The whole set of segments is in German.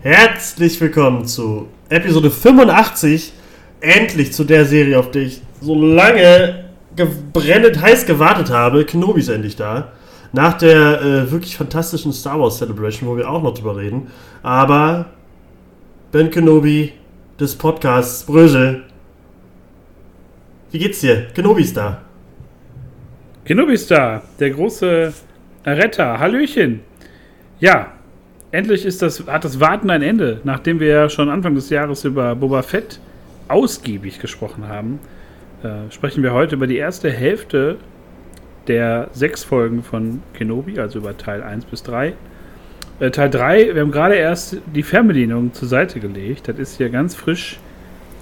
Herzlich willkommen zu Episode 85. Endlich zu der Serie, auf die ich so lange brennend heiß gewartet habe. Kenobi ist endlich da. Nach der äh, wirklich fantastischen Star Wars Celebration, wo wir auch noch drüber reden. Aber Ben Kenobi des Podcasts Brösel. Wie geht's dir? Kenobi ist da. Kenobi ist da, der große Retter. Hallöchen. Ja, endlich ist das, hat das Warten ein Ende, nachdem wir ja schon Anfang des Jahres über Boba Fett ausgiebig gesprochen haben. Äh, sprechen wir heute über die erste Hälfte der sechs Folgen von Kenobi, also über Teil 1 bis 3. Äh, Teil 3, wir haben gerade erst die Fernbedienung zur Seite gelegt. Das ist hier ganz frisch.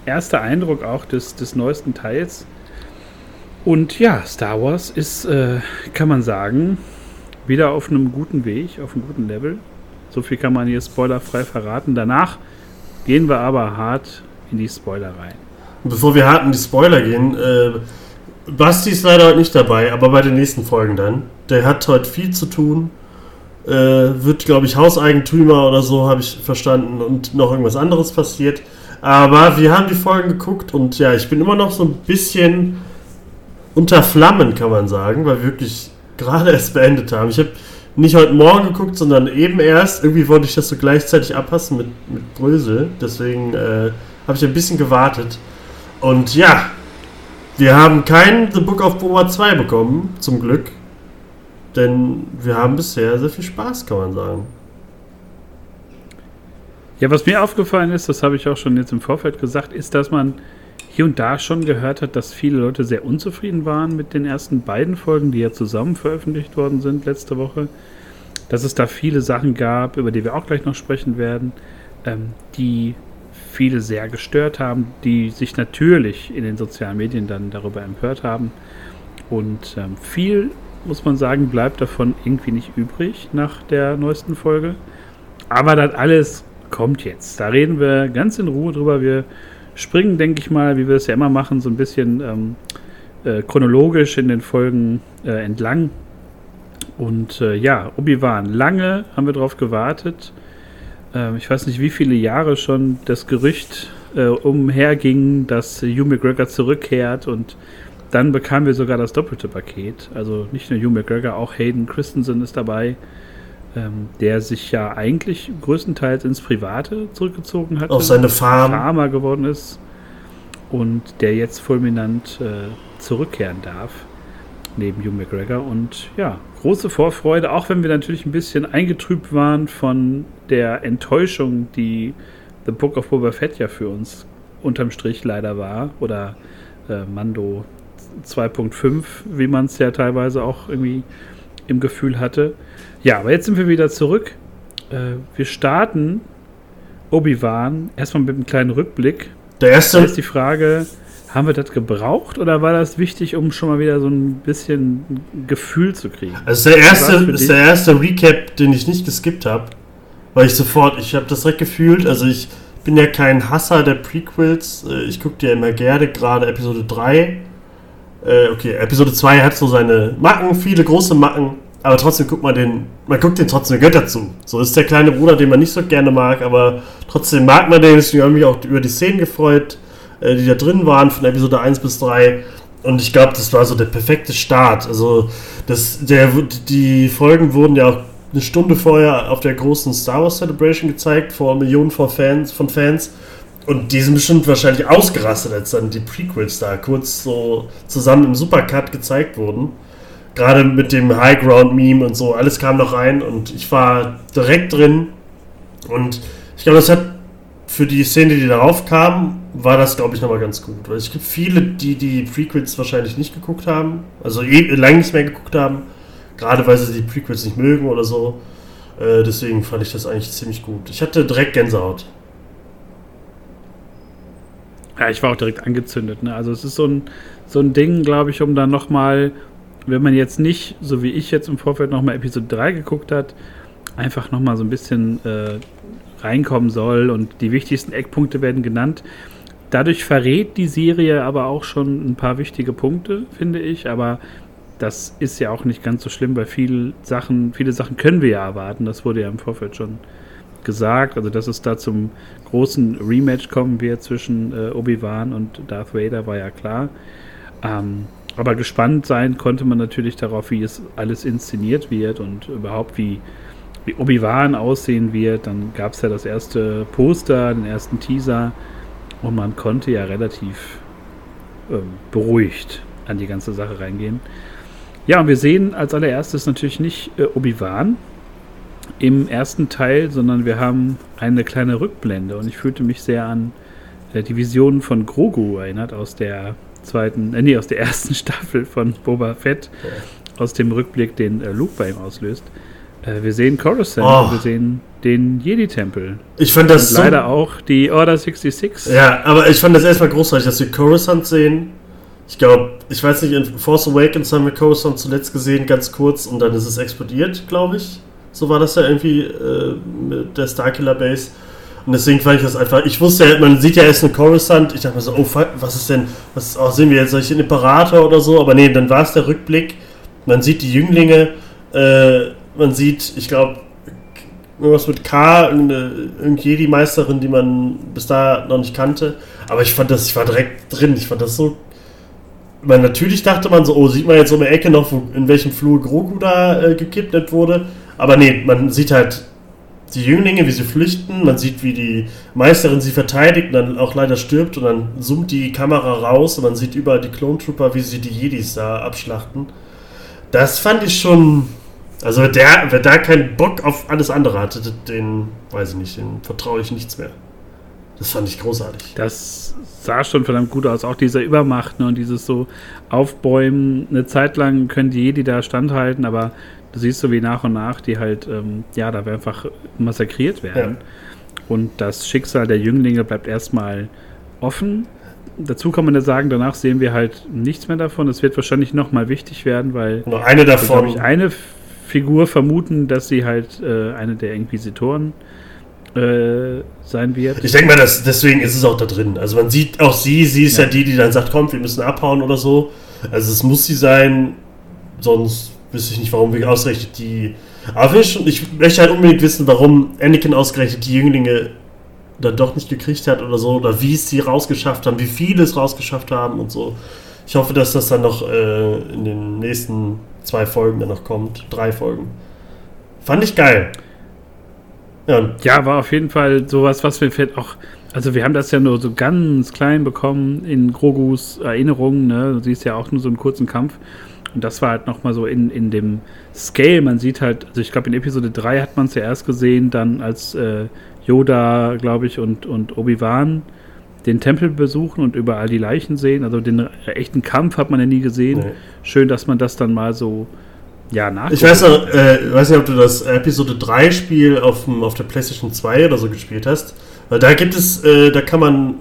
Erster Eindruck auch des, des neuesten Teils. Und ja, Star Wars ist, äh, kann man sagen, wieder auf einem guten Weg, auf einem guten Level. So viel kann man hier spoilerfrei verraten. Danach gehen wir aber hart in die Spoiler rein. Bevor wir hart in die Spoiler gehen, äh, Basti ist leider heute nicht dabei, aber bei den nächsten Folgen dann. Der hat heute viel zu tun. Äh, wird, glaube ich, Hauseigentümer oder so, habe ich verstanden, und noch irgendwas anderes passiert. Aber wir haben die Folgen geguckt und ja, ich bin immer noch so ein bisschen unter Flammen, kann man sagen, weil wir wirklich gerade erst beendet haben. Ich habe nicht heute Morgen geguckt, sondern eben erst. Irgendwie wollte ich das so gleichzeitig abpassen mit, mit Brösel. Deswegen äh, habe ich ein bisschen gewartet. Und ja, wir haben kein The Book of Boba 2 bekommen, zum Glück. Denn wir haben bisher sehr viel Spaß, kann man sagen. Ja, was mir aufgefallen ist, das habe ich auch schon jetzt im Vorfeld gesagt, ist, dass man hier und da schon gehört hat, dass viele Leute sehr unzufrieden waren mit den ersten beiden Folgen, die ja zusammen veröffentlicht worden sind letzte Woche. Dass es da viele Sachen gab, über die wir auch gleich noch sprechen werden, ähm, die viele sehr gestört haben, die sich natürlich in den sozialen Medien dann darüber empört haben. Und ähm, viel, muss man sagen, bleibt davon irgendwie nicht übrig nach der neuesten Folge. Aber das alles kommt jetzt. Da reden wir ganz in Ruhe drüber. Wir springen, denke ich mal, wie wir es ja immer machen, so ein bisschen ähm, äh, chronologisch in den Folgen äh, entlang. Und äh, ja, Obi-Wan, lange haben wir darauf gewartet. Ähm, ich weiß nicht, wie viele Jahre schon das Gerücht äh, umherging, dass Hugh McGregor zurückkehrt und dann bekamen wir sogar das doppelte Paket. Also nicht nur Hugh McGregor, auch Hayden Christensen ist dabei ähm, der sich ja eigentlich größtenteils ins Private zurückgezogen hat. Auf seine Farm. Farmer geworden ist und der jetzt fulminant äh, zurückkehren darf neben Hugh McGregor. Und ja, große Vorfreude, auch wenn wir natürlich ein bisschen eingetrübt waren von der Enttäuschung, die The Book of Boba Fett ja für uns unterm Strich leider war. Oder äh, Mando 2.5, wie man es ja teilweise auch irgendwie im Gefühl hatte. Ja, aber jetzt sind wir wieder zurück. Äh, wir starten Obi-Wan erstmal mit einem kleinen Rückblick. Der erste. Da ist die Frage, haben wir das gebraucht oder war das wichtig, um schon mal wieder so ein bisschen Gefühl zu kriegen? Also der erste, ist der erste Recap, den ich nicht geskippt habe, weil ich sofort, ich habe das direkt gefühlt, also ich bin ja kein Hasser der Prequels, äh, ich gucke dir immer gerne, gerade Episode 3. Äh, okay, Episode 2 hat so seine Macken, viele große Macken, aber trotzdem guckt man den, man guckt den trotzdem Götter zu. So ist der kleine Bruder, den man nicht so gerne mag, aber trotzdem mag man den. Deswegen habe ich mich auch über die Szenen gefreut, äh, die da drin waren, von Episode 1 bis 3. Und ich glaube, das war so der perfekte Start. Also, das, der, die Folgen wurden ja auch eine Stunde vorher auf der großen Star Wars Celebration gezeigt, vor Millionen von Fans. Von Fans. Und die sind bestimmt wahrscheinlich ausgerastet, als dann die Prequels da kurz so zusammen im Supercut gezeigt wurden gerade mit dem High Ground Meme und so, alles kam noch rein und ich war direkt drin. Und ich glaube, das hat für die Szene, die darauf kam, war das, glaube ich, nochmal ganz gut. Weil es gibt viele, die die Prequels wahrscheinlich nicht geguckt haben, also eh, lange nicht mehr geguckt haben, gerade weil sie die Prequels nicht mögen oder so. Äh, deswegen fand ich das eigentlich ziemlich gut. Ich hatte direkt Gänsehaut. Ja, ich war auch direkt angezündet. Ne? Also es ist so ein, so ein Ding, glaube ich, um dann nochmal wenn man jetzt nicht, so wie ich jetzt im Vorfeld nochmal Episode 3 geguckt hat, einfach nochmal so ein bisschen äh, reinkommen soll und die wichtigsten Eckpunkte werden genannt. Dadurch verrät die Serie aber auch schon ein paar wichtige Punkte, finde ich. Aber das ist ja auch nicht ganz so schlimm, weil viele Sachen, viele Sachen können wir ja erwarten. Das wurde ja im Vorfeld schon gesagt. Also, dass es da zum großen Rematch kommen wird zwischen äh, Obi-Wan und Darth Vader, war ja klar. Ähm, aber gespannt sein konnte man natürlich darauf, wie es alles inszeniert wird und überhaupt wie, wie Obi-Wan aussehen wird. Dann gab es ja das erste Poster, den ersten Teaser und man konnte ja relativ ähm, beruhigt an die ganze Sache reingehen. Ja, und wir sehen als allererstes natürlich nicht äh, Obi-Wan im ersten Teil, sondern wir haben eine kleine Rückblende und ich fühlte mich sehr an äh, die Visionen von Grogu erinnert aus der zweiten, äh, nee, aus der ersten Staffel von Boba Fett, ja. aus dem Rückblick, den äh, Luke bei ihm auslöst. Äh, wir sehen Coruscant, oh. wir sehen den Jedi-Tempel. Ich fand das und leider auch die Order 66. Ja, aber ich fand das erstmal großartig, dass wir Coruscant sehen ich glaube, ich weiß nicht, in Force Awakens haben wir Coruscant zuletzt gesehen, ganz kurz, und dann ist es explodiert, glaube ich. So war das ja irgendwie äh, mit der Starkiller Base. Und deswegen fand ich das einfach. Ich wusste ja, man sieht ja erst einen Coruscant. Ich dachte mir so, oh, was ist denn, was oh, sehen wir jetzt, solche Imperator oder so? Aber nee, dann war es der Rückblick. Man sieht die Jünglinge, äh, man sieht, ich glaube, irgendwas mit K, irgendeine Jedi-Meisterin, die man bis da noch nicht kannte. Aber ich fand das, ich war direkt drin. Ich fand das so man natürlich dachte man so, oh, sieht man jetzt um die Ecke noch, in welchem Flur Grogu da äh, gekidnappt wurde. Aber nee, man sieht halt die Jünglinge, wie sie flüchten, man sieht, wie die Meisterin sie verteidigt und dann auch leider stirbt und dann zoomt die Kamera raus und man sieht überall die Clone Trooper, wie sie die Jedis da abschlachten. Das fand ich schon. Also wer, der, wer da keinen Bock auf alles andere hatte, den, weiß ich nicht, den vertraue ich nichts mehr. Das fand ich großartig. Das sah schon verdammt gut aus. Auch diese Übermacht ne, und dieses so Aufbäumen. Eine Zeit lang können die Jedi da standhalten, aber siehst so wie nach und nach, die halt, ähm, ja, da einfach massakriert werden. Ja. Und das Schicksal der Jünglinge bleibt erstmal offen. Dazu kann man ja sagen, danach sehen wir halt nichts mehr davon. Es wird wahrscheinlich nochmal wichtig werden, weil noch eine davon. Ich eine Figur vermuten, dass sie halt äh, eine der Inquisitoren äh, sein wird. Ich denke mal, dass, deswegen ist es auch da drin. Also man sieht auch sie, sie ist ja. ja die, die dann sagt, komm, wir müssen abhauen oder so. Also es muss sie sein, sonst wüsste ich nicht, warum wir ausgerechnet die. Aber ich, ich möchte halt unbedingt wissen, warum Anakin ausgerechnet die Jünglinge dann doch nicht gekriegt hat oder so, oder wie es sie rausgeschafft haben, wie viele es rausgeschafft haben und so. Ich hoffe, dass das dann noch äh, in den nächsten zwei Folgen dann noch kommt. Drei Folgen. Fand ich geil. Ja. ja, war auf jeden Fall sowas, was wir vielleicht auch. Also, wir haben das ja nur so ganz klein bekommen in Grogus Erinnerungen. Ne? Du siehst ja auch nur so einen kurzen Kampf. Und das war halt nochmal so in, in dem Scale. Man sieht halt, also ich glaube, in Episode 3 hat man es ja erst gesehen, dann als äh, Yoda, glaube ich, und, und Obi-Wan den Tempel besuchen und überall die Leichen sehen. Also den echten Kampf hat man ja nie gesehen. Nee. Schön, dass man das dann mal so ja, nach. Ich weiß, noch, äh, weiß nicht, ob du das Episode 3 Spiel auf, auf der PlayStation 2 oder so gespielt hast. Weil da gibt es, äh, da kann man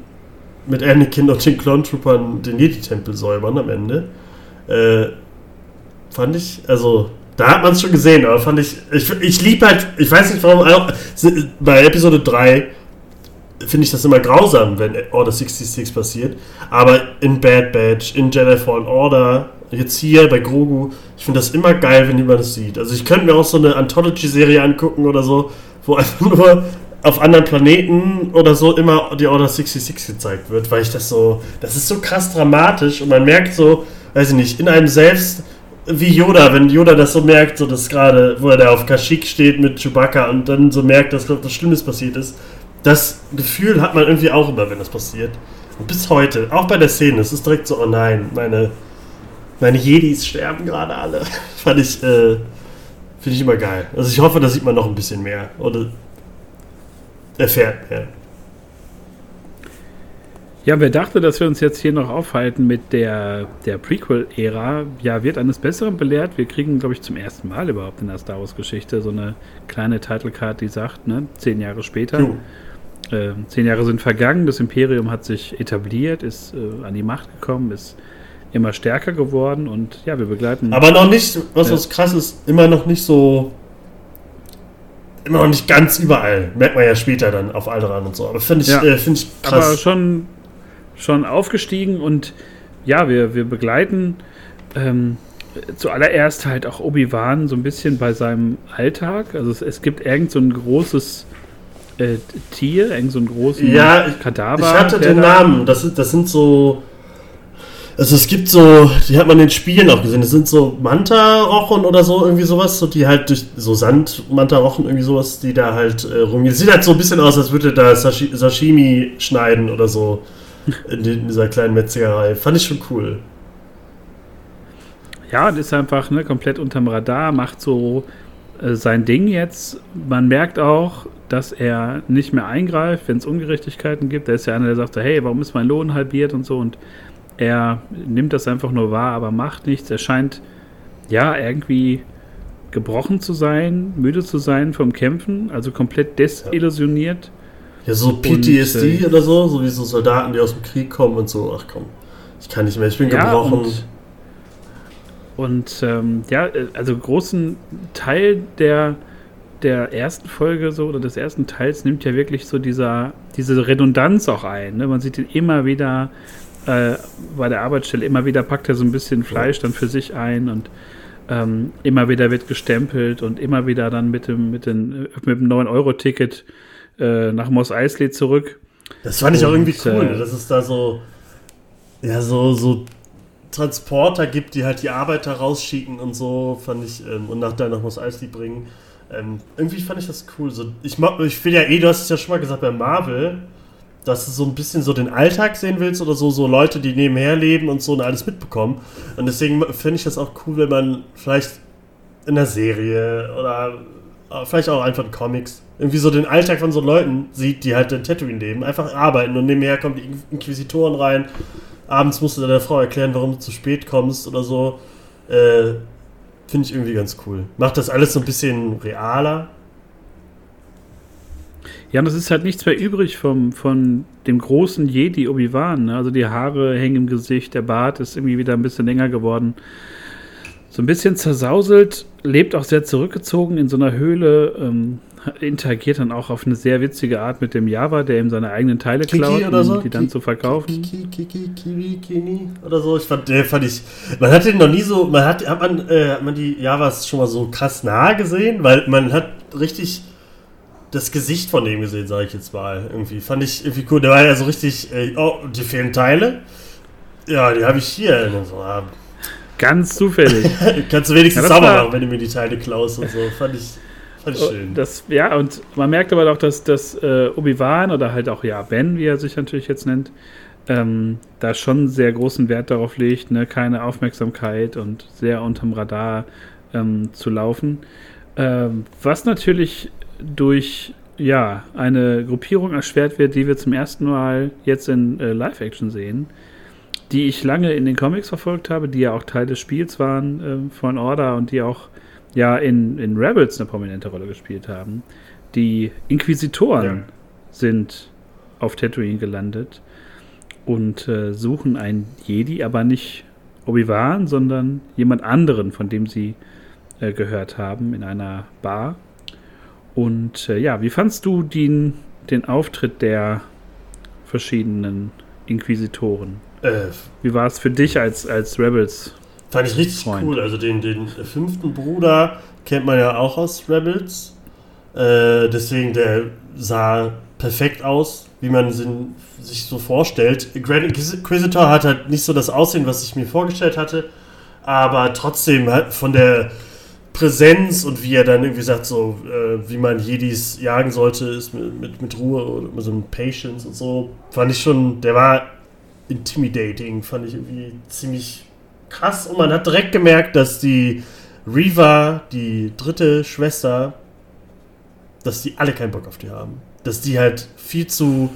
mit Anakin und den Clone Troopern den Jedi-Tempel säubern am Ende. Äh, fand ich, also, da hat man es schon gesehen, aber fand ich, ich, ich liebe halt, ich weiß nicht warum, bei Episode 3 finde ich das immer grausam, wenn Order 66 passiert, aber in Bad Batch, in Jedi Fallen Order, jetzt hier bei Grogu, ich finde das immer geil, wenn jemand das sieht. Also ich könnte mir auch so eine Anthology-Serie angucken oder so, wo einfach nur auf anderen Planeten oder so immer die Order 66 gezeigt wird, weil ich das so, das ist so krass dramatisch und man merkt so, weiß ich nicht, in einem selbst, wie Yoda, wenn Yoda das so merkt, so dass gerade, wo er da auf Kashyyyk steht mit Chewbacca und dann so merkt, dass was Schlimmes passiert ist, das Gefühl hat man irgendwie auch immer, wenn das passiert. Und bis heute, auch bei der Szene, es ist direkt so, oh nein, meine meine Jedis sterben gerade alle. Fand ich, äh, finde ich immer geil. Also ich hoffe, da sieht man noch ein bisschen mehr. Oder erfährt mehr. Ja, wer dachte, dass wir uns jetzt hier noch aufhalten mit der, der Prequel-Ära, ja, wird eines Besseren belehrt. Wir kriegen, glaube ich, zum ersten Mal überhaupt in der Star Wars-Geschichte so eine kleine Title-Card, die sagt, ne, zehn Jahre später. Äh, zehn Jahre sind vergangen, das Imperium hat sich etabliert, ist äh, an die Macht gekommen, ist immer stärker geworden und ja, wir begleiten. Aber noch nicht, was ja. krass ist, immer noch nicht so. Immer noch nicht ganz überall. Merkt man ja später dann auf Alderan und so. Aber finde ich, ja. äh, find ich krass. Aber schon, schon aufgestiegen und ja, wir, wir begleiten ähm, zuallererst halt auch Obi-Wan so ein bisschen bei seinem Alltag. Also es, es gibt irgend so ein großes äh, Tier, irgend so ein großen ja, Kadaver. Ich hatte den Namen. Das, das sind so. Also es gibt so, die hat man in den Spielen auch gesehen, das sind so Manta-Rochen oder so, irgendwie sowas, so die halt durch so Sand-Manta-Rochen, irgendwie sowas, die da halt äh, rumgehen. Sieht halt so ein bisschen aus, als würde da Sashi Sashimi schneiden oder so in, in, dieser kleinen Metzgerei. Fand ich schon cool. Ja, und ist einfach ne, komplett unterm Radar, macht so äh, sein Ding jetzt. Man merkt auch, dass er nicht mehr eingreift, wenn es Ungerechtigkeiten gibt. Er ist ja einer, der sagt, hey, warum ist mein Lohn halbiert und so. Und er nimmt das einfach nur wahr, aber macht nichts. Er scheint ja irgendwie gebrochen zu sein, müde zu sein vom Kämpfen, also komplett desillusioniert. Ja, so PTSD und, äh, oder so, so wie so Soldaten, die aus dem Krieg kommen und so, ach komm, ich kann nicht mehr, ich bin ja, gebrochen. Und, und ähm, ja, also großen Teil der, der ersten Folge so oder des ersten Teils nimmt ja wirklich so dieser, diese Redundanz auch ein. Ne? Man sieht ihn immer wieder äh, bei der Arbeitsstelle, immer wieder packt er so ein bisschen Fleisch dann für sich ein und ähm, immer wieder wird gestempelt und immer wieder dann mit dem, mit den, mit dem 9-Euro-Ticket äh, nach Moss Eisley zurück. Das fand ich auch irgendwie cool, äh, dass es da so, ja, so, so Transporter gibt, die halt die Arbeiter rausschicken und so, fand ich, ähm, und nach da nach Moss Eisley bringen. Ähm, irgendwie fand ich das cool. So, ich, ich will ja eh, du hast es ja schon mal gesagt, bei Marvel, dass du so ein bisschen so den Alltag sehen willst oder so, so Leute, die nebenher leben und so und alles mitbekommen. Und deswegen finde ich das auch cool, wenn man vielleicht in der Serie oder vielleicht auch einfach in Comics irgendwie so den Alltag von so Leuten sieht, die halt in Tatooine leben, einfach arbeiten und nebenher kommen die Inquisitoren rein. Abends musst du deiner Frau erklären, warum du zu spät kommst oder so. Äh, Finde ich irgendwie ganz cool. Macht das alles so ein bisschen realer. Ja, und es ist halt nichts mehr übrig vom, von dem großen Jedi Obi-Wan. Ne? Also die Haare hängen im Gesicht, der Bart ist irgendwie wieder ein bisschen länger geworden. So ein bisschen zersauselt, lebt auch sehr zurückgezogen in so einer Höhle, ähm, interagiert dann auch auf eine sehr witzige Art mit dem Java, der ihm seine eigenen Teile Kiki klaut, um so? die dann Ki zu verkaufen. Kiki, Kiki, Kini oder so. Ich fand, der fand ich. Man hat den noch nie so. Man hat, hat man, äh, hat man die Javas schon mal so krass nah gesehen, weil man hat richtig das Gesicht von dem gesehen, sage ich jetzt mal. Irgendwie fand ich irgendwie cool. Der war ja so richtig. Äh, oh, die fehlen Teile. Ja, die habe ich hier. So, ah. Ganz zufällig. Kannst du wenigstens ja, sauber machen, wenn du mir die Teile klaust und so. Fand ich. Fand oh, schön. Das, ja, und man merkt aber auch, dass, dass äh, Obi-Wan oder halt auch ja Ben, wie er sich natürlich jetzt nennt, ähm, da schon sehr großen Wert darauf legt, ne, keine Aufmerksamkeit und sehr unterm Radar ähm, zu laufen. Ähm, was natürlich durch ja, eine Gruppierung erschwert wird, die wir zum ersten Mal jetzt in äh, Live-Action sehen, die ich lange in den Comics verfolgt habe, die ja auch Teil des Spiels waren äh, von Order und die auch ja in, in Rebels eine prominente Rolle gespielt haben. Die Inquisitoren ja. sind auf Tatooine gelandet und äh, suchen einen Jedi, aber nicht Obi-Wan, sondern jemand anderen, von dem sie äh, gehört haben, in einer Bar. Und äh, ja, wie fandst du den, den Auftritt der verschiedenen Inquisitoren? Äh, wie war es für dich als, als Rebels Fand ich richtig Freund. cool. Also den, den fünften Bruder kennt man ja auch aus Rebels. Äh, deswegen, der sah perfekt aus, wie man sich so vorstellt. Grand Inquisitor hat halt nicht so das Aussehen, was ich mir vorgestellt hatte, aber trotzdem halt von der Präsenz und wie er dann irgendwie sagt, so äh, wie man Jedis jagen sollte, ist mit, mit, mit Ruhe und mit so einem Patience und so, fand ich schon, der war intimidating, fand ich irgendwie ziemlich krass und man hat direkt gemerkt, dass die Reva, die dritte Schwester, dass die alle keinen Bock auf die haben. Dass die halt viel zu,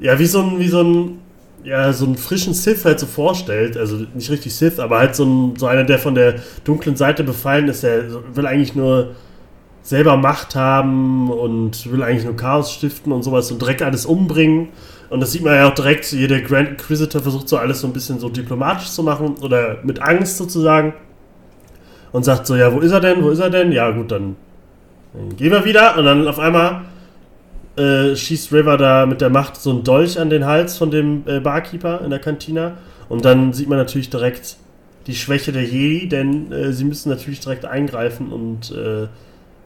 ja, wie so ein, wie so ein, ja, so einen frischen Sith halt so vorstellt. Also nicht richtig Sith, aber halt so, ein, so einer, der von der dunklen Seite befallen ist, der will eigentlich nur selber Macht haben und will eigentlich nur Chaos stiften und sowas und direkt alles umbringen. Und das sieht man ja auch direkt, jeder Grand Inquisitor versucht so alles so ein bisschen so diplomatisch zu machen oder mit Angst sozusagen. Und sagt so, ja, wo ist er denn, wo ist er denn? Ja, gut, dann, dann gehen wir wieder. Und dann auf einmal äh, schießt River da mit der Macht so einen Dolch an den Hals von dem äh, Barkeeper in der Kantina. Und dann sieht man natürlich direkt die Schwäche der Jedi, denn äh, sie müssen natürlich direkt eingreifen und, äh,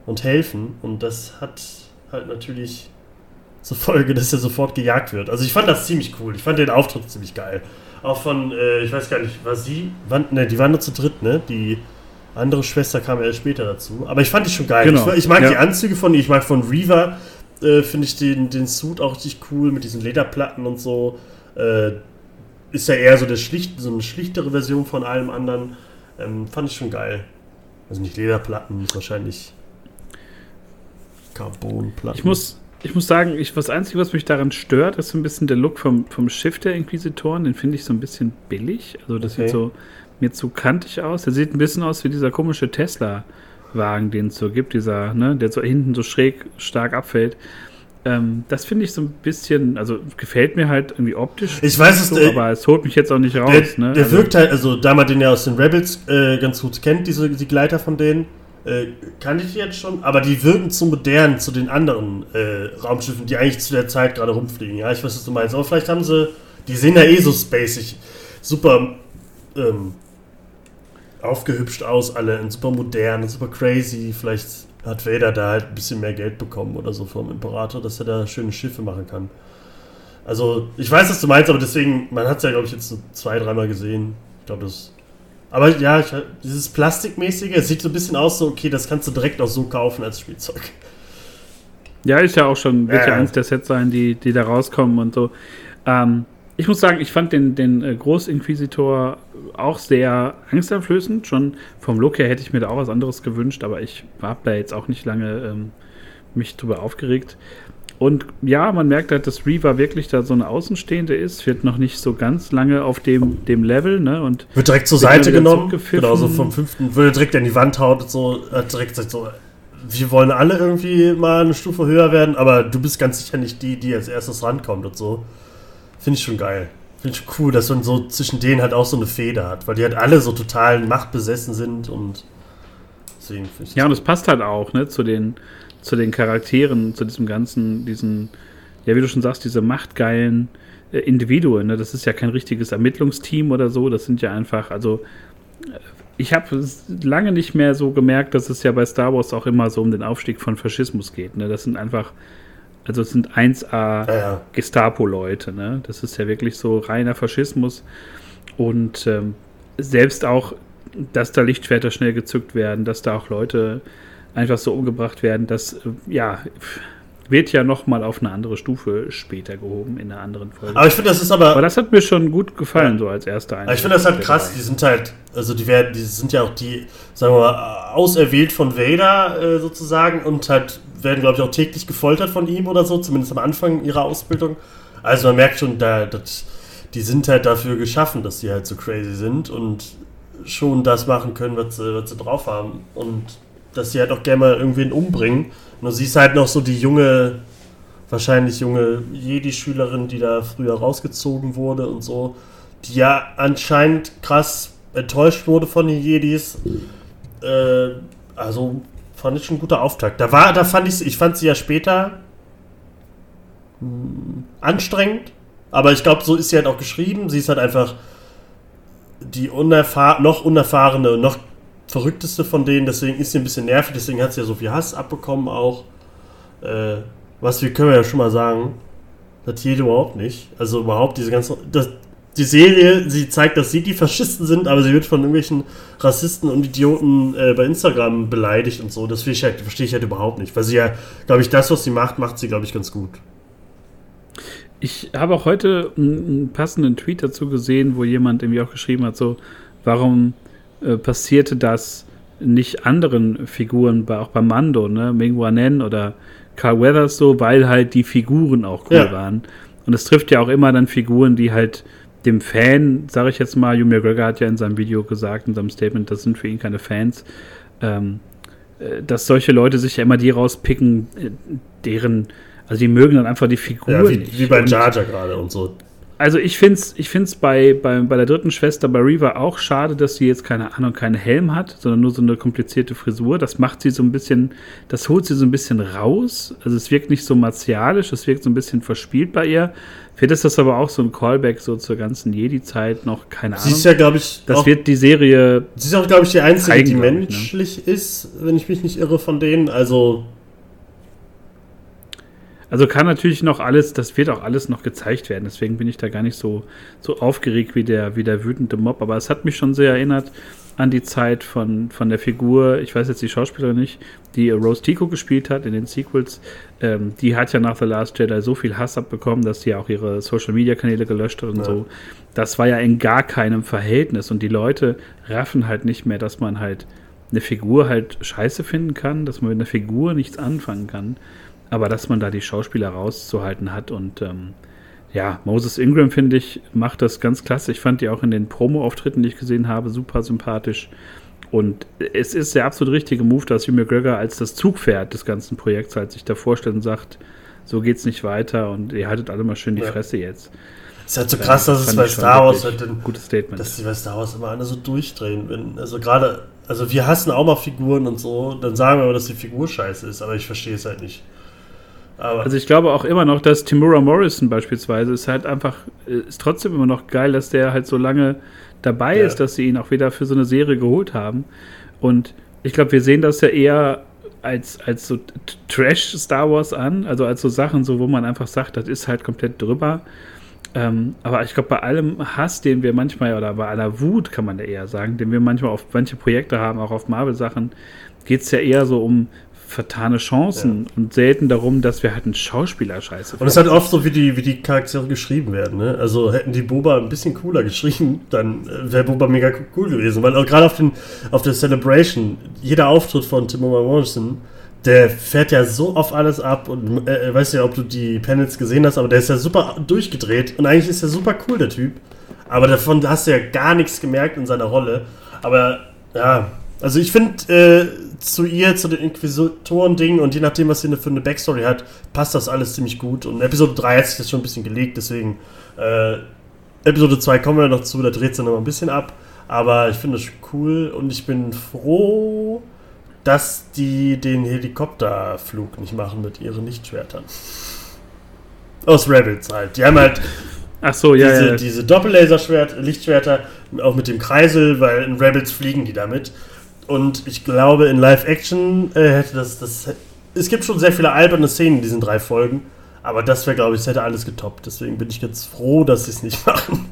und helfen. Und das hat halt natürlich zur Folge, dass er sofort gejagt wird. Also ich fand das ziemlich cool. Ich fand den Auftritt ziemlich geil. Auch von, äh, ich weiß gar nicht, war sie? Wann, ne, die waren nur zu dritt, ne? Die andere Schwester kam erst später dazu. Aber ich fand die schon geil. Genau. Ich, ich mag Ja. die Anzüge von ihr. Ich mag von Reaver, äh, finde ich den, den Suit auch richtig cool mit diesen Lederplatten und so. Äh, ist ja eher so, schlicht, so eine schlichtere Version von allem anderen. Ähm, fand ich schon geil. Also nicht Lederplatten, wahrscheinlich Carbonplatten. Ich muss, ich muss sagen, ich, das Einzige, was mich daran stört, ist so ein bisschen der Look vom, vom Schiff der Inquisitoren. Den finde ich so ein bisschen billig. Also das Okay. sieht so mir zu kantig aus. Der sieht ein bisschen aus wie dieser komische Tesla-Wagen, den es so gibt, dieser, ne, der so hinten so schräg stark abfällt. Ähm, das finde ich so ein bisschen, also gefällt mir halt irgendwie optisch. Ich weiß es, so, äh, aber es holt mich jetzt auch nicht raus. Der, ne? der Also- wirkt halt, also da man den ja aus den Rebels äh, ganz gut kennt, diese die Gleiter von denen, äh, kannte ich die jetzt schon, aber die wirken zu modern zu den anderen äh, Raumschiffen, die eigentlich zu der Zeit gerade rumfliegen. Ja, ich weiß, was du meinst. Aber vielleicht haben sie, die sehen ja eh so spacig, super ähm, aufgehübscht aus, alle und super modern und super crazy. Vielleicht hat Vader da halt ein bisschen mehr Geld bekommen oder so vom Imperator, dass er da schöne Schiffe machen kann. Also, ich weiß, was du meinst, aber deswegen, man hat es ja, glaube ich, jetzt so zwei, dreimal gesehen. Ich glaube, das. Aber ja, ich, dieses Plastikmäßige, sieht so ein bisschen aus, so, okay, das kannst du direkt auch so kaufen als Spielzeug. Ja, ist ja auch schon, wird Ja, ja, ja. eins der Sets sein, die, die da rauskommen und so. Ähm, ich muss sagen, ich fand den, den äh, Großinquisitor auch sehr angsteinflößend. Schon vom Look her hätte ich mir da auch was anderes gewünscht, aber ich habe da jetzt auch nicht lange ähm, mich drüber aufgeregt. Und ja, man merkt halt, dass Reaver wirklich da so eine Außenstehende ist, wird noch nicht so ganz lange auf dem, dem Level, ne? Und Wird direkt zur Seite genommen, genau, so vom fünften, würde direkt an die Wand haut und so, hat direkt sagt so, wir wollen alle irgendwie mal eine Stufe höher werden, aber du bist ganz sicher nicht die, die als erstes rankommt und so. Finde ich schon geil. Finde ich cool, dass man so zwischen denen halt auch so eine Feder hat, weil die halt alle so total machtbesessen sind und deswegen finde ich Ja, und das es passt halt auch, ne, zu den, zu den Charakteren, zu diesem ganzen, diesen, ja, wie du schon sagst, diese machtgeilen äh, Individuen, ne? Das ist ja kein richtiges Ermittlungsteam oder so, das sind ja einfach, also äh, ich habe lange nicht mehr so gemerkt, dass es ja bei Star Wars auch immer so um den Aufstieg von Faschismus geht, ne? Das sind einfach, also es sind 1A ja, ja. Gestapo-Leute. Ne? Das ist ja wirklich so reiner Faschismus. Und ähm, selbst auch, dass da Lichtschwerter schnell gezückt werden, dass da auch Leute einfach so umgebracht werden, das äh, ja, wird ja nochmal auf eine andere Stufe später gehoben in einer anderen Folge. Aber ich finde, das ist aber, Aber das hat mir schon gut gefallen, Ja. so als erster Aber ich finde das halt krass, die sind halt, also die werden, die sind ja auch die, sagen wir mal, auserwählt von Vader äh, sozusagen und halt werden, glaube ich, auch täglich gefoltert von ihm oder so, zumindest am Anfang ihrer Ausbildung. Also man merkt schon, da, das, die sind halt dafür geschaffen, dass die halt so crazy sind und schon das machen können, was sie, was sie drauf haben. Und dass sie halt auch gerne mal irgendwen umbringen. Und du siehst halt noch so die junge, wahrscheinlich junge Jedi-Schülerin, die da früher rausgezogen wurde und so, die ja anscheinend krass enttäuscht wurde von den Jedis. Äh, also fand ich schon ein guter Auftakt. Da war, da fand ich, ich fand sie ja später mh, anstrengend, aber ich glaube, so ist sie halt auch geschrieben. Sie ist halt einfach die unerfahr noch unerfahrene noch verrückteste von denen, deswegen ist sie ein bisschen nervig, deswegen hat sie ja so viel Hass abbekommen auch. Äh, was wir können wir ja schon mal sagen, das jede überhaupt nicht. Also überhaupt diese ganze. Das, die Serie, sie zeigt, dass sie die Faschisten sind, aber sie wird von irgendwelchen Rassisten und Idioten äh, bei Instagram beleidigt und so. Das verstehe ich, halt, verstehe ich halt überhaupt nicht. Weil sie ja, glaube ich, das, was sie macht, macht sie, glaube ich, ganz gut. Ich habe auch heute einen passenden Tweet dazu gesehen, wo jemand irgendwie auch geschrieben hat, so, warum äh, passierte das nicht anderen Figuren, auch bei Mando, ne, Ming Nen oder Carl Weathers so, weil halt die Figuren auch cool Ja. waren. Und es trifft ja auch immer dann Figuren, die halt dem Fan, sage ich jetzt mal, Hugh McGregor hat ja in seinem Video gesagt, in seinem Statement, das sind für ihn keine Fans, ähm, äh, dass solche Leute sich ja immer die rauspicken, äh, deren, also die mögen dann einfach die Figur Ja, wie, wie bei Jar Jar gerade und so. Also ich finde es ich find's bei, bei, bei der dritten Schwester, bei Reva, auch schade, dass sie jetzt keine Ahnung, keinen Helm hat, sondern nur so eine komplizierte Frisur. Das macht sie so ein bisschen, das holt sie so ein bisschen raus. Also es wirkt nicht so martialisch, es wirkt so ein bisschen verspielt bei ihr. Vielleicht ist das aber auch so ein Callback so zur ganzen Jedi-Zeit noch, keine Sie Ahnung. ist ja, glaube ich, das auch, wird die Serie, sie ist auch, glaube ich, die Einzige, zeigen, die glaub ich, ne? menschlich ist, wenn ich mich nicht irre von denen. Also, Also kann natürlich noch alles, das wird auch alles noch gezeigt werden. Deswegen bin ich da gar nicht so, so aufgeregt wie der, wie der wütende Mob. Aber es hat mich schon sehr erinnert an die Zeit von, von der Figur, ich weiß jetzt die Schauspielerin nicht, die Rose Tico gespielt hat in den Sequels. Ähm, die hat ja nach The Last Jedi so viel Hass abbekommen, dass sie auch ihre Social Media Kanäle gelöscht hat und ja. so. Das war ja in gar keinem Verhältnis. Und die Leute raffen halt nicht mehr, dass man halt eine Figur halt scheiße finden kann, dass man mit einer Figur nichts anfangen kann aber dass man da die Schauspieler rauszuhalten hat und ähm, ja, Moses Ingram, finde ich, macht das ganz klasse. Ich fand die auch in den Promo-Auftritten, die ich gesehen habe, super sympathisch. Und es ist der absolut richtige Move, dass Hugh McGregor als das Zugpferd des ganzen Projekts halt sich da vorstellt und sagt, so geht's nicht weiter und ihr haltet alle mal schön die ja. Fresse jetzt. Ist halt so krass, dass es bei Star Wars halt ein gutes Statement. Dass die bei Star Wars immer alle so durchdrehen. Wenn, also gerade, also wir hassen auch mal Figuren und so, dann sagen wir aber, dass die Figur scheiße ist, aber ich verstehe es halt nicht. Aber also ich glaube auch immer noch, dass Timura Morrison beispielsweise ist halt einfach, ist trotzdem immer noch geil, dass der halt so lange dabei ja. ist, dass sie ihn auch wieder für so eine Serie geholt haben. Und ich glaube, wir sehen das ja eher als, als so Trash Star Wars an, also als so Sachen, so wo man einfach sagt, das ist halt komplett drüber. Ähm, aber ich glaube, bei allem Hass, den wir manchmal, oder bei aller Wut, kann man ja eher sagen, den wir manchmal auf manche Projekte haben, auch auf Marvel-Sachen, geht es ja eher so um vertane Chancen ja. und selten darum, dass wir halt einen Schauspieler scheiße Und es ist halt oft so, wie die, wie die Charaktere geschrieben werden. Ne? Also hätten die Boba ein bisschen cooler geschrieben, dann äh, wäre Boba mega cool gewesen. Weil auch gerade auf, auf der Celebration, jeder Auftritt von Timoma Morrison, der fährt ja so auf alles ab und äh, weiß ja, ob du die Panels gesehen hast, aber der ist ja super durchgedreht und eigentlich ist er super cool, der Typ. Aber davon hast du ja gar nichts gemerkt in seiner Rolle. Aber ja, also ich finde, äh, zu ihr, zu den Inquisitoren-Dingen und je nachdem, was sie für eine Backstory hat, passt das alles ziemlich gut. Und Episode 3 hat sich das schon ein bisschen gelegt, deswegen äh, Episode 2 kommen wir noch zu, da dreht es dann noch ein bisschen ab. Aber ich finde das cool und ich bin froh, dass die den Helikopterflug nicht machen mit ihren Lichtschwertern. Aus Rebels halt. Die haben halt Ach so, ja, diese, ja. diese Doppellaser-Lichtschwerter, auch mit dem Kreisel, weil in Rebels fliegen die damit. Und ich glaube, in Live-Action äh, hätte das, das. Es gibt schon sehr viele alberne Szenen in diesen drei Folgen. Aber das wäre, glaube ich, das hätte alles getoppt. Deswegen bin ich jetzt froh, dass sie es nicht machen.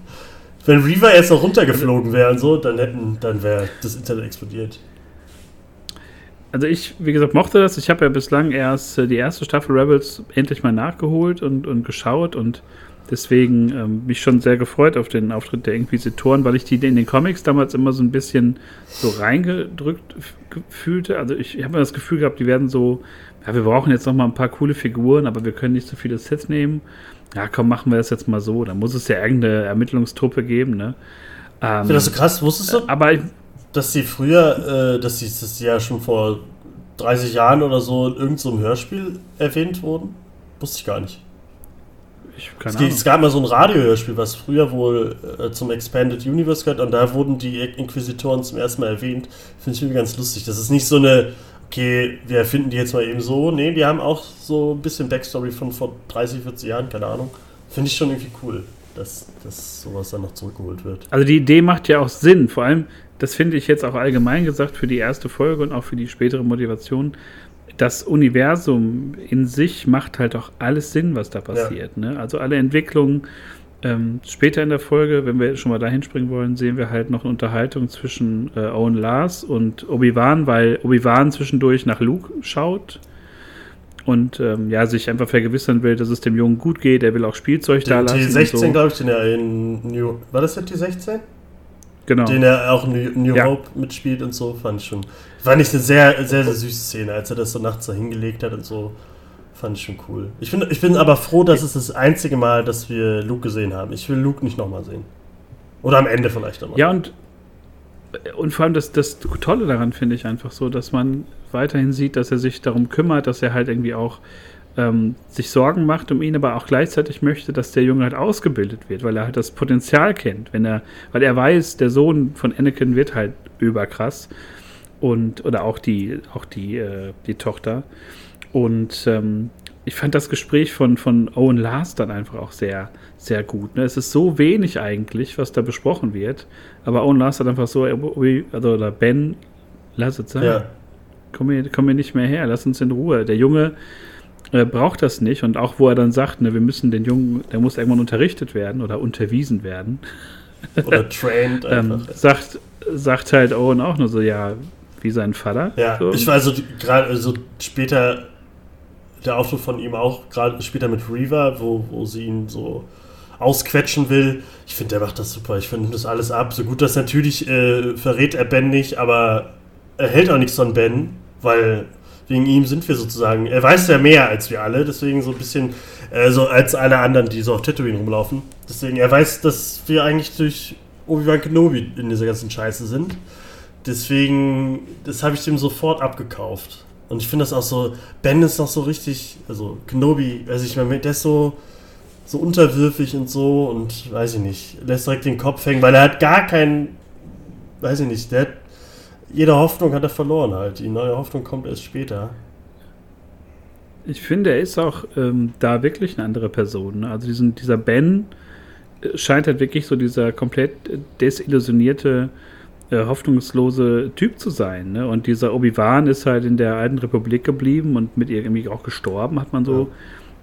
Wenn Reaver jetzt noch runtergeflogen wäre und so, dann hätten, dann wäre das Internet explodiert. Also ich, wie gesagt, mochte das. Ich habe ja bislang erst äh, die erste Staffel Rebels endlich mal nachgeholt und, und geschaut und Deswegen ähm, mich schon sehr gefreut auf den Auftritt der Inquisitoren, weil ich die in den Comics damals immer so ein bisschen so reingedrückt fühlte. Also ich, ich habe mir das Gefühl gehabt, die werden so, ja, wir brauchen jetzt noch mal ein paar coole Figuren, aber wir können nicht so viele Sets nehmen. Ja, komm, machen wir das jetzt mal so. Da muss es ja irgendeine Ermittlungstruppe geben, ne? Ähm, ich finde das so krass, wusstest du? Aber dass sie früher, äh, dass sie das ja schon vor 30 Jahren oder so in irgendeinem so Hörspiel erwähnt wurden? Wusste ich gar nicht. Ich, es, es, gab mal so ein Radiohörspiel, was früher wohl äh, zum Expanded Universe gehört, und da wurden die Inquisitoren zum ersten Mal erwähnt. Finde ich irgendwie ganz lustig. Das ist nicht so eine, okay, wir erfinden die jetzt mal eben so. Nee, die haben auch so ein bisschen Backstory von vor 30, 40 Jahren, keine Ahnung. Finde ich schon irgendwie cool, dass, dass sowas dann noch zurückgeholt wird. Also die Idee macht ja auch Sinn. Vor allem, das finde ich jetzt auch allgemein gesagt für die erste Folge und auch für die spätere Motivation das Universum in sich macht halt auch alles Sinn, was da passiert. Ja. Ne? Also alle Entwicklungen. Ähm, später in der Folge, wenn wir schon mal dahin springen wollen, sehen wir halt noch eine Unterhaltung zwischen äh, Owen Lars und Obi-Wan, weil Obi-Wan zwischendurch nach Luke schaut und ähm, ja, sich einfach vergewissern will, dass es dem Jungen gut geht. Er will auch Spielzeug den da lassen. T16, so. glaube ich, den er in New. War das der T16? Genau. Den er auch in New ja. Hope mitspielt und so, fand ich schon. Fand ich eine sehr, sehr, sehr süße Szene, als er das so nachts da hingelegt hat und so. Fand ich schon cool. Ich bin, ich bin aber froh, dass es das einzige Mal, dass wir Luke gesehen haben. Ich will Luke nicht nochmal sehen. Oder am Ende vielleicht nochmal. Ja, und, und vor allem das, das Tolle daran finde ich einfach so, dass man weiterhin sieht, dass er sich darum kümmert, dass er halt irgendwie auch ähm, sich Sorgen macht um ihn, aber auch gleichzeitig möchte, dass der Junge halt ausgebildet wird, weil er halt das Potenzial kennt, wenn er, weil er weiß, der Sohn von Anakin wird halt überkrass und oder auch die, auch die, äh, die Tochter. Und ähm, ich fand das Gespräch von, von Owen Lars dann einfach auch sehr, sehr gut. Ne? Es ist so wenig eigentlich, was da besprochen wird, aber Owen Lars hat einfach so, also oder Ben, lass es sein. Ja. Komm mir, komm mir nicht mehr her, lass uns in Ruhe. Der Junge äh, braucht das nicht. Und auch wo er dann sagt, ne, wir müssen den Jungen, der muss irgendwann unterrichtet werden oder unterwiesen werden. Oder trained ähm, sagt, sagt halt Owen auch nur so, ja, wie sein Vater. Ja, so. ich war also gerade also später der Auftritt von ihm auch, gerade später mit Reaver, wo, wo sie ihn so ausquetschen will. Ich finde, der macht das super. Ich finde das alles ab. So gut das natürlich äh, verrät er Ben nicht, aber er hält auch nichts von Ben, weil wegen ihm sind wir sozusagen. Er weiß ja mehr als wir alle, deswegen so ein bisschen äh, so als alle anderen, die so auf Tatooine rumlaufen. Deswegen, er weiß, dass wir eigentlich durch Obi-Wan Kenobi in dieser ganzen Scheiße sind. Deswegen, das habe ich dem sofort abgekauft. Und ich finde das auch so, Ben ist noch so richtig, also Kenobi, also ich meine, der ist so, so unterwürfig und so und weiß ich nicht, lässt direkt den Kopf hängen, weil er hat gar keinen, weiß ich nicht, der hat, jede Hoffnung hat er verloren halt. Die neue Hoffnung kommt erst später. Ich finde, er ist auch ähm, da wirklich eine andere Person. Ne? Also diesen, dieser Ben äh, scheint halt wirklich so dieser komplett desillusionierte, äh, hoffnungslose Typ zu sein. Ne? Und dieser Obi-Wan ist halt in der alten Republik geblieben und mit ihr irgendwie auch gestorben, hat man so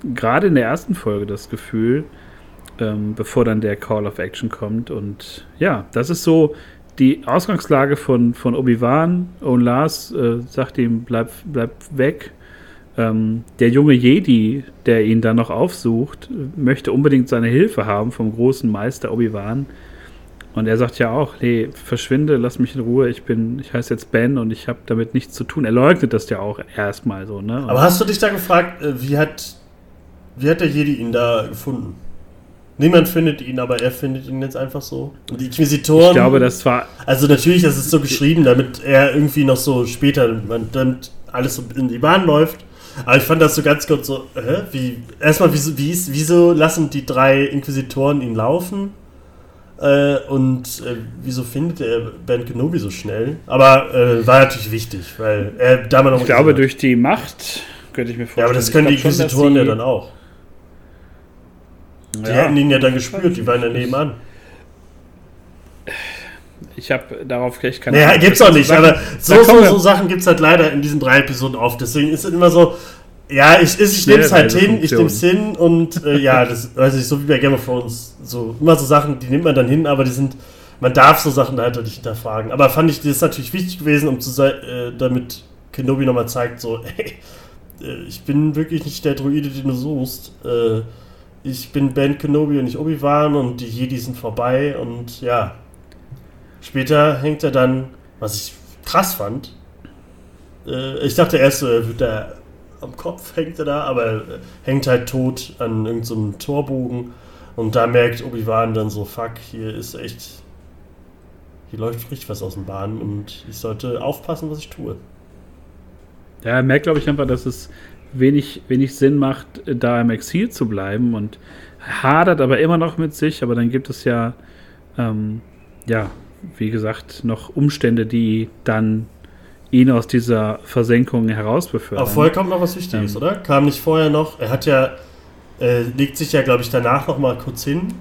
ja. gerade in der ersten Folge das Gefühl, ähm, bevor dann der Call of Action kommt. Und ja, das ist so die Ausgangslage von, von Obi-Wan. Owen Lars äh, sagt ihm, bleib, bleib weg ähm, der junge Jedi, der ihn dann noch aufsucht, möchte unbedingt seine Hilfe haben vom großen Meister Obi-Wan. Und er sagt ja auch, nee, verschwinde, lass mich in Ruhe, ich bin, ich heiße jetzt Ben und ich habe damit nichts zu tun. Er leugnet das ja auch erstmal so, ne? Aber hast du dich da gefragt, äh, wie hat, wie hat der Jedi ihn da gefunden? Niemand findet ihn, aber er findet ihn jetzt einfach so. Und die Inquisitoren. Ich glaube, das war. Also natürlich, das ist so geschrieben, damit er irgendwie noch so später, damit alles so in die Bahn läuft. Aber ich fand das so ganz kurz so, hä? Wie, erstmal, wieso, wie wieso lassen die drei Inquisitoren ihn laufen? Äh, und äh, wieso findet er Ben Kenobi so schnell? Aber äh, war natürlich wichtig, weil er damals noch. Ich glaube, durch die Macht könnte ich mir vorstellen. Ja, aber das können die Inquisitoren ja dann auch. Die ja. hätten ihn ja dann gespürt, die waren ja nebenan. Ich habe darauf gleich keine Naja, gibt's auch nicht, Sachen, aber so, so, so Sachen gibt es halt leider in diesen drei Episoden oft. Deswegen ist es immer so, ja, ich, ich, ich nehme es halt hin, ich nehme es hin und äh, ja, das weiß ich, so wie bei Game of Thrones. So, immer so Sachen, die nimmt man dann hin, aber die sind, man darf so Sachen halt nicht hinterfragen. Aber fand ich, das ist natürlich wichtig gewesen, um zu äh, damit Kenobi nochmal zeigt, so, hey, äh, ich bin wirklich nicht der Druide, den du suchst. Äh, ich bin Ben Kenobi und nicht Obi-Wan und die Jedi sind vorbei und ja, Später hängt er dann, was ich krass fand. Äh, ich dachte erst, äh, wird er am Kopf hängt er da, aber er hängt halt tot an irgendeinem so Torbogen. Und da merkt Obi-Wan dann so, fuck, hier ist echt, hier läuft richtig was aus dem Bahn und ich sollte aufpassen, was ich tue. Ja, er merkt, glaube ich, einfach, dass es wenig, wenig Sinn macht, da im Exil zu bleiben und hadert aber immer noch mit sich, aber dann gibt es ja, ähm, ja, wie gesagt, noch Umstände, die dann ihn aus dieser Versenkung herausbefördern. Aber vorher kommt noch was Wichtiges, ähm, oder? Kam nicht vorher noch, er hat ja, äh, legt sich ja, glaube ich, danach noch mal kurz hin.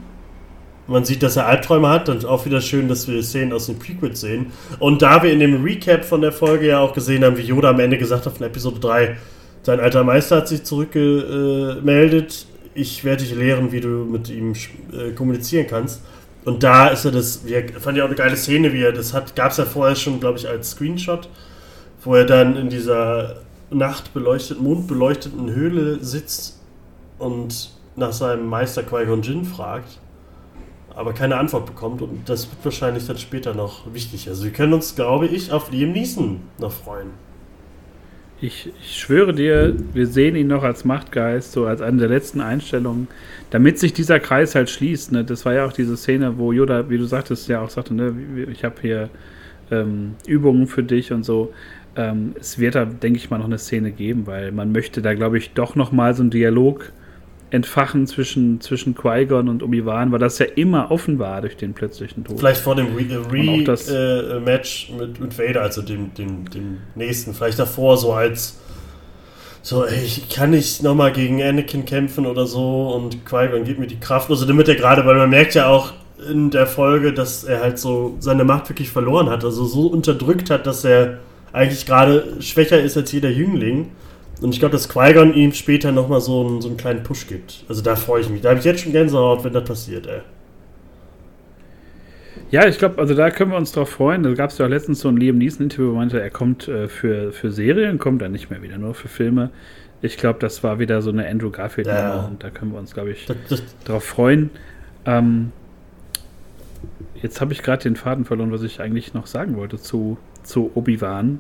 Man sieht, dass er Albträume hat und auch wieder schön, dass wir Szenen aus den Prequels sehen. Und da wir in dem Recap von der Folge ja auch gesehen haben, wie Yoda am Ende gesagt hat von Episode 3, sein alter Meister hat sich zurückgemeldet, ich werde dich lehren, wie du mit ihm äh, kommunizieren kannst. Und da ist er das, wie er, fand ich auch eine geile Szene, wie er das hat, gab es ja vorher schon, glaube ich, als Screenshot, wo er dann in dieser nachtbeleuchteten, mondbeleuchteten Höhle sitzt und nach seinem Meister Qui-Gon Jinn fragt, aber keine Antwort bekommt und das wird wahrscheinlich dann später noch wichtig. Also wir können uns, glaube ich, auf Liam Neeson noch freuen. Ich, ich, schwöre dir, wir sehen ihn noch als Machtgeist, so als eine der letzten Einstellungen, damit sich dieser Kreis halt schließt. Ne? Das war ja auch diese Szene, wo Yoda, wie du sagtest, ja auch sagte, ne, ich habe hier ähm, Übungen für dich und so. Ähm, es wird da, denke ich mal, noch eine Szene geben, weil man möchte da, glaube ich, doch noch mal so einen Dialog entfachen zwischen, zwischen Qui-Gon und Obi-Wan, weil das ja immer offen war durch den plötzlichen Tod. Vielleicht vor dem Re-Match Re äh, mit, mit Vader, also dem, dem, dem nächsten, vielleicht davor so als so, ey, ich kann nicht nochmal gegen Anakin kämpfen oder so und Qui-Gon gibt mir die Kraft, also damit er gerade, weil man merkt ja auch in der Folge, dass er halt so seine Macht wirklich verloren hat, also so unterdrückt hat, dass er eigentlich gerade schwächer ist als jeder Jüngling Und ich glaube, dass Qui-Gon ihm später nochmal so einen, so einen kleinen Push gibt. Also da freue ich mich. Da habe ich jetzt schon Gänsehaut, wenn das passiert, ey. Ja, ich glaube, also da können wir uns drauf freuen. Da gab es ja auch letztens so ein Liam Neeson-Interview, wo meinte, er kommt äh, für, für Serien, kommt er nicht mehr wieder, nur für Filme. Ich glaube, das war wieder so eine Andrew Garfield ja. und da können wir uns, glaube ich, das, das drauf freuen. Ähm, jetzt habe ich gerade den Faden verloren, was ich eigentlich noch sagen wollte zu, zu Obi-Wan.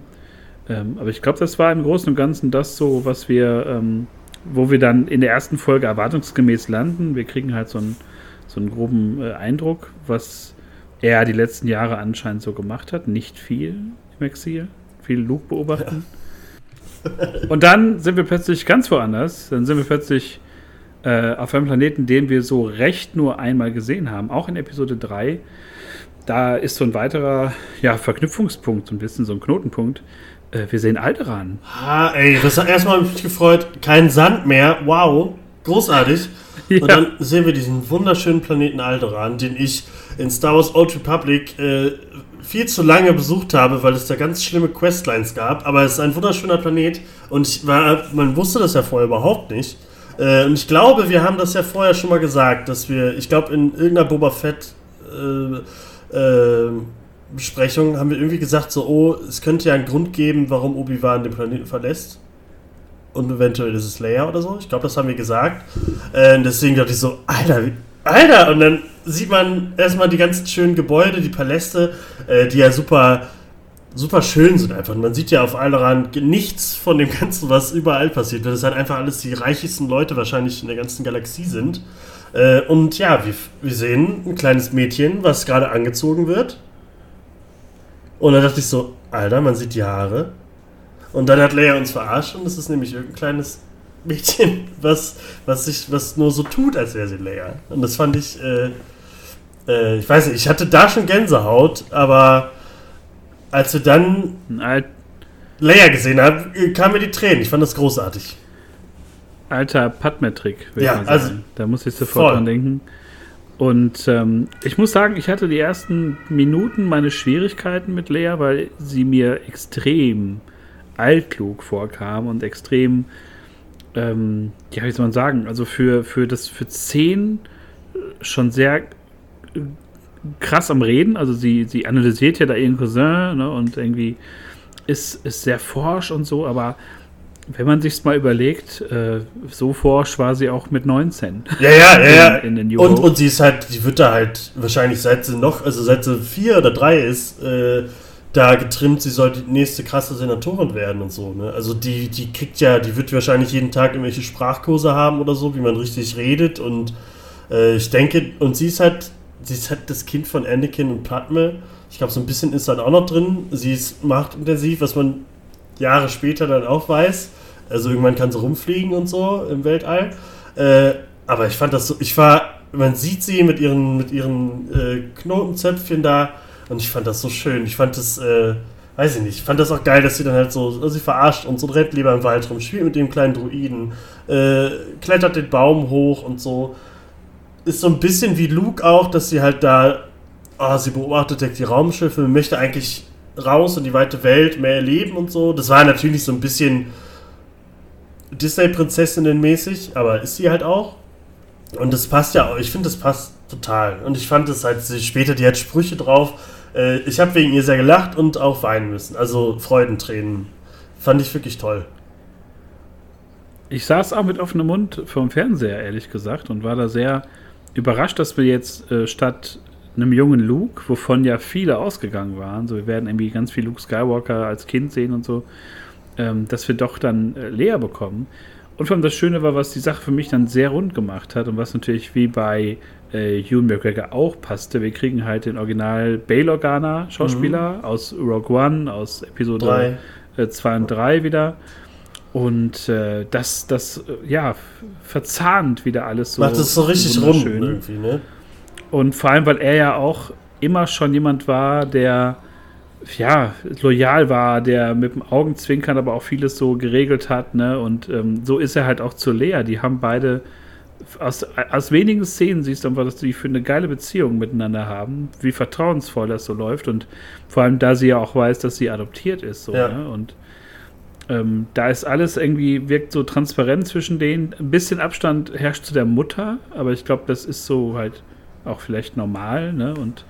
Ähm, aber ich glaube, das war im Großen und Ganzen das so, was wir, ähm, wo wir dann in der ersten Folge erwartungsgemäß landen. Wir kriegen halt so einen, so einen groben äh, Eindruck, was er die letzten Jahre anscheinend so gemacht hat. Nicht viel im Exil, viel Luke beobachten. Ja. Und dann sind wir plötzlich ganz woanders. Dann sind wir plötzlich äh, auf einem Planeten, den wir so recht nur einmal gesehen haben, auch in Episode 3. Da ist so ein weiterer ja, Verknüpfungspunkt, so ein bisschen so ein Knotenpunkt. Äh, wir sehen Alderan. Ah, ey, das hat erstmal mich gefreut. Kein Sand mehr. Wow. Großartig. Ja. Und dann sehen wir diesen wunderschönen Planeten Alderan, den ich in Star Wars Old Republic äh, viel zu lange besucht habe, weil es da ganz schlimme Questlines gab. Aber es ist ein wunderschöner Planet und ich war, man wusste das ja vorher überhaupt nicht. Äh, und ich glaube, wir haben das ja vorher schon mal gesagt, dass wir, ich glaube, in irgendeiner Boba Fett äh, äh, Besprechung haben wir irgendwie gesagt, so, oh, es könnte ja einen Grund geben, warum Obi-Wan den Planeten verlässt. Und eventuell ist es Leia oder so. Ich glaube, das haben wir gesagt. Äh, deswegen dachte ich so, Alter, Alter! Und dann sieht man erstmal die ganzen schönen Gebäude, die Paläste, äh, die ja super, super schön sind einfach. Und man sieht ja auf Alderan nichts von dem Ganzen, was überall passiert, weil es halt einfach alles die reichsten Leute wahrscheinlich in der ganzen Galaxie sind. Äh, und ja, wir, wir sehen ein kleines Mädchen, was gerade angezogen wird. Und dann dachte ich so, Alter, man sieht die Haare. Und dann hat Leia uns verarscht und es ist nämlich irgendein kleines Mädchen, was, was, sich, was nur so tut, als wäre sie Leia. Und das fand ich, äh, äh, ich weiß nicht, ich hatte da schon Gänsehaut, aber als wir dann Leia gesehen haben, kamen mir die Tränen. Ich fand das großartig. Alter Padmetrick, würde ja, ich mal sagen. Also da muss ich sofort voll. dran denken. Und ähm, ich muss sagen, ich hatte die ersten Minuten meine Schwierigkeiten mit Lea, weil sie mir extrem altklug vorkam und extrem, ähm, ja, wie soll man sagen, also für, für das für 10 schon sehr äh, krass am Reden. Also sie, sie analysiert ja da ihren Cousin ne, und irgendwie ist, ist sehr forsch und so, aber wenn man sich mal überlegt, äh, so forsch war sie auch mit 19. Ja, ja, ja. ja. In, in und, und sie ist halt, die wird da halt wahrscheinlich seit sie noch, also seit sie vier oder drei ist, äh, da getrimmt, sie soll die nächste krasse Senatorin werden und so. Ne? Also die, die kriegt ja, die wird wahrscheinlich jeden Tag irgendwelche Sprachkurse haben oder so, wie man richtig redet. Und äh, ich denke, und sie ist halt, sie ist halt das Kind von Anakin und Padme. Ich glaube, so ein bisschen ist dann auch noch drin. Sie ist machtintensiv, was man Jahre später dann auch weiß. Also irgendwann kann sie rumfliegen und so im Weltall. Äh, aber ich fand das so, ich war, man sieht sie mit ihren, mit ihren äh, Knotenzöpfchen da und ich fand das so schön. Ich fand das, äh, weiß ich nicht, ich fand das auch geil, dass sie dann halt so, also sie verarscht und so rennt lieber im Wald rum, spielt mit dem kleinen Druiden, äh, klettert den Baum hoch und so. Ist so ein bisschen wie Luke auch, dass sie halt da, oh, sie beobachtet die Raumschiffe, möchte eigentlich raus in die weite Welt, mehr erleben und so. Das war natürlich so ein bisschen Disney-Prinzessinnen-mäßig, aber ist sie halt auch. Und das passt ja auch, ich finde, das passt total. Und ich fand es halt später, die hat Sprüche drauf. Äh, ich habe wegen ihr sehr gelacht und auch weinen müssen. Also Freudentränen. Fand ich wirklich toll. Ich saß auch mit offenem Mund vorm Fernseher, ehrlich gesagt, und war da sehr überrascht, dass wir jetzt äh, statt einem jungen Luke, wovon ja viele ausgegangen waren, so wir werden irgendwie ganz viel Luke Skywalker als Kind sehen und so, ähm, dass wir doch dann äh, Lea bekommen. Und vor allem das Schöne war, was die Sache für mich dann sehr rund gemacht hat und was natürlich wie bei äh, Ewan McGregor auch passte. Wir kriegen halt den Original Bail Organa Schauspieler mhm. aus Rogue One, aus Episode 2 äh, und 3 wieder. Und äh, das, das, äh, ja, verzahnt wieder alles so. Macht es so richtig rund irgendwie, ne? Und vor allem, weil er ja auch immer schon jemand war, der ja, loyal war, der mit dem Augenzwinkern aber auch vieles so geregelt hat, ne? Und ähm, so ist er halt auch zu Lea. Die haben beide aus, aus wenigen Szenen siehst du einfach, dass die für eine geile Beziehung miteinander haben, wie vertrauensvoll das so läuft und vor allem, da sie ja auch weiß, dass sie adoptiert ist, so, ja. ne? Und Ähm, da ist alles irgendwie, wirkt so transparent zwischen denen. Ein bisschen Abstand herrscht zu der Mutter, aber ich glaube, das ist so halt auch vielleicht normal, ne? Und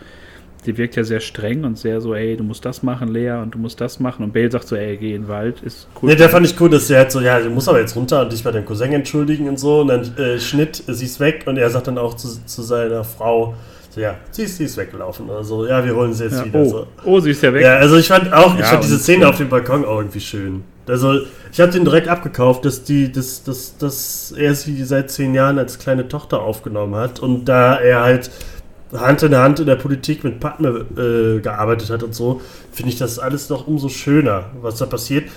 die wirkt ja sehr streng und sehr so, ey, du musst das machen, Lea, und du musst das machen. Und Bale sagt so, ey, geh in den Wald, ist cool. Ne, der fand ich cool, dass er halt so, ja, du musst aber jetzt runter und dich bei deinem Cousin entschuldigen und so. Und dann äh, Schnitt, sie ist weg und er sagt dann auch zu, zu seiner Frau, so, ja, sie ist, sie ist weggelaufen oder so. Ja, wir holen sie jetzt ja, wieder. Oh. So. oh, sie ist ja weg. Ja, also ich fand auch, ja, ich fand diese Szene auf dem Balkon auch irgendwie schön. Also ich habe den direkt abgekauft, dass die, dass, dass, dass er sie seit zehn Jahren als kleine Tochter aufgenommen hat und da er halt Hand in Hand in der Politik mit Padme äh, gearbeitet hat und so, finde ich das alles noch umso schöner, was da passiert.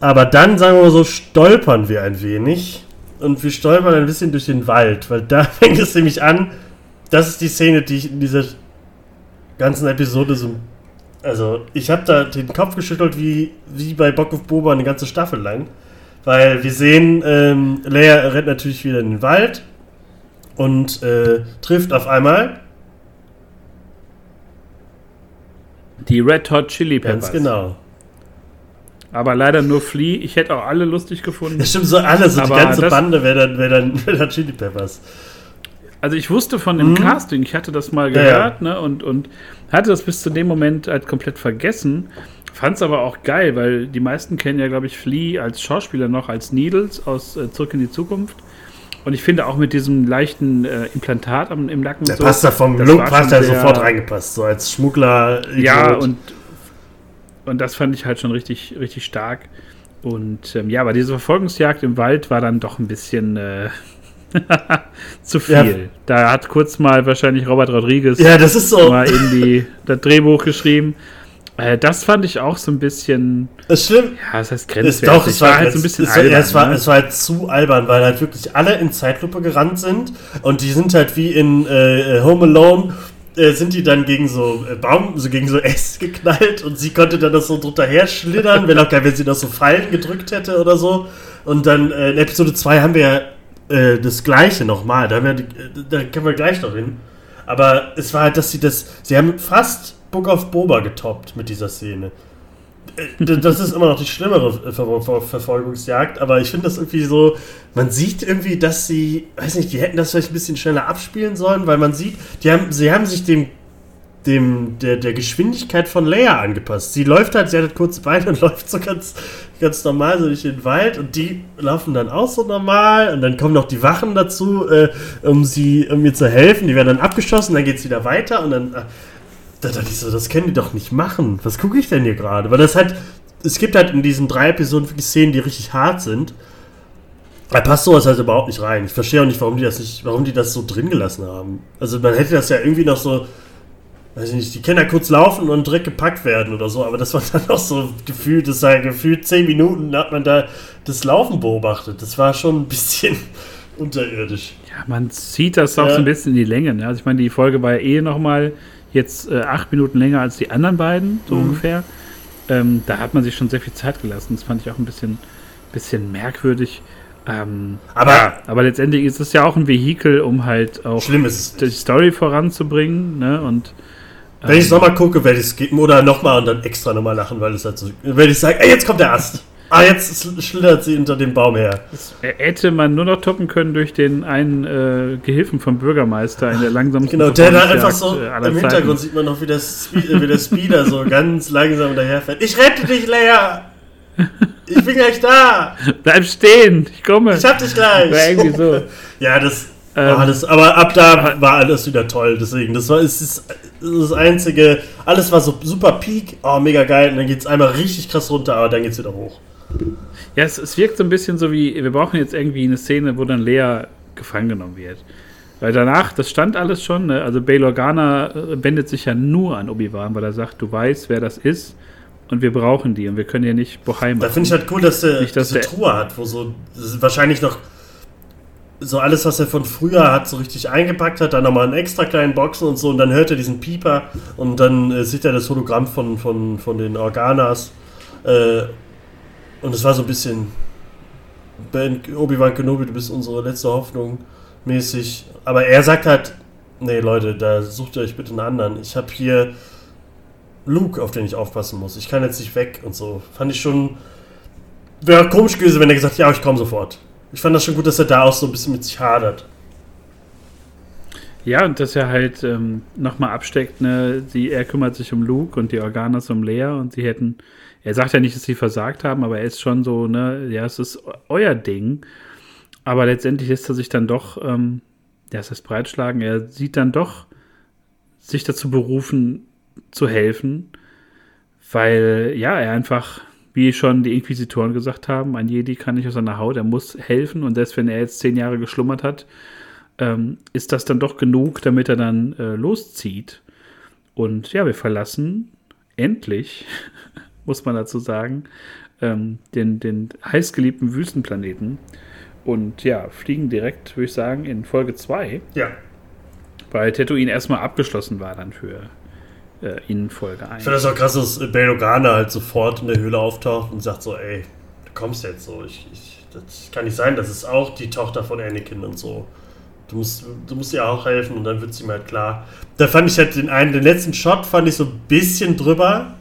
Aber dann, sagen wir mal so, stolpern wir ein wenig und wir stolpern ein bisschen durch den Wald, weil da fängt es nämlich an, das ist die Szene, die ich in dieser ganzen Episode so. Also, ich habe da den Kopf geschüttelt, wie, wie bei Bock of Boba eine ganze Staffel lang. Weil wir sehen, ähm, Leia rennt natürlich wieder in den Wald und äh, trifft auf einmal. Die Red Hot Chili Peppers. Ganz genau. Aber leider nur Flea. Ich hätte auch alle lustig gefunden. Ja, stimmt, so alle, so die ganze Bande wäre dann, wär dann, wär dann Chili Peppers. Also ich wusste von dem mhm. Casting, ich hatte das mal gehört, ja, ja. ne, und, und hatte das bis zu dem Moment halt komplett vergessen. Fand es aber auch geil, weil die meisten kennen ja, glaube ich, Flea als Schauspieler noch als Needles aus äh, Zurück in die Zukunft. Und ich finde auch mit diesem leichten äh, Implantat am, im Nacken. Der so, passt da vom Look passt da sofort reingepasst, so als Schmuggler. -Idiot. Ja, und, und das fand ich halt schon richtig, richtig stark. Und ähm, ja, aber diese Verfolgungsjagd im Wald war dann doch ein bisschen. Äh, Zu viel. Ja. Da hat kurz mal wahrscheinlich Robert Rodriguez ja, das ist so. mal in die, das Drehbuch geschrieben. Äh, das fand ich auch so ein bisschen. Das ist schlimm. Ja, das heißt grenzwertig. Doch, es war, war halt so ein bisschen es, albern. Ja, es, war, ne? es war halt zu albern, weil halt wirklich alle in Zeitlupe gerannt sind und die sind halt wie in äh, Home Alone äh, sind die dann gegen so äh, Baum, so gegen so Äste geknallt und sie konnte dann das so drunter her schlittern, wenn auch geil, wenn sie das so Fallen gedrückt hätte oder so. Und dann äh, in Episode 2 haben wir ja äh, das Gleiche nochmal. Da, die, da können wir gleich noch hin. Aber es war halt, dass sie das. Sie haben fast Book of Boba getoppt mit dieser Szene. Äh, das ist immer noch die schlimmere Ver Ver Verfolgungsjagd, aber ich finde das irgendwie so, man sieht irgendwie, dass sie, weiß nicht, die hätten das vielleicht ein bisschen schneller abspielen sollen, weil man sieht, die haben, sie haben sich dem dem, der, der Geschwindigkeit von Leia angepasst. Sie läuft halt, sie hat halt kurze Beine und läuft so ganz, ganz normal so durch den Wald und die laufen dann auch so normal und dann kommen noch die Wachen dazu, äh, um sie, um mir zu helfen. Die werden dann abgeschossen, dann geht es wieder weiter und dann. Äh, da dachte ich so, das können die doch nicht machen. Was gucke ich denn hier gerade? Weil das halt, es gibt halt in diesen drei Episoden wirklich Szenen, die richtig hart sind. Da passt sowas halt überhaupt nicht rein. Ich verstehe auch nicht, warum die das nicht, warum die das so drin gelassen haben. Also man hätte das ja irgendwie noch so weiß ich nicht, die Kinder kurz laufen und direkt gepackt werden oder so, aber das war dann auch so gefühlt, das sei gefühlt zehn Minuten hat man da das Laufen beobachtet. Das war schon ein bisschen unterirdisch. Ja, man zieht das auch ja. so ein bisschen in die Länge. Ne? Also ich meine, die Folge war ja eh nochmal jetzt äh, acht Minuten länger als die anderen beiden, so mhm. ungefähr. Ähm, da hat man sich schon sehr viel Zeit gelassen. Das fand ich auch ein bisschen, bisschen merkwürdig. Ähm, aber, ja, aber letztendlich ist es ja auch ein Vehikel, um halt auch die Story voranzubringen. Ne? Und wenn ähm, ich es nochmal gucke, werde ich es geben oder nochmal und dann extra nochmal lachen, weil es halt so. Werde ich sagen, ey, jetzt kommt der Ast. Ah, jetzt schlittert sie hinter dem Baum her. Das hätte man nur noch toppen können durch den einen äh, Gehilfen vom Bürgermeister in der langsamen Genau, der da einfach so äh, im Hintergrund sieht man noch, wie der, Spe wie der Speeder so ganz langsam daherfährt. Ich rette dich, Leia! Ich bin gleich da! Bleib stehen, ich komme. Ich hab dich gleich! War irgendwie so. ja, das ähm, alles, aber ab da war alles wieder toll, deswegen. Das war es ist das einzige. Alles war so super Peak, oh mega geil, und dann geht es einmal richtig krass runter, aber dann geht es wieder hoch. Ja, es, es wirkt so ein bisschen so wie, wir brauchen jetzt irgendwie eine Szene, wo dann Lea gefangen genommen wird. Weil danach, das stand alles schon, ne? also Bail Organa äh, wendet sich ja nur an Obi-Wan, weil er sagt, du weißt, wer das ist und wir brauchen die und wir können ja nicht Bohai machen. Da finde ich halt cool, dass der nicht, dass diese der Truhe hat, wo so wahrscheinlich noch so alles, was er von früher hat, so richtig eingepackt hat, dann nochmal einen extra kleinen Boxen und so und dann hört er diesen Pieper und dann äh, sieht er das Hologramm von, von, von den Organas äh, und es war so ein bisschen Obi-Wan Kenobi, du bist unsere letzte Hoffnung mäßig, aber er sagt halt, nee Leute, da sucht ihr euch bitte einen anderen. Ich habe hier Luke, auf den ich aufpassen muss. Ich kann jetzt nicht weg und so. Fand ich schon. Wäre komisch gewesen, wenn er gesagt hätte, ja, ich komme sofort. Ich fand das schon gut, dass er da auch so ein bisschen mit sich hadert. Ja, und dass er halt ähm, nochmal absteckt, ne, sie, er kümmert sich um Luke und die Organas um Lea und sie hätten, er sagt ja nicht, dass sie versagt haben, aber er ist schon so, ne, ja, es ist euer Ding. Aber letztendlich lässt er sich dann doch, ähm, ja, es heißt breitschlagen, er sieht dann doch sich dazu berufen, zu helfen, weil, ja, er einfach, wie schon die Inquisitoren gesagt haben, ein Jedi kann nicht aus seiner Haut, er muss helfen und selbst wenn er jetzt zehn Jahre geschlummert hat, ähm, ist das dann doch genug, damit er dann äh, loszieht. Und ja, wir verlassen endlich, muss man dazu sagen, ähm, den, den heißgeliebten Wüstenplaneten und ja, fliegen direkt, würde ich sagen, in Folge 2. Ja. Weil Tatooine erstmal abgeschlossen war dann für äh, in Folge 1. Ich finde das auch krass, dass Bail Organa halt sofort in der Höhle auftaucht und sagt so, ey, du kommst jetzt so. Ich, ich, das kann nicht sein, das ist auch die Tochter von Anakin und so. Du musst, du musst ihr auch helfen und dann wird sie mir halt klar. Da fand ich halt den einen, den letzten Shot fand ich so ein bisschen drüber,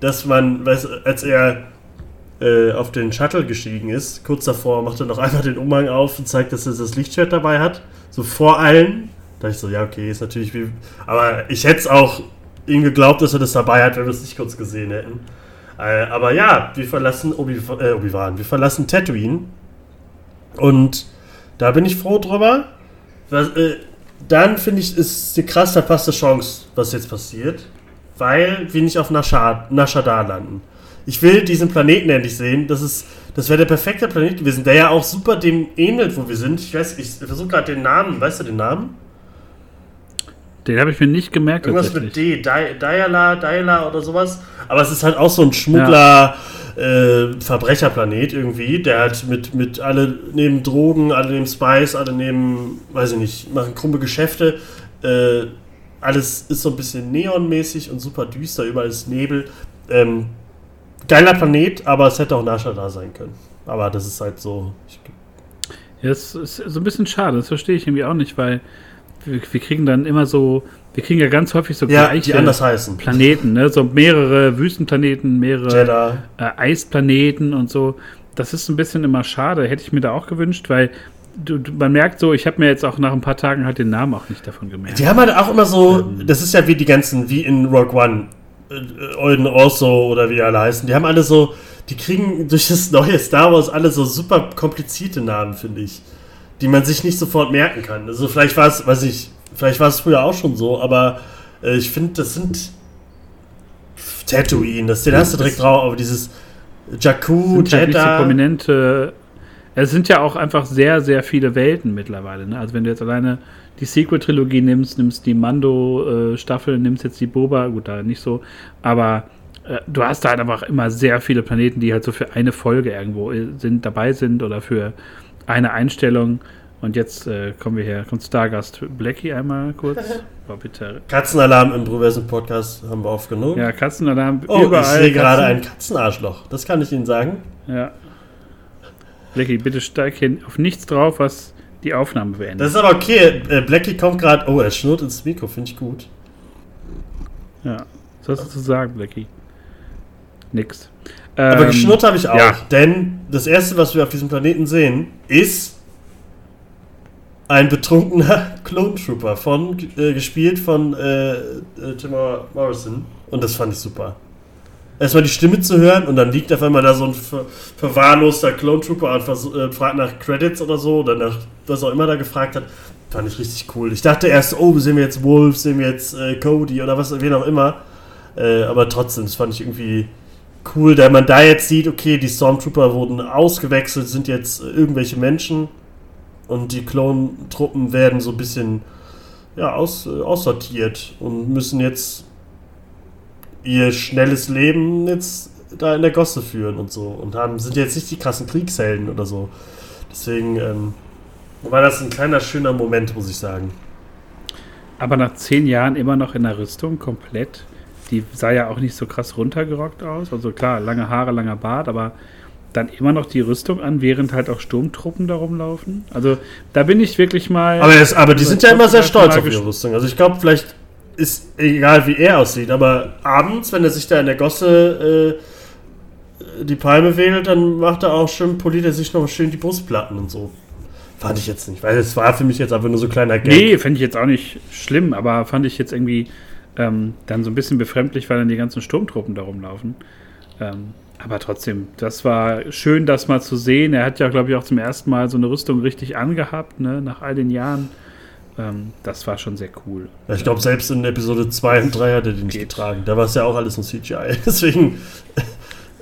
dass man, als er äh, auf den Shuttle gestiegen ist, kurz davor macht er noch einmal den Umhang auf und zeigt, dass er das Lichtschwert dabei hat. So vor allen. Da dachte ich so, ja, okay, ist natürlich wie. Aber ich hätte es auch ihm geglaubt, dass er das dabei hat, wenn wir es nicht kurz gesehen hätten. Äh, aber ja, wir verlassen Obi-Wan, äh, Obi wir verlassen Tatooine. Und da bin ich froh drüber. Was, äh, dann finde ich, ist die krass verpasste Chance, was jetzt passiert. Weil wir nicht auf Nashadar landen. Ich will diesen Planeten endlich sehen. Das ist, das wäre der perfekte Planet gewesen, der ja auch super dem ähnelt, wo wir sind. Ich weiß, ich versuche gerade den Namen. Weißt du den Namen? Den habe ich mir nicht gemerkt. Irgendwas mit D, Diala, Diala oder sowas. Aber es ist halt auch so ein Schmuggler. Ja. Äh, Verbrecherplanet irgendwie, der halt mit, mit alle nehmen Drogen, alle nehmen Spice, alle nehmen, weiß ich nicht, machen krumme Geschäfte. Äh, alles ist so ein bisschen neonmäßig und super düster, überall ist Nebel. Ähm, geiler Planet, aber es hätte auch Nasha da sein können. Aber das ist halt so. Ja, es ist so ein bisschen schade, das verstehe ich irgendwie auch nicht, weil wir, wir kriegen dann immer so, wir kriegen ja ganz häufig so ja, gleiche die anders heißen. Planeten, ne? so mehrere Wüstenplaneten, mehrere äh, Eisplaneten und so. Das ist ein bisschen immer schade, hätte ich mir da auch gewünscht, weil du, du, man merkt so, ich habe mir jetzt auch nach ein paar Tagen halt den Namen auch nicht davon gemerkt. Die haben halt auch immer so, ähm, das ist ja wie die ganzen, wie in Rogue One, äh, Olden Orso oder wie die alle heißen, die haben alle so, die kriegen durch das neue Star Wars alle so super komplizierte Namen, finde ich die man sich nicht sofort merken kann. Also vielleicht war es, weiß ich, vielleicht war es früher auch schon so, aber äh, ich finde, das sind Tatooine, das, den hast du direkt drauf, aber dieses Jakku, Jeddah. Halt so prominente. Es sind ja auch einfach sehr, sehr viele Welten mittlerweile. Ne? Also wenn du jetzt alleine die Sequel-Trilogie nimmst, nimmst die Mando-Staffel, nimmst jetzt die Boba, gut, da nicht so, aber äh, du hast da halt einfach immer sehr viele Planeten, die halt so für eine Folge irgendwo äh, sind, dabei sind oder für eine Einstellung. Und jetzt äh, kommen wir her, kommt Stargast Blackie einmal kurz. Bitte. Katzenalarm im Proversen Podcast haben wir oft genug. Ja, Katzenalarm oh, überall. Ich sehe gerade ein Katzenarschloch. Das kann ich Ihnen sagen. Ja. Blackie, bitte steig hin auf nichts drauf, was die Aufnahme beendet. Das ist aber okay. Äh, Blackie kommt gerade. Oh, er schnurrt ins Mikro, finde ich gut. Ja, was hast du zu sagen, Blackie? Nix. Aber ähm, geschnurrt habe ich auch. Ja. Denn das erste, was wir auf diesem Planeten sehen, ist ein betrunkener Clone Trooper von, äh, gespielt von äh, äh, Timur Morrison. Und das fand ich super. Erstmal die Stimme zu hören und dann liegt auf einmal da so ein ver verwahrloster Clone Trooper und äh, fragt nach Credits oder so oder nach was auch immer da gefragt hat. Fand ich richtig cool. Ich dachte erst, oh, sehen wir jetzt Wolf, sehen wir jetzt äh, Cody oder was, wen auch immer. Äh, aber trotzdem, das fand ich irgendwie cool, da man da jetzt sieht, okay, die Stormtrooper wurden ausgewechselt, sind jetzt irgendwelche Menschen und die Klontruppen werden so ein bisschen ja, aus, aussortiert und müssen jetzt ihr schnelles Leben jetzt da in der Gosse führen und so und haben, sind jetzt nicht die krassen Kriegshelden oder so. Deswegen ähm, war das ein kleiner schöner Moment, muss ich sagen. Aber nach zehn Jahren immer noch in der Rüstung, komplett die sah ja auch nicht so krass runtergerockt aus. Also klar, lange Haare, langer Bart, aber dann immer noch die Rüstung an, während halt auch Sturmtruppen da rumlaufen. Also da bin ich wirklich mal. Aber, es, aber die sind ja immer sehr stolz auf ihre Rüstung. Also ich glaube, vielleicht ist egal, wie er aussieht, aber abends, wenn er sich da in der Gosse äh, die Palme wählt, dann macht er auch schön, poliert er sich noch schön die Brustplatten und so. Fand ich jetzt nicht, weil es war für mich jetzt einfach nur so kleiner Gag. Nee, fände ich jetzt auch nicht schlimm, aber fand ich jetzt irgendwie ähm, dann so ein bisschen befremdlich, weil dann die ganzen Sturmtruppen da rumlaufen. Ähm, aber trotzdem, das war schön, das mal zu sehen. Er hat ja, glaube ich, auch zum ersten Mal so eine Rüstung richtig angehabt, ne, nach all den Jahren. Ähm, das war schon sehr cool. Ja, ich glaube, selbst in Episode 2 und 3 hat er den nicht getragen. Da war es ja auch alles ein CGI. Deswegen,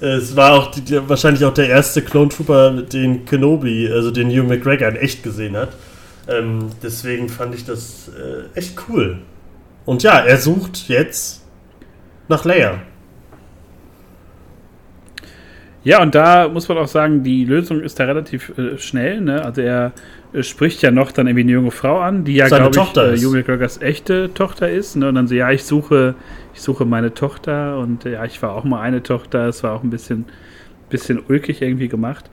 es war auch die, wahrscheinlich auch der erste Clone Trooper, den Kenobi, also den Hugh McGregor in echt gesehen hat. Ähm, deswegen fand ich das äh, echt cool. Und ja, er sucht jetzt nach Leia. Ja, und da muss man auch sagen, die Lösung ist da relativ äh, schnell. Ne? Also er äh, spricht ja noch dann irgendwie eine junge Frau an, die ja, glaube ich, äh, Hugh McGregors echte Tochter ist. Ne? Und dann so, ja, ich suche, ich suche meine Tochter und ja, ich war auch mal eine Tochter. Es war auch ein bisschen, bisschen ulkig irgendwie gemacht.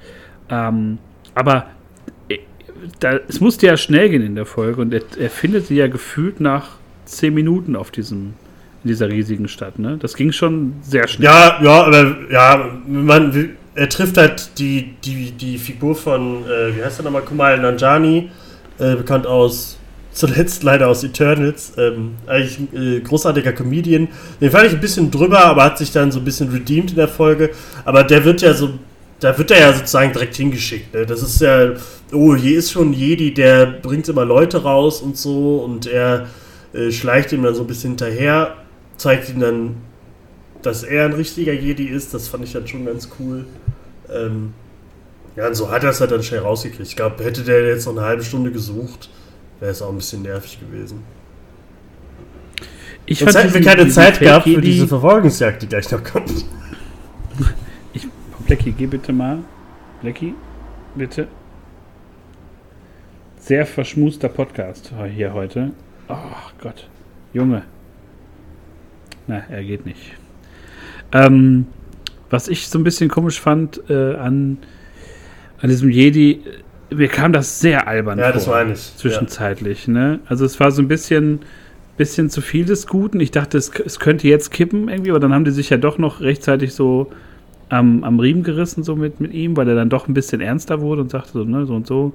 Ähm, aber äh, da, es musste ja schnell gehen in der Folge und er, er findet sie ja gefühlt nach zehn Minuten auf diesem in dieser riesigen Stadt, ne? Das ging schon sehr schnell. Ja, ja, aber ja, man, er trifft halt die, die, die Figur von, äh, wie heißt er nochmal, Kumail Nanjani, äh, bekannt aus, zuletzt leider aus Eternals, ähm, eigentlich äh, großartiger Comedian. Den fand ich ein bisschen drüber, aber hat sich dann so ein bisschen redeemed in der Folge. Aber der wird ja so, da wird er ja sozusagen direkt hingeschickt. Ne? Das ist ja, oh, hier ist schon Jedi, der bringt immer Leute raus und so und er äh, schleicht ihm dann so ein bisschen hinterher zeigt ihm dann, dass er ein richtiger Jedi ist. Das fand ich dann schon ganz cool. Ähm, ja, und so hat er es halt dann schnell rausgekriegt. Ich glaube, hätte der jetzt noch eine halbe Stunde gesucht, wäre es auch ein bisschen nervig gewesen. Ich Jetzt hätten wir keine Zeit gehabt für diese Verfolgungsjagd, die gleich noch kommt. Ich, Blackie, geh bitte mal. Blackie, bitte. Sehr verschmuster Podcast hier heute. Oh Gott. Junge. Na, er geht nicht. Ähm, was ich so ein bisschen komisch fand äh, an, an diesem Jedi, mir kam das sehr albern ja, vor. das war ich. Zwischenzeitlich, ja. ne? Also es war so ein bisschen, bisschen zu viel des Guten. Ich dachte, es, es könnte jetzt kippen irgendwie, aber dann haben die sich ja doch noch rechtzeitig so am, am Riemen gerissen, so mit, mit ihm, weil er dann doch ein bisschen ernster wurde und sagte so, ne, so und so.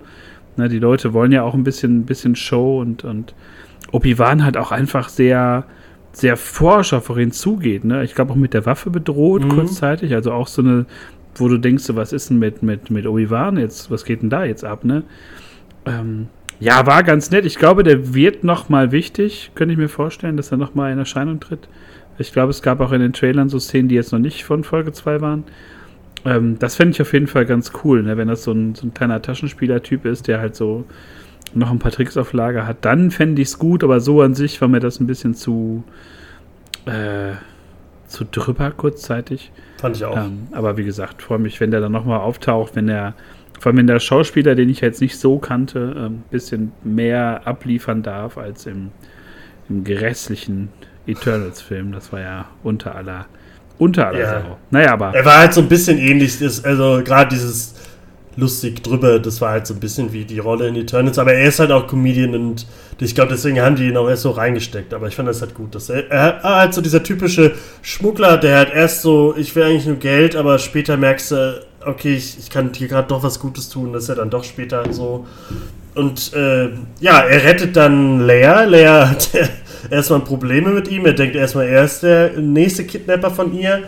Ne, die Leute wollen ja auch ein bisschen, bisschen Show und, und Obi-Wan hat auch einfach sehr sehr forsch auf ihn zugeht. Ne? Ich glaube auch mit der Waffe bedroht, mhm. kurzzeitig. Also auch so eine, wo du denkst, was ist denn mit, mit, mit Obi-Wan jetzt? Was geht denn da jetzt ab? Ne? Ähm, ja, war ganz nett. Ich glaube, der wird noch mal wichtig. Könnte ich mir vorstellen, dass er noch mal in Erscheinung tritt. Ich glaube, es gab auch in den Trailern so Szenen, die jetzt noch nicht von Folge 2 waren. Ähm, das fände ich auf jeden Fall ganz cool, ne? wenn das so ein, so ein kleiner Taschenspieler-Typ ist, der halt so noch ein paar Tricks auf Lager hat, dann fände ich es gut, aber so an sich war mir das ein bisschen zu, äh, zu drüber kurzzeitig. Fand ich auch. Ähm, aber wie gesagt, freue mich, wenn der dann nochmal auftaucht, wenn der, vor allem wenn der Schauspieler, den ich jetzt nicht so kannte, ein ähm, bisschen mehr abliefern darf als im, im grässlichen Eternals-Film. Das war ja unter aller, unter aller ja. Sau. Naja, aber. Er war halt so ein bisschen ähnlich, also gerade dieses lustig drüber. Das war halt so ein bisschen wie die Rolle in Eternals. Aber er ist halt auch Comedian und ich glaube, deswegen haben die ihn auch erst so reingesteckt. Aber ich fand das halt gut. Dass er, er halt so dieser typische Schmuggler, der halt erst so, ich will eigentlich nur Geld, aber später merkst du, okay, ich, ich kann hier gerade doch was Gutes tun. Das ist ja dann doch später so. Und äh, ja, er rettet dann Leia. Leia hat erstmal Probleme mit ihm. Er denkt erstmal, er ist der nächste Kidnapper von ihr.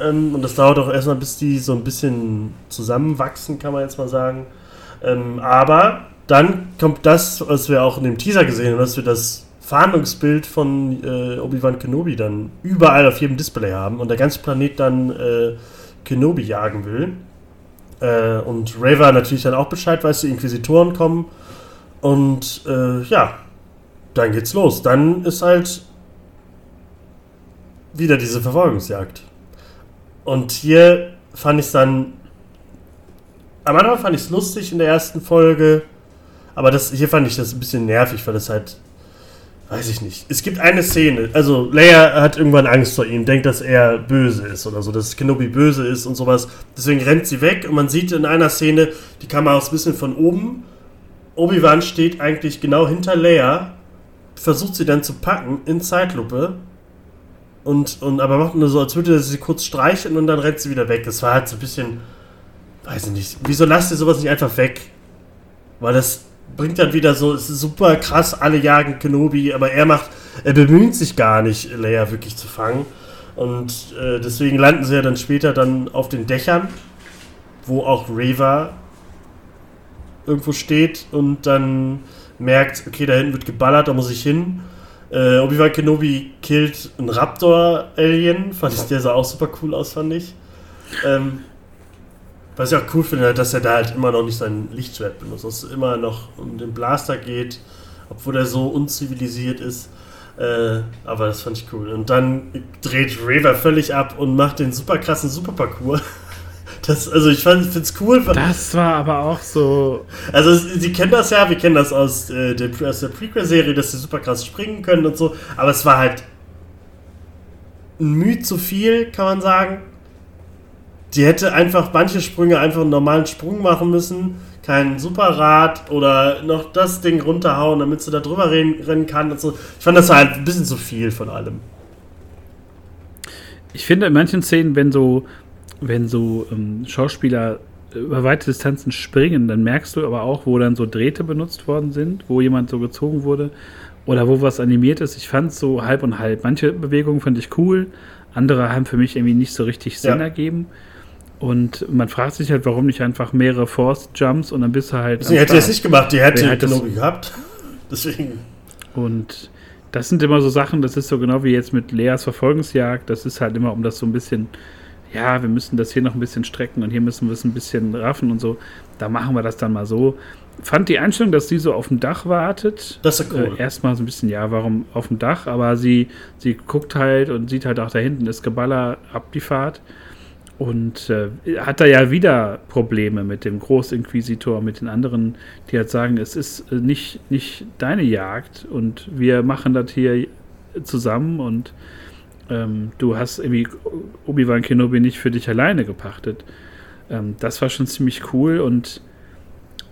Ähm, und das dauert auch erstmal, bis die so ein bisschen zusammenwachsen, kann man jetzt mal sagen. Ähm, aber dann kommt das, was wir auch in dem Teaser gesehen haben, dass wir das Fahndungsbild von äh, Obi-Wan Kenobi dann überall auf jedem Display haben und der ganze Planet dann äh, Kenobi jagen will. Äh, und Raver natürlich dann auch Bescheid weiß, die Inquisitoren kommen. Und äh, ja, dann geht's los. Dann ist halt wieder diese Verfolgungsjagd. Und hier fand ich es dann. Am Anfang fand ich es lustig in der ersten Folge. Aber das, hier fand ich das ein bisschen nervig, weil es halt. Weiß ich nicht. Es gibt eine Szene. Also, Leia hat irgendwann Angst vor ihm, denkt, dass er böse ist oder so, dass Kenobi böse ist und sowas. Deswegen rennt sie weg und man sieht in einer Szene, die Kamera ist ein bisschen von oben. Obi-Wan steht eigentlich genau hinter Leia, versucht sie dann zu packen in Zeitlupe. Und, und aber macht nur so, als würde sie kurz streicheln und dann rennt sie wieder weg. Das war halt so ein bisschen, weiß ich nicht, wieso lasst ihr sowas nicht einfach weg? Weil das bringt dann wieder so, es ist super krass, alle jagen Kenobi, aber er macht, er bemüht sich gar nicht, Leia wirklich zu fangen. Und äh, deswegen landen sie ja dann später dann auf den Dächern, wo auch Reva irgendwo steht und dann merkt, okay, da hinten wird geballert, da muss ich hin. Äh, Obi-Wan Kenobi killt einen Raptor-Alien, fand ich, der sah auch super cool aus, fand ich. Ähm, was ich auch cool finde, dass er da halt immer noch nicht sein Lichtschwert benutzt, dass es immer noch um den Blaster geht, obwohl er so unzivilisiert ist. Äh, aber das fand ich cool. Und dann dreht Raver völlig ab und macht den super krassen Superparcours. Das, also ich finde es cool. Das war aber auch so. Also sie kennen das ja, wir kennen das aus, äh, der, aus der Prequel-Serie, dass sie super krass springen können und so. Aber es war halt ein Mühe zu viel, kann man sagen. Die hätte einfach manche Sprünge einfach einen normalen Sprung machen müssen, kein Superrad oder noch das Ding runterhauen, damit sie da drüber rennen kann und so. Ich fand das halt ein bisschen zu viel von allem. Ich finde in manchen Szenen, wenn so, wenn so ähm, Schauspieler über weite Distanzen springen, dann merkst du aber auch, wo dann so Drähte benutzt worden sind, wo jemand so gezogen wurde oder wo was animiert ist. Ich fand es so halb und halb. Manche Bewegungen fand ich cool, andere haben für mich irgendwie nicht so richtig Sinn ja. ergeben. Und man fragt sich halt, warum nicht einfach mehrere Force Jumps und dann bist du halt. Sie hätte es nicht gemacht, die hätte genug gehabt. Deswegen. Und das sind immer so Sachen, das ist so genau wie jetzt mit Leas Verfolgungsjagd. Das ist halt immer, um das so ein bisschen, ja, wir müssen das hier noch ein bisschen strecken und hier müssen wir es ein bisschen raffen und so. Da machen wir das dann mal so. Fand die Einstellung, dass sie so auf dem Dach wartet. Das ist cool. Äh, erstmal so ein bisschen, ja, warum auf dem Dach? Aber sie, sie guckt halt und sieht halt auch da hinten ist Geballer ab die Fahrt. Und äh, hat da ja wieder Probleme mit dem Großinquisitor, mit den anderen, die halt sagen, es ist äh, nicht, nicht deine Jagd und wir machen das hier zusammen und ähm, du hast irgendwie Obi-Wan Kenobi nicht für dich alleine gepachtet. Ähm, das war schon ziemlich cool und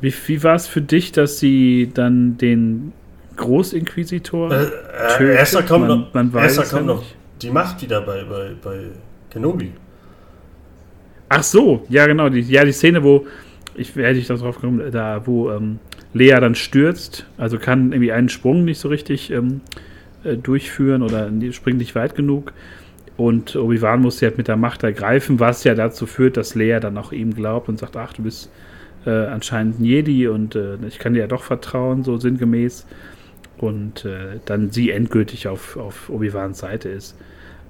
wie, wie war es für dich, dass sie dann den Großinquisitor äh, äh, Erster kommt, man, man noch, erster kommt noch die Macht wieder bei, bei, bei Kenobi. Ach so, ja genau, die, ja die Szene, wo ich werde ich darauf gekommen, da wo ähm, Lea dann stürzt, also kann irgendwie einen Sprung nicht so richtig ähm, äh, durchführen oder springt nicht weit genug und Obi-Wan muss sie halt mit der Macht ergreifen, was ja dazu führt, dass Lea dann auch ihm glaubt und sagt, ach du bist äh, anscheinend ein Jedi und äh, ich kann dir ja doch vertrauen, so sinngemäß und äh, dann sie endgültig auf, auf Obi-Wans Seite ist.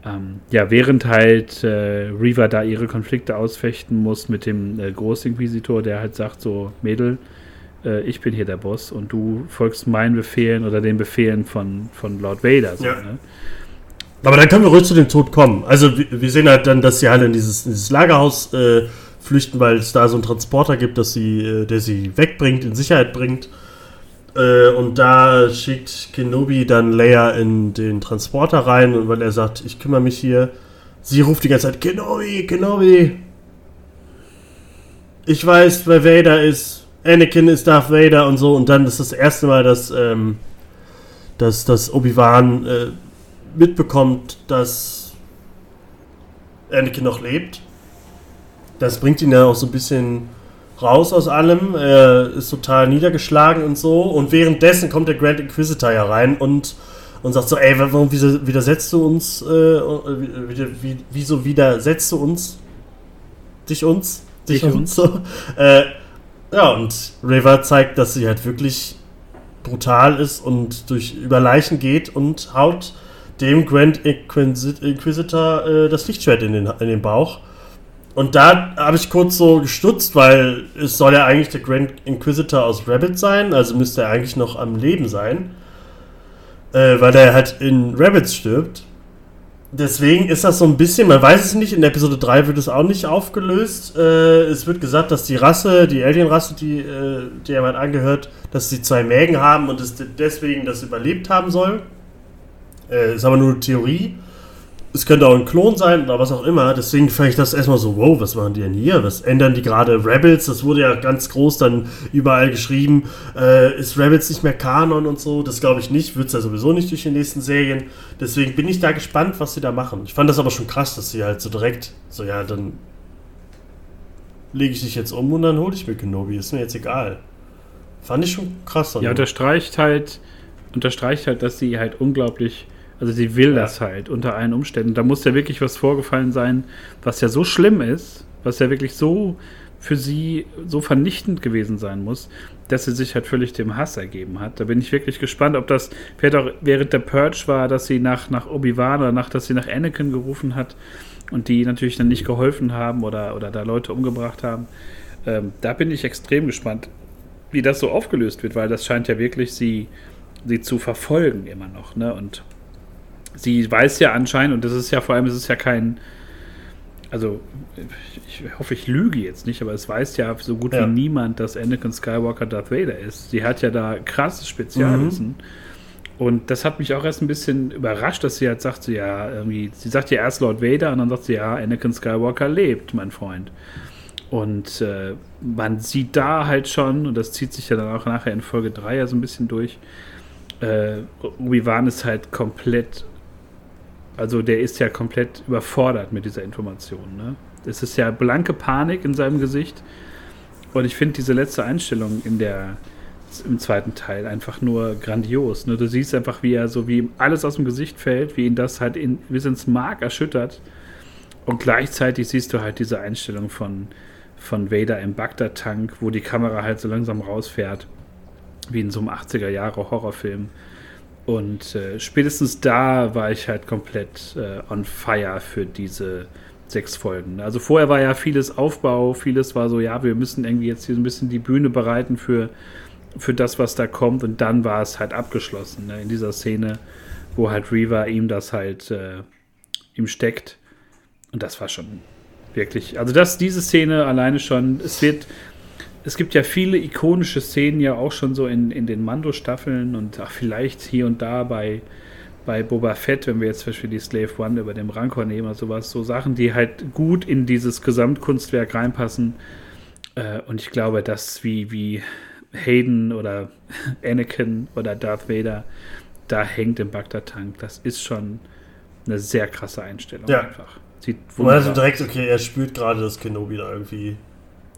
Ähm, ja, während halt äh, Reaver da ihre Konflikte ausfechten muss mit dem äh, Großinquisitor, der halt sagt so, Mädel, äh, ich bin hier der Boss und du folgst meinen Befehlen oder den Befehlen von, von Lord Vader. So, ja. ne? Aber dann können wir ruhig zu dem Tod kommen. Also wir sehen halt dann, dass sie halt in dieses, in dieses Lagerhaus äh, flüchten, weil es da so einen Transporter gibt, dass sie, äh, der sie wegbringt, in Sicherheit bringt. Äh, und da schickt Kenobi dann Leia in den Transporter rein und weil er sagt, ich kümmere mich hier. Sie ruft die ganze Zeit, Kenobi, Kenobi. Ich weiß, wer Vader ist. Anakin ist Darth Vader und so. Und dann ist das erste Mal, dass, ähm, dass, dass Obi-Wan äh, mitbekommt, dass Anakin noch lebt. Das bringt ihn ja auch so ein bisschen raus aus allem, er ist total niedergeschlagen und so. Und währenddessen kommt der Grand Inquisitor ja rein und, und sagt so, ey, warum widersetzt du uns, äh, wie, wieso widersetzt du uns? Dich uns? Dich, Dich uns? So. Äh, ja, und River zeigt, dass sie halt wirklich brutal ist und durch über Leichen geht und haut dem Grand Inquisitor äh, das Lichtschwert in den, in den Bauch. Und da habe ich kurz so gestutzt, weil es soll ja eigentlich der Grand Inquisitor aus Rabbit sein, also müsste er eigentlich noch am Leben sein, äh, weil er halt in Rabbits stirbt. Deswegen ist das so ein bisschen, man weiß es nicht, in Episode 3 wird es auch nicht aufgelöst. Äh, es wird gesagt, dass die Rasse, die Alien-Rasse, die, äh, der man angehört, dass sie zwei Mägen haben und es deswegen das überlebt haben soll. Äh, ist aber nur eine Theorie es könnte auch ein Klon sein oder was auch immer. Deswegen fand ich das erstmal so, wow, was machen die denn hier? Was ändern die gerade Rebels? Das wurde ja ganz groß dann überall geschrieben. Äh, ist Rebels nicht mehr Kanon und so? Das glaube ich nicht. Wird es ja sowieso nicht durch die nächsten Serien. Deswegen bin ich da gespannt, was sie da machen. Ich fand das aber schon krass, dass sie halt so direkt, so ja, dann lege ich dich jetzt um und dann hole ich mir Kenobi. Ist mir jetzt egal. Fand ich schon krass. Ja, unterstreicht halt, unterstreicht halt, dass sie halt unglaublich also sie will ja. das halt unter allen Umständen. Da muss ja wirklich was vorgefallen sein, was ja so schlimm ist, was ja wirklich so für sie so vernichtend gewesen sein muss, dass sie sich halt völlig dem Hass ergeben hat. Da bin ich wirklich gespannt, ob das vielleicht auch während der Purge war, dass sie nach, nach Obi-Wan oder nach, dass sie nach Anakin gerufen hat und die natürlich dann nicht geholfen haben oder, oder da Leute umgebracht haben. Ähm, da bin ich extrem gespannt, wie das so aufgelöst wird, weil das scheint ja wirklich sie, sie zu verfolgen immer noch. Ne? Und sie weiß ja anscheinend, und das ist ja vor allem, es ist ja kein, also ich hoffe, ich lüge jetzt nicht, aber es weiß ja so gut ja. wie niemand, dass Anakin Skywalker Darth Vader ist. Sie hat ja da krasses Spezialwissen. Mhm. Und das hat mich auch erst ein bisschen überrascht, dass sie halt sagt, so, ja, irgendwie, sie sagt ja erst Lord Vader und dann sagt sie, ja, Anakin Skywalker lebt, mein Freund. Und äh, man sieht da halt schon, und das zieht sich ja dann auch nachher in Folge 3 ja so ein bisschen durch, äh, Obi-Wan ist halt komplett also der ist ja komplett überfordert mit dieser Information. Ne? Es ist ja blanke Panik in seinem Gesicht. Und ich finde diese letzte Einstellung in der, im zweiten Teil einfach nur grandios. Ne? Du siehst einfach, wie er so, wie ihm alles aus dem Gesicht fällt, wie ihn das halt in, bis ins Mark erschüttert. Und gleichzeitig siehst du halt diese Einstellung von, von Vader im Bagdad-Tank, wo die Kamera halt so langsam rausfährt, wie in so einem 80er-Jahre-Horrorfilm. Und äh, spätestens da war ich halt komplett äh, on fire für diese sechs Folgen. Also vorher war ja vieles Aufbau, vieles war so, ja, wir müssen irgendwie jetzt hier so ein bisschen die Bühne bereiten für, für das, was da kommt. Und dann war es halt abgeschlossen ne, in dieser Szene, wo halt Reaver ihm das halt äh, ihm steckt. Und das war schon wirklich, also das, diese Szene alleine schon, es wird es gibt ja viele ikonische Szenen ja auch schon so in, in den Mando-Staffeln und ach, vielleicht hier und da bei, bei Boba Fett, wenn wir jetzt zum Beispiel die Slave One über dem Rancor nehmen oder sowas, so Sachen, die halt gut in dieses Gesamtkunstwerk reinpassen. Äh, und ich glaube, dass wie, wie Hayden oder Anakin oder Darth Vader da hängt im Bagdad-Tank, das ist schon eine sehr krasse Einstellung ja. einfach. Sieht. Man also direkt, okay, er spürt gerade, dass Kenobi da irgendwie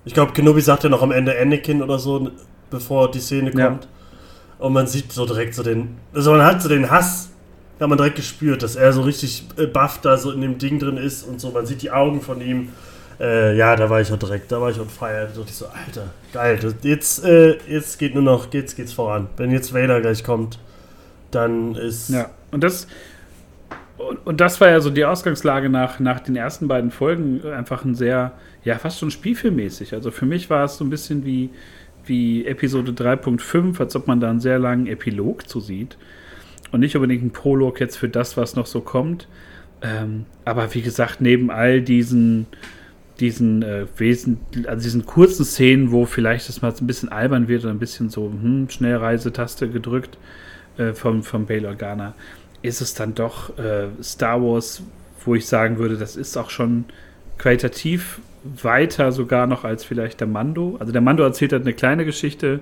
ich glaube, Kenobi sagt ja noch am Ende Anakin oder so, bevor die Szene kommt. Ja. Und man sieht so direkt so den. Also man hat so den Hass, hat man direkt gespürt, dass er so richtig äh, buff da so in dem Ding drin ist und so. Man sieht die Augen von ihm. Äh, ja, da war ich auch direkt, da war ich on fire. Da dachte ich so, Alter, geil. Jetzt, äh, jetzt geht nur noch, geht's, geht's voran. Wenn jetzt Vader gleich kommt, dann ist. Ja, und das. Und, und das war ja so die Ausgangslage nach, nach den ersten beiden Folgen. Einfach ein sehr ja, fast schon spielfilmmäßig. Also für mich war es so ein bisschen wie, wie Episode 3.5, als ob man da einen sehr langen Epilog zu sieht. Und nicht unbedingt ein Prolog jetzt für das, was noch so kommt. Ähm, aber wie gesagt, neben all diesen, diesen äh, Wesen, also diesen kurzen Szenen, wo vielleicht das mal ein bisschen albern wird oder ein bisschen so hm, Schnellreisetaste gedrückt äh, vom, vom Bail Organa, ist es dann doch äh, Star Wars, wo ich sagen würde, das ist auch schon qualitativ weiter sogar noch als vielleicht der Mando. Also der Mando erzählt halt eine kleine Geschichte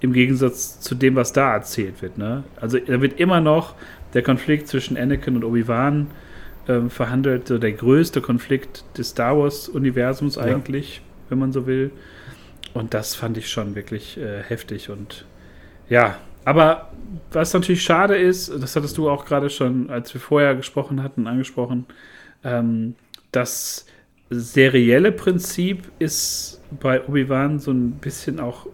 im Gegensatz zu dem, was da erzählt wird. Ne? Also da wird immer noch der Konflikt zwischen Anakin und Obi-Wan äh, verhandelt, so der größte Konflikt des Star Wars-Universums eigentlich, ja. wenn man so will. Und das fand ich schon wirklich äh, heftig und ja, aber was natürlich schade ist, das hattest du auch gerade schon, als wir vorher gesprochen hatten, angesprochen, ähm, dass serielle Prinzip ist bei Obi-Wan so ein bisschen auch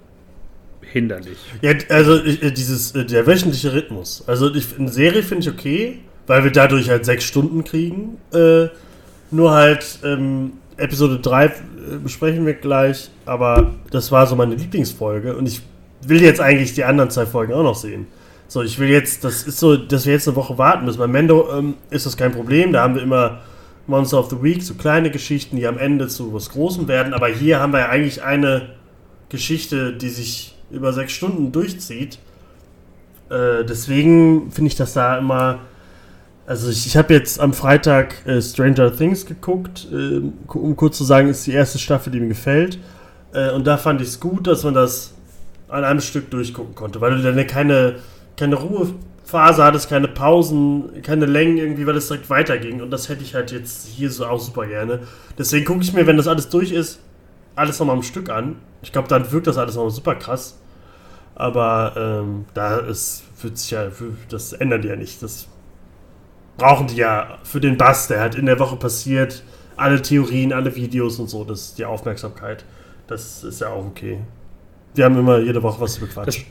hinderlich. Ja, also äh, dieses, äh, der wöchentliche Rhythmus. Also ich, eine Serie finde ich okay, weil wir dadurch halt sechs Stunden kriegen. Äh, nur halt ähm, Episode 3 äh, besprechen wir gleich, aber das war so meine Lieblingsfolge und ich will jetzt eigentlich die anderen zwei Folgen auch noch sehen. So, ich will jetzt, das ist so, dass wir jetzt eine Woche warten müssen. Bei Mendo ähm, ist das kein Problem, da haben wir immer Monster of the Week, so kleine Geschichten, die am Ende zu was Großem werden. Aber hier haben wir ja eigentlich eine Geschichte, die sich über sechs Stunden durchzieht. Äh, deswegen finde ich das da immer. Also ich, ich habe jetzt am Freitag äh, Stranger Things geguckt, äh, um kurz zu sagen, ist die erste Staffel, die mir gefällt. Äh, und da fand ich es gut, dass man das an einem Stück durchgucken konnte, weil du dann keine, keine Ruhephase hattest, keine Pausen, keine Längen irgendwie, weil es direkt weiterging. Und das hätte ich halt jetzt hier so auch super gerne. Deswegen gucke ich mir, wenn das alles durch ist, alles nochmal am Stück an. Ich glaube, dann wirkt das alles nochmal super krass. Aber ähm, da ist, wird sich ja, das ändern die ja nicht. Das brauchen die ja für den Bass, der halt in der Woche passiert. Alle Theorien, alle Videos und so, das ist die Aufmerksamkeit. Das ist ja auch okay. Wir haben immer jede Woche was zu bequatschen.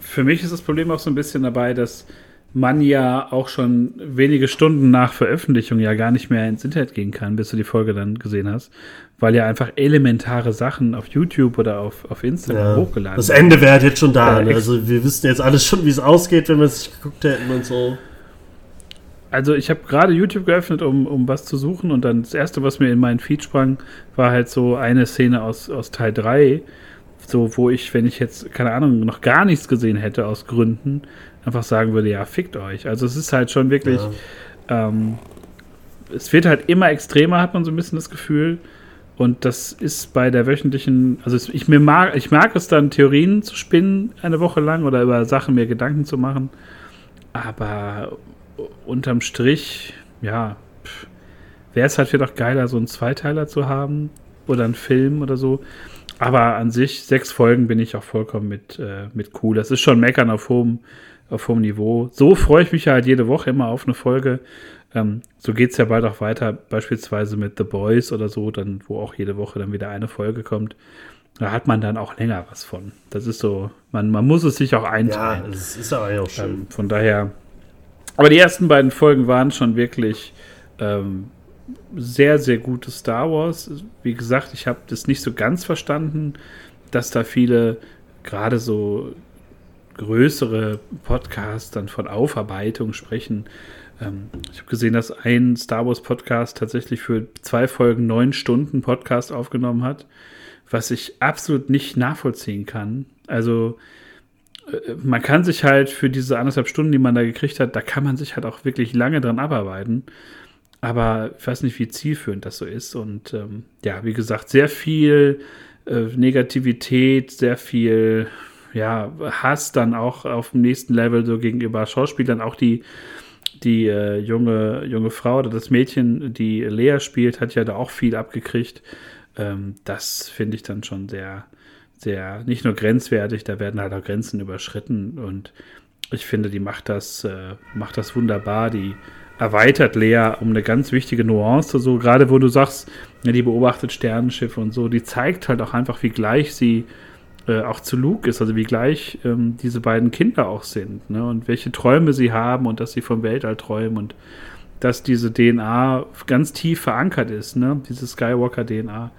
Für mich ist das Problem auch so ein bisschen dabei, dass man ja auch schon wenige Stunden nach Veröffentlichung ja gar nicht mehr ins Internet gehen kann, bis du die Folge dann gesehen hast, weil ja einfach elementare Sachen auf YouTube oder auf, auf Instagram ja, hochgeladen Das Ende wäre halt jetzt schon da. Äh, ne? Also wir wüssten jetzt alles schon, wie es ausgeht, wenn wir es geguckt hätten und so. Also ich habe gerade YouTube geöffnet, um, um was zu suchen und dann das erste, was mir in meinen Feed sprang, war halt so eine Szene aus, aus Teil 3, so wo ich, wenn ich jetzt, keine Ahnung, noch gar nichts gesehen hätte aus Gründen, einfach sagen würde, ja, fickt euch. Also es ist halt schon wirklich, ja. ähm, es wird halt immer extremer, hat man so ein bisschen das Gefühl. Und das ist bei der wöchentlichen, also ich, mir mag, ich mag es dann, Theorien zu spinnen eine Woche lang oder über Sachen mir Gedanken zu machen. Aber unterm Strich, ja, wäre es halt vielleicht auch geiler, so einen Zweiteiler zu haben oder einen Film oder so. Aber an sich, sechs Folgen bin ich auch vollkommen mit, äh, mit cool. Das ist schon Meckern auf hohem, auf hohem Niveau. So freue ich mich halt jede Woche immer auf eine Folge. Ähm, so geht es ja bald auch weiter, beispielsweise mit The Boys oder so, dann, wo auch jede Woche dann wieder eine Folge kommt. Da hat man dann auch länger was von. Das ist so, man, man muss es sich auch einteilen. Ja, das ist aber auch schön. Ähm, von daher aber die ersten beiden Folgen waren schon wirklich ähm, sehr, sehr gute Star Wars. Wie gesagt, ich habe das nicht so ganz verstanden, dass da viele gerade so größere Podcasts dann von Aufarbeitung sprechen. Ähm, ich habe gesehen, dass ein Star Wars Podcast tatsächlich für zwei Folgen neun Stunden Podcast aufgenommen hat, was ich absolut nicht nachvollziehen kann. Also äh, man kann sich halt für diese anderthalb Stunden, die man da gekriegt hat, da kann man sich halt auch wirklich lange dran abarbeiten. Aber ich weiß nicht, wie zielführend das so ist. Und ähm, ja, wie gesagt, sehr viel äh, Negativität, sehr viel ja, Hass dann auch auf dem nächsten Level so gegenüber Schauspielern. Auch die, die äh, junge, junge Frau oder das Mädchen, die Lea spielt, hat ja da auch viel abgekriegt. Ähm, das finde ich dann schon sehr, sehr, nicht nur grenzwertig, da werden halt auch Grenzen überschritten und ich finde, die macht das, äh, macht das wunderbar. Die erweitert Lea um eine ganz wichtige Nuance, so gerade wo du sagst, ja, die beobachtet Sternenschiffe und so, die zeigt halt auch einfach, wie gleich sie äh, auch zu Luke ist, also wie gleich ähm, diese beiden Kinder auch sind, ne? Und welche Träume sie haben und dass sie vom Weltall träumen und dass diese DNA ganz tief verankert ist, ne? Diese Skywalker-DNA.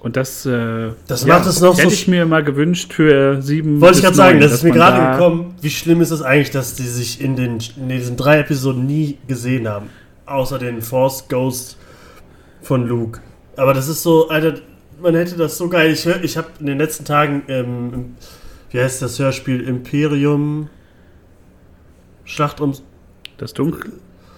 Und das, äh, das ja, macht es noch hätte so ich mir mal gewünscht für sieben. Wollte ich gerade sagen, das ist mir gerade da gekommen. Wie schlimm ist es eigentlich, dass die sich in, den, in diesen drei Episoden nie gesehen haben? Außer den Force Ghost von Luke. Aber das ist so, Alter, man hätte das so geil. Ich, ich habe in den letzten Tagen, ähm, wie heißt das Hörspiel? Imperium. Schlacht ums. Das Dunkel.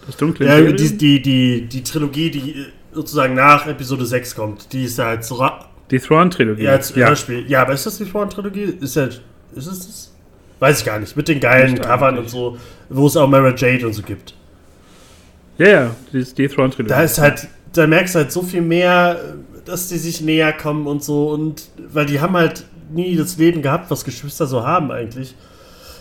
Das dunkle Ja, die, die, die, die Trilogie, die sozusagen nach Episode 6 kommt. Die ist ja halt so. Die Thrawn-Trilogie. Ja, als ja. Hörspiel. Ja, aber ist das die Thrawn-Trilogie? Ist, ja, ist es das? Weiß ich gar nicht. Mit den geilen Covern und so, wo es auch Mara Jade und so gibt. Ja, ja, die, die Thrawn-Trilogie. Da ist halt, da merkst du halt so viel mehr, dass die sich näher kommen und so. Und weil die haben halt nie das Leben gehabt, was Geschwister so haben eigentlich.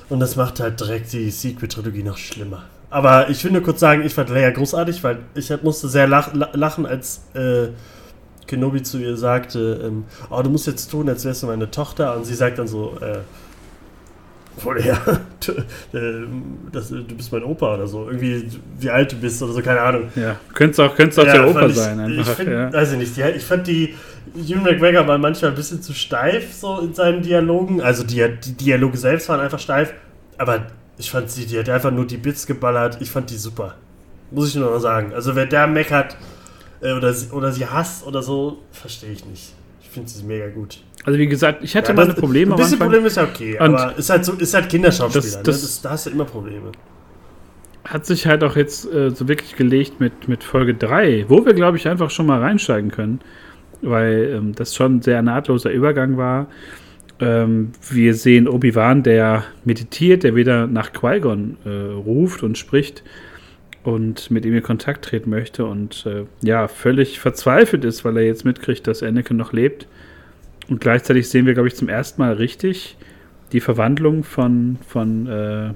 Und das macht halt direkt die Secret-Trilogie noch schlimmer. Aber ich will nur kurz sagen, ich fand Leia großartig, weil ich musste sehr lach, lachen, als äh, Kenobi zu ihr sagte, ähm, oh, du musst jetzt tun, als wärst du meine Tochter. Und sie sagt dann so, äh, Leia, du, äh, das, du bist mein Opa oder so. Irgendwie, wie alt du bist oder so, keine Ahnung. Ja, könntest auch, könntest auch ja, der Opa ich, sein. Einfach, ich find, ja. Weiß ich nicht, ich fand die, Ewan McGregor war manchmal ein bisschen zu steif so in seinen Dialogen. Also die, die Dialoge selbst waren einfach steif, aber ich fand sie, die hat einfach nur die Bits geballert. Ich fand die super. Muss ich nur noch sagen. Also wer da meckert äh, oder, sie, oder sie hasst oder so, verstehe ich nicht. Ich finde sie mega gut. Also wie gesagt, ich hatte ja, meine Probleme. Ein bisschen Probleme ist ja okay, aber ist halt, so, ist halt Kinderschauspieler. Das, das, ne? das, da hast du immer Probleme. hat sich halt auch jetzt äh, so wirklich gelegt mit, mit Folge 3, wo wir, glaube ich, einfach schon mal reinsteigen können, weil ähm, das schon ein sehr nahtloser Übergang war. Ähm, wir sehen Obi-Wan, der meditiert, der wieder nach Qui-Gon äh, ruft und spricht und mit ihm in Kontakt treten möchte und äh, ja, völlig verzweifelt ist, weil er jetzt mitkriegt, dass Anakin noch lebt. Und gleichzeitig sehen wir, glaube ich, zum ersten Mal richtig die Verwandlung von, von äh,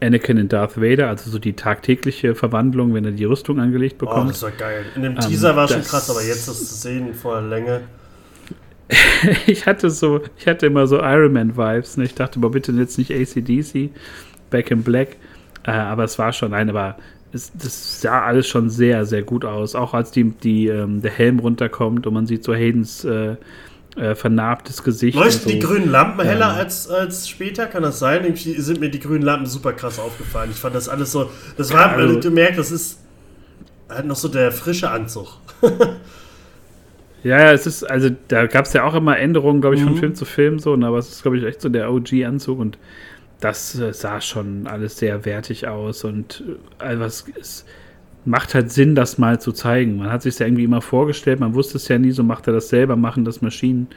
Anakin in Darth Vader, also so die tagtägliche Verwandlung, wenn er die Rüstung angelegt bekommt. Oh, das war geil. In dem ähm, Teaser ähm, war schon krass, aber jetzt das zu sehen vor Länge. ich hatte so, ich hatte immer so Iron Man Vibes. Ne? Ich dachte, aber bitte jetzt nicht ACDC, Back in Black. Äh, aber es war schon, nein, aber es, das sah alles schon sehr, sehr gut aus. Auch als die, die, ähm, der Helm runterkommt und man sieht so Haydens äh, äh, vernarbtes Gesicht. Leuchten so. die grünen Lampen heller ähm. als, als später? Kann das sein? Irgendwie sind mir die grünen Lampen super krass aufgefallen. Ich fand das alles so. Das war, also, du merkst, das ist halt noch so der frische Anzug. ja, ja, es ist, also da gab es ja auch immer Änderungen, glaube ich, mhm. von Film zu Film so, aber es ist, glaube ich, echt so der OG-Anzug und das äh, sah schon alles sehr wertig aus und was es macht halt Sinn, das mal zu zeigen. Man hat sich ja irgendwie immer vorgestellt, man wusste es ja nie, so macht er das selber, machen das Maschinen.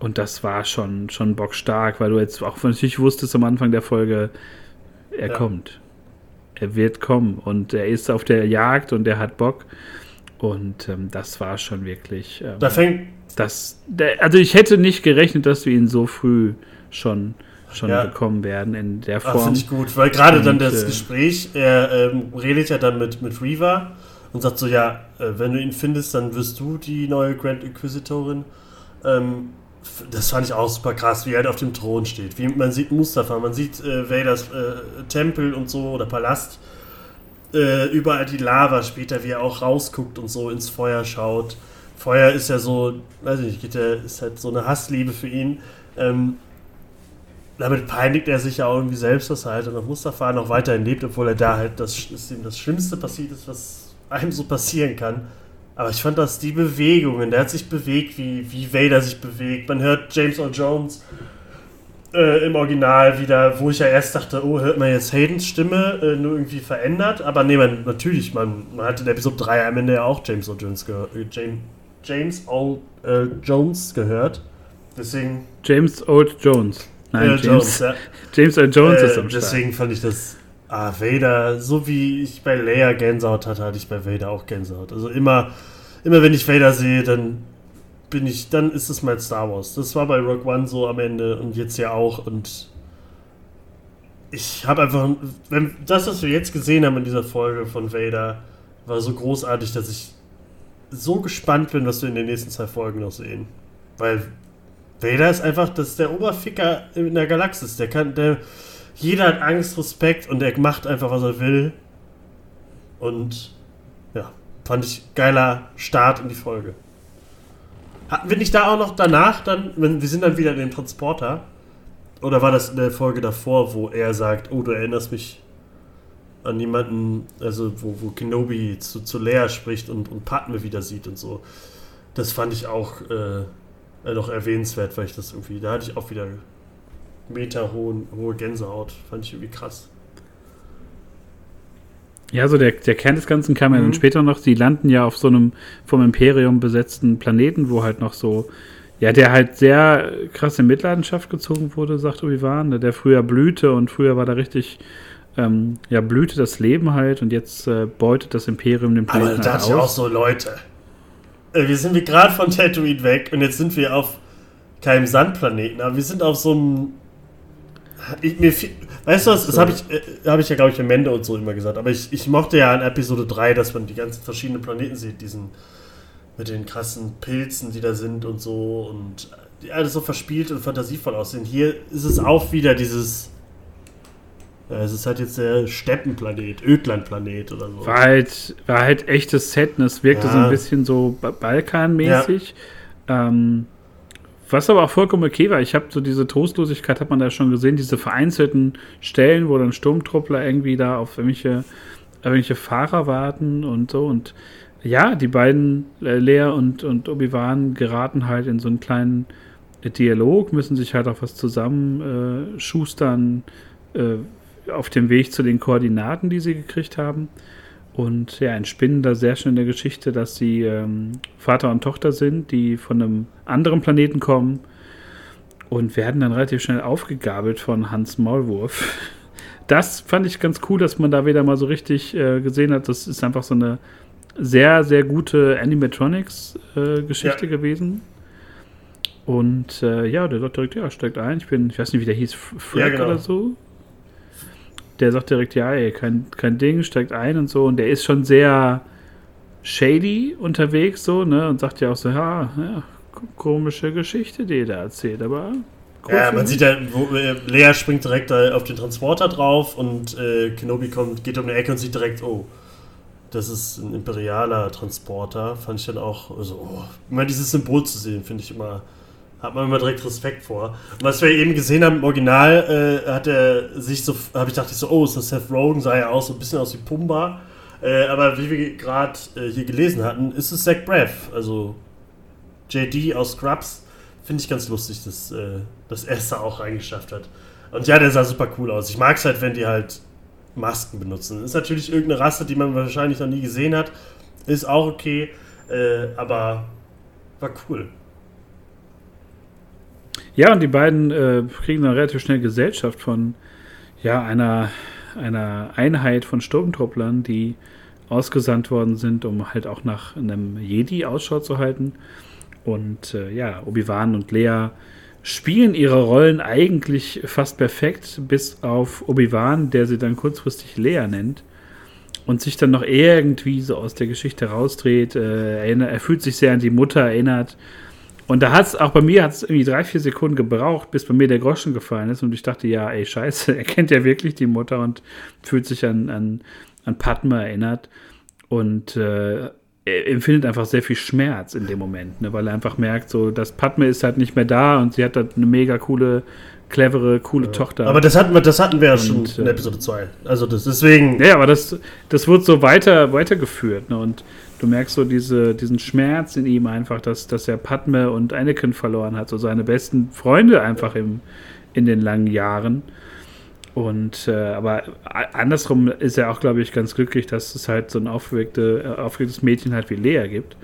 Und das war schon, schon bockstark, weil du jetzt auch natürlich wusstest am Anfang der Folge, er ja. kommt. Er wird kommen und er ist auf der Jagd und er hat Bock. Und ähm, das war schon wirklich. Ähm, da fängt. Das, der, also ich hätte nicht gerechnet, dass wir ihn so früh schon schon ja. bekommen werden in der Form. Finde ich gut, weil gerade dann das äh, Gespräch, er ähm, redet ja dann mit, mit Reaver und sagt so, ja, äh, wenn du ihn findest, dann wirst du die neue Grand Inquisitorin. Ähm, das fand ich auch super krass, wie er halt auf dem Thron steht. Wie, man sieht Mustafa, man sieht äh, Vaders äh, Tempel und so oder Palast. Äh, überall die Lava später, wie er auch rausguckt und so ins Feuer schaut. Feuer ist ja so, weiß ich nicht, der, ist halt so eine Hassliebe für ihn. Ähm, damit peinigt er sich ja auch irgendwie selbst, dass er halt auf Mustafa noch weiterhin lebt, obwohl er da halt das, ist ihm das Schlimmste passiert ist, was einem so passieren kann. Aber ich fand das die Bewegungen, der hat sich bewegt, wie, wie Vader sich bewegt. Man hört James Earl Jones äh, im Original wieder, wo ich ja erst dachte, oh, hört man jetzt Haydens Stimme äh, nur irgendwie verändert. Aber nee, man, natürlich, man, man hatte in Episode 3 am Ende ja auch James Earl Jones, ge äh, James, James Earl äh, Jones gehört. Deswegen. James Old Jones. Nein, ja, James, Jones, ja. James Earl Jones äh, ist am Start. Deswegen fand ich das. Ah, Vader, so wie ich bei Leia Gänsehaut hatte, hatte ich bei Vader auch Gänsehaut. Also immer, immer wenn ich Vader sehe, dann bin ich, dann ist es mein Star Wars. Das war bei Rogue One so am Ende und jetzt ja auch. Und ich habe einfach, wenn, das, was wir jetzt gesehen haben in dieser Folge von Vader, war so großartig, dass ich so gespannt bin, was wir in den nächsten zwei Folgen noch sehen. Weil Vader ist einfach, das ist der Oberficker in der Galaxis. Der kann, der, jeder hat Angst, Respekt und er macht einfach, was er will. Und ja, fand ich geiler Start in die Folge. Hatten wir nicht da auch noch danach dann, wenn wir sind dann wieder in dem Transporter? Oder war das in der Folge davor, wo er sagt, oh, du erinnerst mich an jemanden, also wo, wo Kenobi zu, zu Leia spricht und, und Padme wieder sieht und so. Das fand ich auch äh, noch erwähnenswert, weil ich das irgendwie, da hatte ich auch wieder Meter hohe, hohe Gänsehaut. Fand ich irgendwie krass. Ja, so der, der Kern des Ganzen kam mhm. ja dann mhm. später noch. Sie landen ja auf so einem vom Imperium besetzten Planeten, wo halt noch so, ja, der halt sehr krass in Mitleidenschaft gezogen wurde, sagt Obi-Wan, ne, der früher blühte und früher war da richtig, ähm, ja, blühte das Leben halt und jetzt äh, beutet das Imperium den Planeten Aber da halt auch so Leute. Äh, wir sind gerade von Tatooine weg und jetzt sind wir auf keinem Sandplaneten, aber wir sind auf so einem. Ich, mir, weißt du was, das habe ich, äh, hab ich ja, glaube ich, im Mende und so immer gesagt, aber ich, ich mochte ja in Episode 3, dass man die ganzen verschiedenen Planeten sieht, diesen mit den krassen Pilzen, die da sind und so und die alles so verspielt und fantasievoll aussehen. Hier ist es auch wieder dieses ja, es ist halt jetzt der Steppenplanet, Ödlandplanet oder so. War halt, war halt echtes Set und es wirkte ja. so ein bisschen so Balkanmäßig. Ja. Ähm, was aber auch vollkommen okay war. Ich habe so diese Trostlosigkeit, hat man da schon gesehen, diese vereinzelten Stellen, wo dann Sturmtruppler irgendwie da auf irgendwelche, irgendwelche Fahrer warten und so. Und ja, die beiden, äh, Lea und, und Obi-Wan, geraten halt in so einen kleinen Dialog, müssen sich halt auch was zusammen äh. Äh, auf dem Weg zu den Koordinaten, die sie gekriegt haben. Und ja, entspinnen da sehr schön in der Geschichte, dass sie ähm, Vater und Tochter sind, die von einem anderen Planeten kommen und werden dann relativ schnell aufgegabelt von Hans Maulwurf. Das fand ich ganz cool, dass man da wieder mal so richtig äh, gesehen hat. Das ist einfach so eine sehr, sehr gute Animatronics-Geschichte äh, ja. gewesen. Und äh, ja, der sagt direkt, ja, steigt ein. Ich bin, ich weiß nicht, wie der hieß, Frank ja, genau. oder so. Der sagt direkt, ja, ey, kein, kein Ding, steigt ein und so. Und der ist schon sehr shady unterwegs, so, ne? Und sagt ja auch so, ja, ja komische Geschichte, die er da erzählt, aber. Ja, man sieht ja, wo, äh, Lea springt direkt auf den Transporter drauf und äh, Kenobi kommt, geht um die Ecke und sieht direkt, oh, das ist ein imperialer Transporter. Fand ich dann auch, also, oh, immer dieses Symbol zu sehen, finde ich immer hat man immer direkt Respekt vor. Und was wir eben gesehen haben im Original, äh, hat er sich so, habe ich dachte so, oh, ist das Seth Rogen, sah ja auch so ein bisschen aus wie Pumba. Äh, aber wie wir gerade äh, hier gelesen hatten, ist es Zach Braff, also JD aus Scrubs. Finde ich ganz lustig, dass, äh, dass er es da auch reingeschafft hat. Und ja, der sah super cool aus. Ich mag es halt, wenn die halt Masken benutzen. Ist natürlich irgendeine Rasse, die man wahrscheinlich noch nie gesehen hat. Ist auch okay, äh, aber war cool. Ja, und die beiden äh, kriegen dann relativ schnell Gesellschaft von ja, einer, einer Einheit von Sturmtrupplern, die ausgesandt worden sind, um halt auch nach einem Jedi Ausschau zu halten. Und äh, ja, Obi-Wan und Lea spielen ihre Rollen eigentlich fast perfekt, bis auf Obi-Wan, der sie dann kurzfristig Lea nennt und sich dann noch irgendwie so aus der Geschichte rausdreht. Äh, er fühlt sich sehr an die Mutter erinnert und da hat es auch bei mir hat's irgendwie drei, vier Sekunden gebraucht, bis bei mir der Groschen gefallen ist. Und ich dachte, ja, ey, scheiße, er kennt ja wirklich die Mutter und fühlt sich an, an, an Padma erinnert. Und äh, er empfindet einfach sehr viel Schmerz in dem Moment, ne, weil er einfach merkt, so, dass Padme ist halt nicht mehr da und sie hat halt eine mega coole, clevere, coole ja. Tochter. Aber das hatten wir, das hatten wir ja schon in äh, Episode 2. Also das, deswegen. Ja, aber das, das wird so weiter, weitergeführt. Ne? Und du merkst so diese, diesen Schmerz in ihm einfach, dass, dass er Padme und Anakin verloren hat, so seine besten Freunde einfach im, in den langen Jahren. Und äh, aber andersrum ist er auch, glaube ich, ganz glücklich, dass es halt so ein aufgeweckte, äh, aufgewecktes Mädchen halt wie Lea gibt.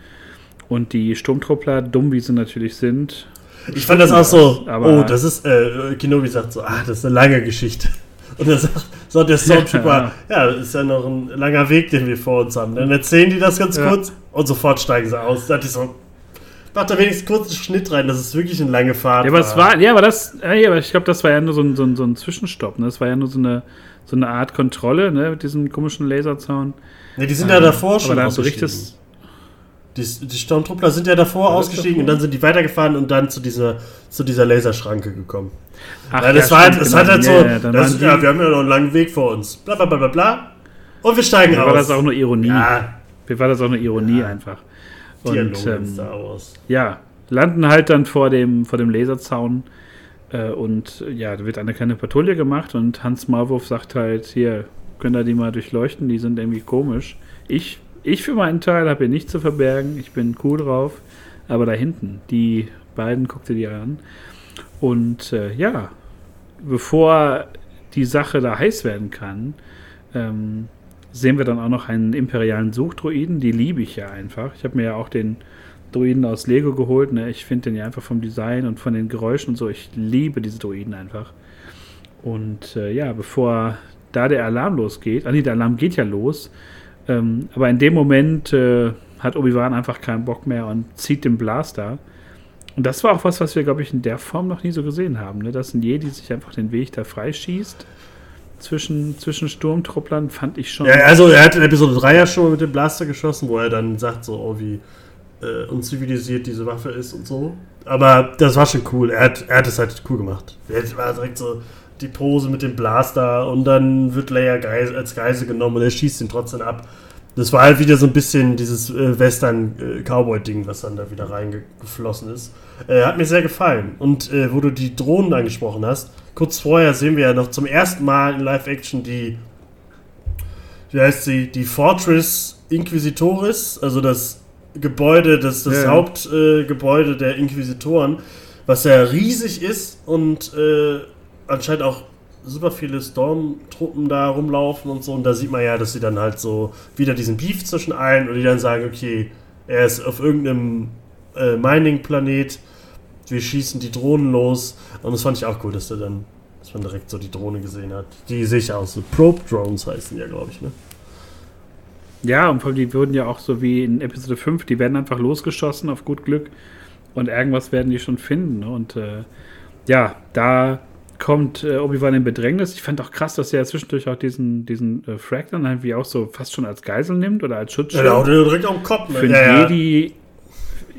Und die Sturmtruppler, dumm wie sie natürlich sind. Ich fand das auch so, oh, das ist, äh, Kenobi sagt so, ah, das ist eine lange Geschichte. Und dann sagt, sagt der Stormtrooper, ja, das ist ja noch ein langer Weg, den wir vor uns haben. Dann erzählen die das ganz ja. kurz und sofort steigen sie aus. Da ich so, mach da wenigstens kurz einen Schnitt rein, das ist wirklich eine lange Fahrt. Ja, aber, es war, ja, aber, das, ja, aber ich glaube, das war ja nur so ein, so ein, so ein Zwischenstopp. Ne? Das war ja nur so eine, so eine Art Kontrolle ne? mit diesem komischen Laserzaun. Ne, die sind ähm, ja davor schon. Aber da so richtig die, die Sturmtruppler sind ja davor ja, ausgestiegen und dann sind die weitergefahren und dann zu dieser, zu dieser Laserschranke gekommen. Ach, ja, das ja, war halt, es hat halt so, ja, das, ja, wir haben ja noch einen langen Weg vor uns. Bla bla bla bla bla. Und wir steigen Mir aus. war das auch nur Ironie. Ja. Mir war das auch nur Ironie einfach. Und ähm, ja, landen halt dann vor dem, vor dem Laserzaun äh, und ja, da wird eine kleine Patrouille gemacht und Hans Marwurf sagt halt, hier, könnt ihr die mal durchleuchten, die sind irgendwie komisch. Ich ich für meinen Teil habe hier nichts zu verbergen. Ich bin cool drauf. Aber da hinten, die beiden guckte die an. Und äh, ja, bevor die Sache da heiß werden kann, ähm, sehen wir dann auch noch einen imperialen Suchdruiden. Die liebe ich ja einfach. Ich habe mir ja auch den Druiden aus Lego geholt. Ne? Ich finde den ja einfach vom Design und von den Geräuschen und so. Ich liebe diese Druiden einfach. Und äh, ja, bevor da der Alarm losgeht, ah nee, der Alarm geht ja los, ähm, aber in dem Moment äh, hat Obi-Wan einfach keinen Bock mehr und zieht den Blaster. Und das war auch was, was wir, glaube ich, in der Form noch nie so gesehen haben. Ne? Dass ein Jedi sich einfach den Weg da freischießt zwischen, zwischen Sturmtrupplern, fand ich schon. Ja, also er hat in Episode 3 ja schon mit dem Blaster geschossen, wo er dann sagt, so, oh, wie äh, unzivilisiert diese Waffe ist und so. Aber das war schon cool. Er hat, er hat es halt cool gemacht. Er war direkt so, die Pose mit dem Blaster und dann wird Leia Geise, als Geise genommen und er schießt ihn trotzdem ab. Das war halt wieder so ein bisschen dieses äh, Western-Cowboy-Ding, was dann da wieder reingeflossen ist. Äh, hat mir sehr gefallen. Und äh, wo du die Drohnen angesprochen hast, kurz vorher sehen wir ja noch zum ersten Mal in Live-Action die, wie heißt sie, die Fortress Inquisitoris, also das Gebäude, das, das ja. Hauptgebäude der Inquisitoren, was ja riesig ist und äh, anscheinend auch super viele Stormtruppen da rumlaufen und so. Und da sieht man ja, dass sie dann halt so wieder diesen Beef zwischen allen und die dann sagen, okay, er ist auf irgendeinem äh, Mining-Planet, wir schießen die Drohnen los. Und das fand ich auch cool, dass er dann, dass man direkt so die Drohne gesehen hat. Die sehe ich aus, so Probe-Drones heißen ja, glaube ich, ne? Ja, und vor allem die wurden ja auch so wie in Episode 5, die werden einfach losgeschossen auf gut Glück und irgendwas werden die schon finden. Und äh, ja, da kommt äh, Obi-Wan in Bedrängnis. Ich fand auch krass, dass er zwischendurch auch diesen, diesen äh, Frag dann halt wie auch so fast schon als Geisel nimmt oder als Schutzschild. Ja, der direkt auf den Kopf. Ne? Für einen ja, Jedi,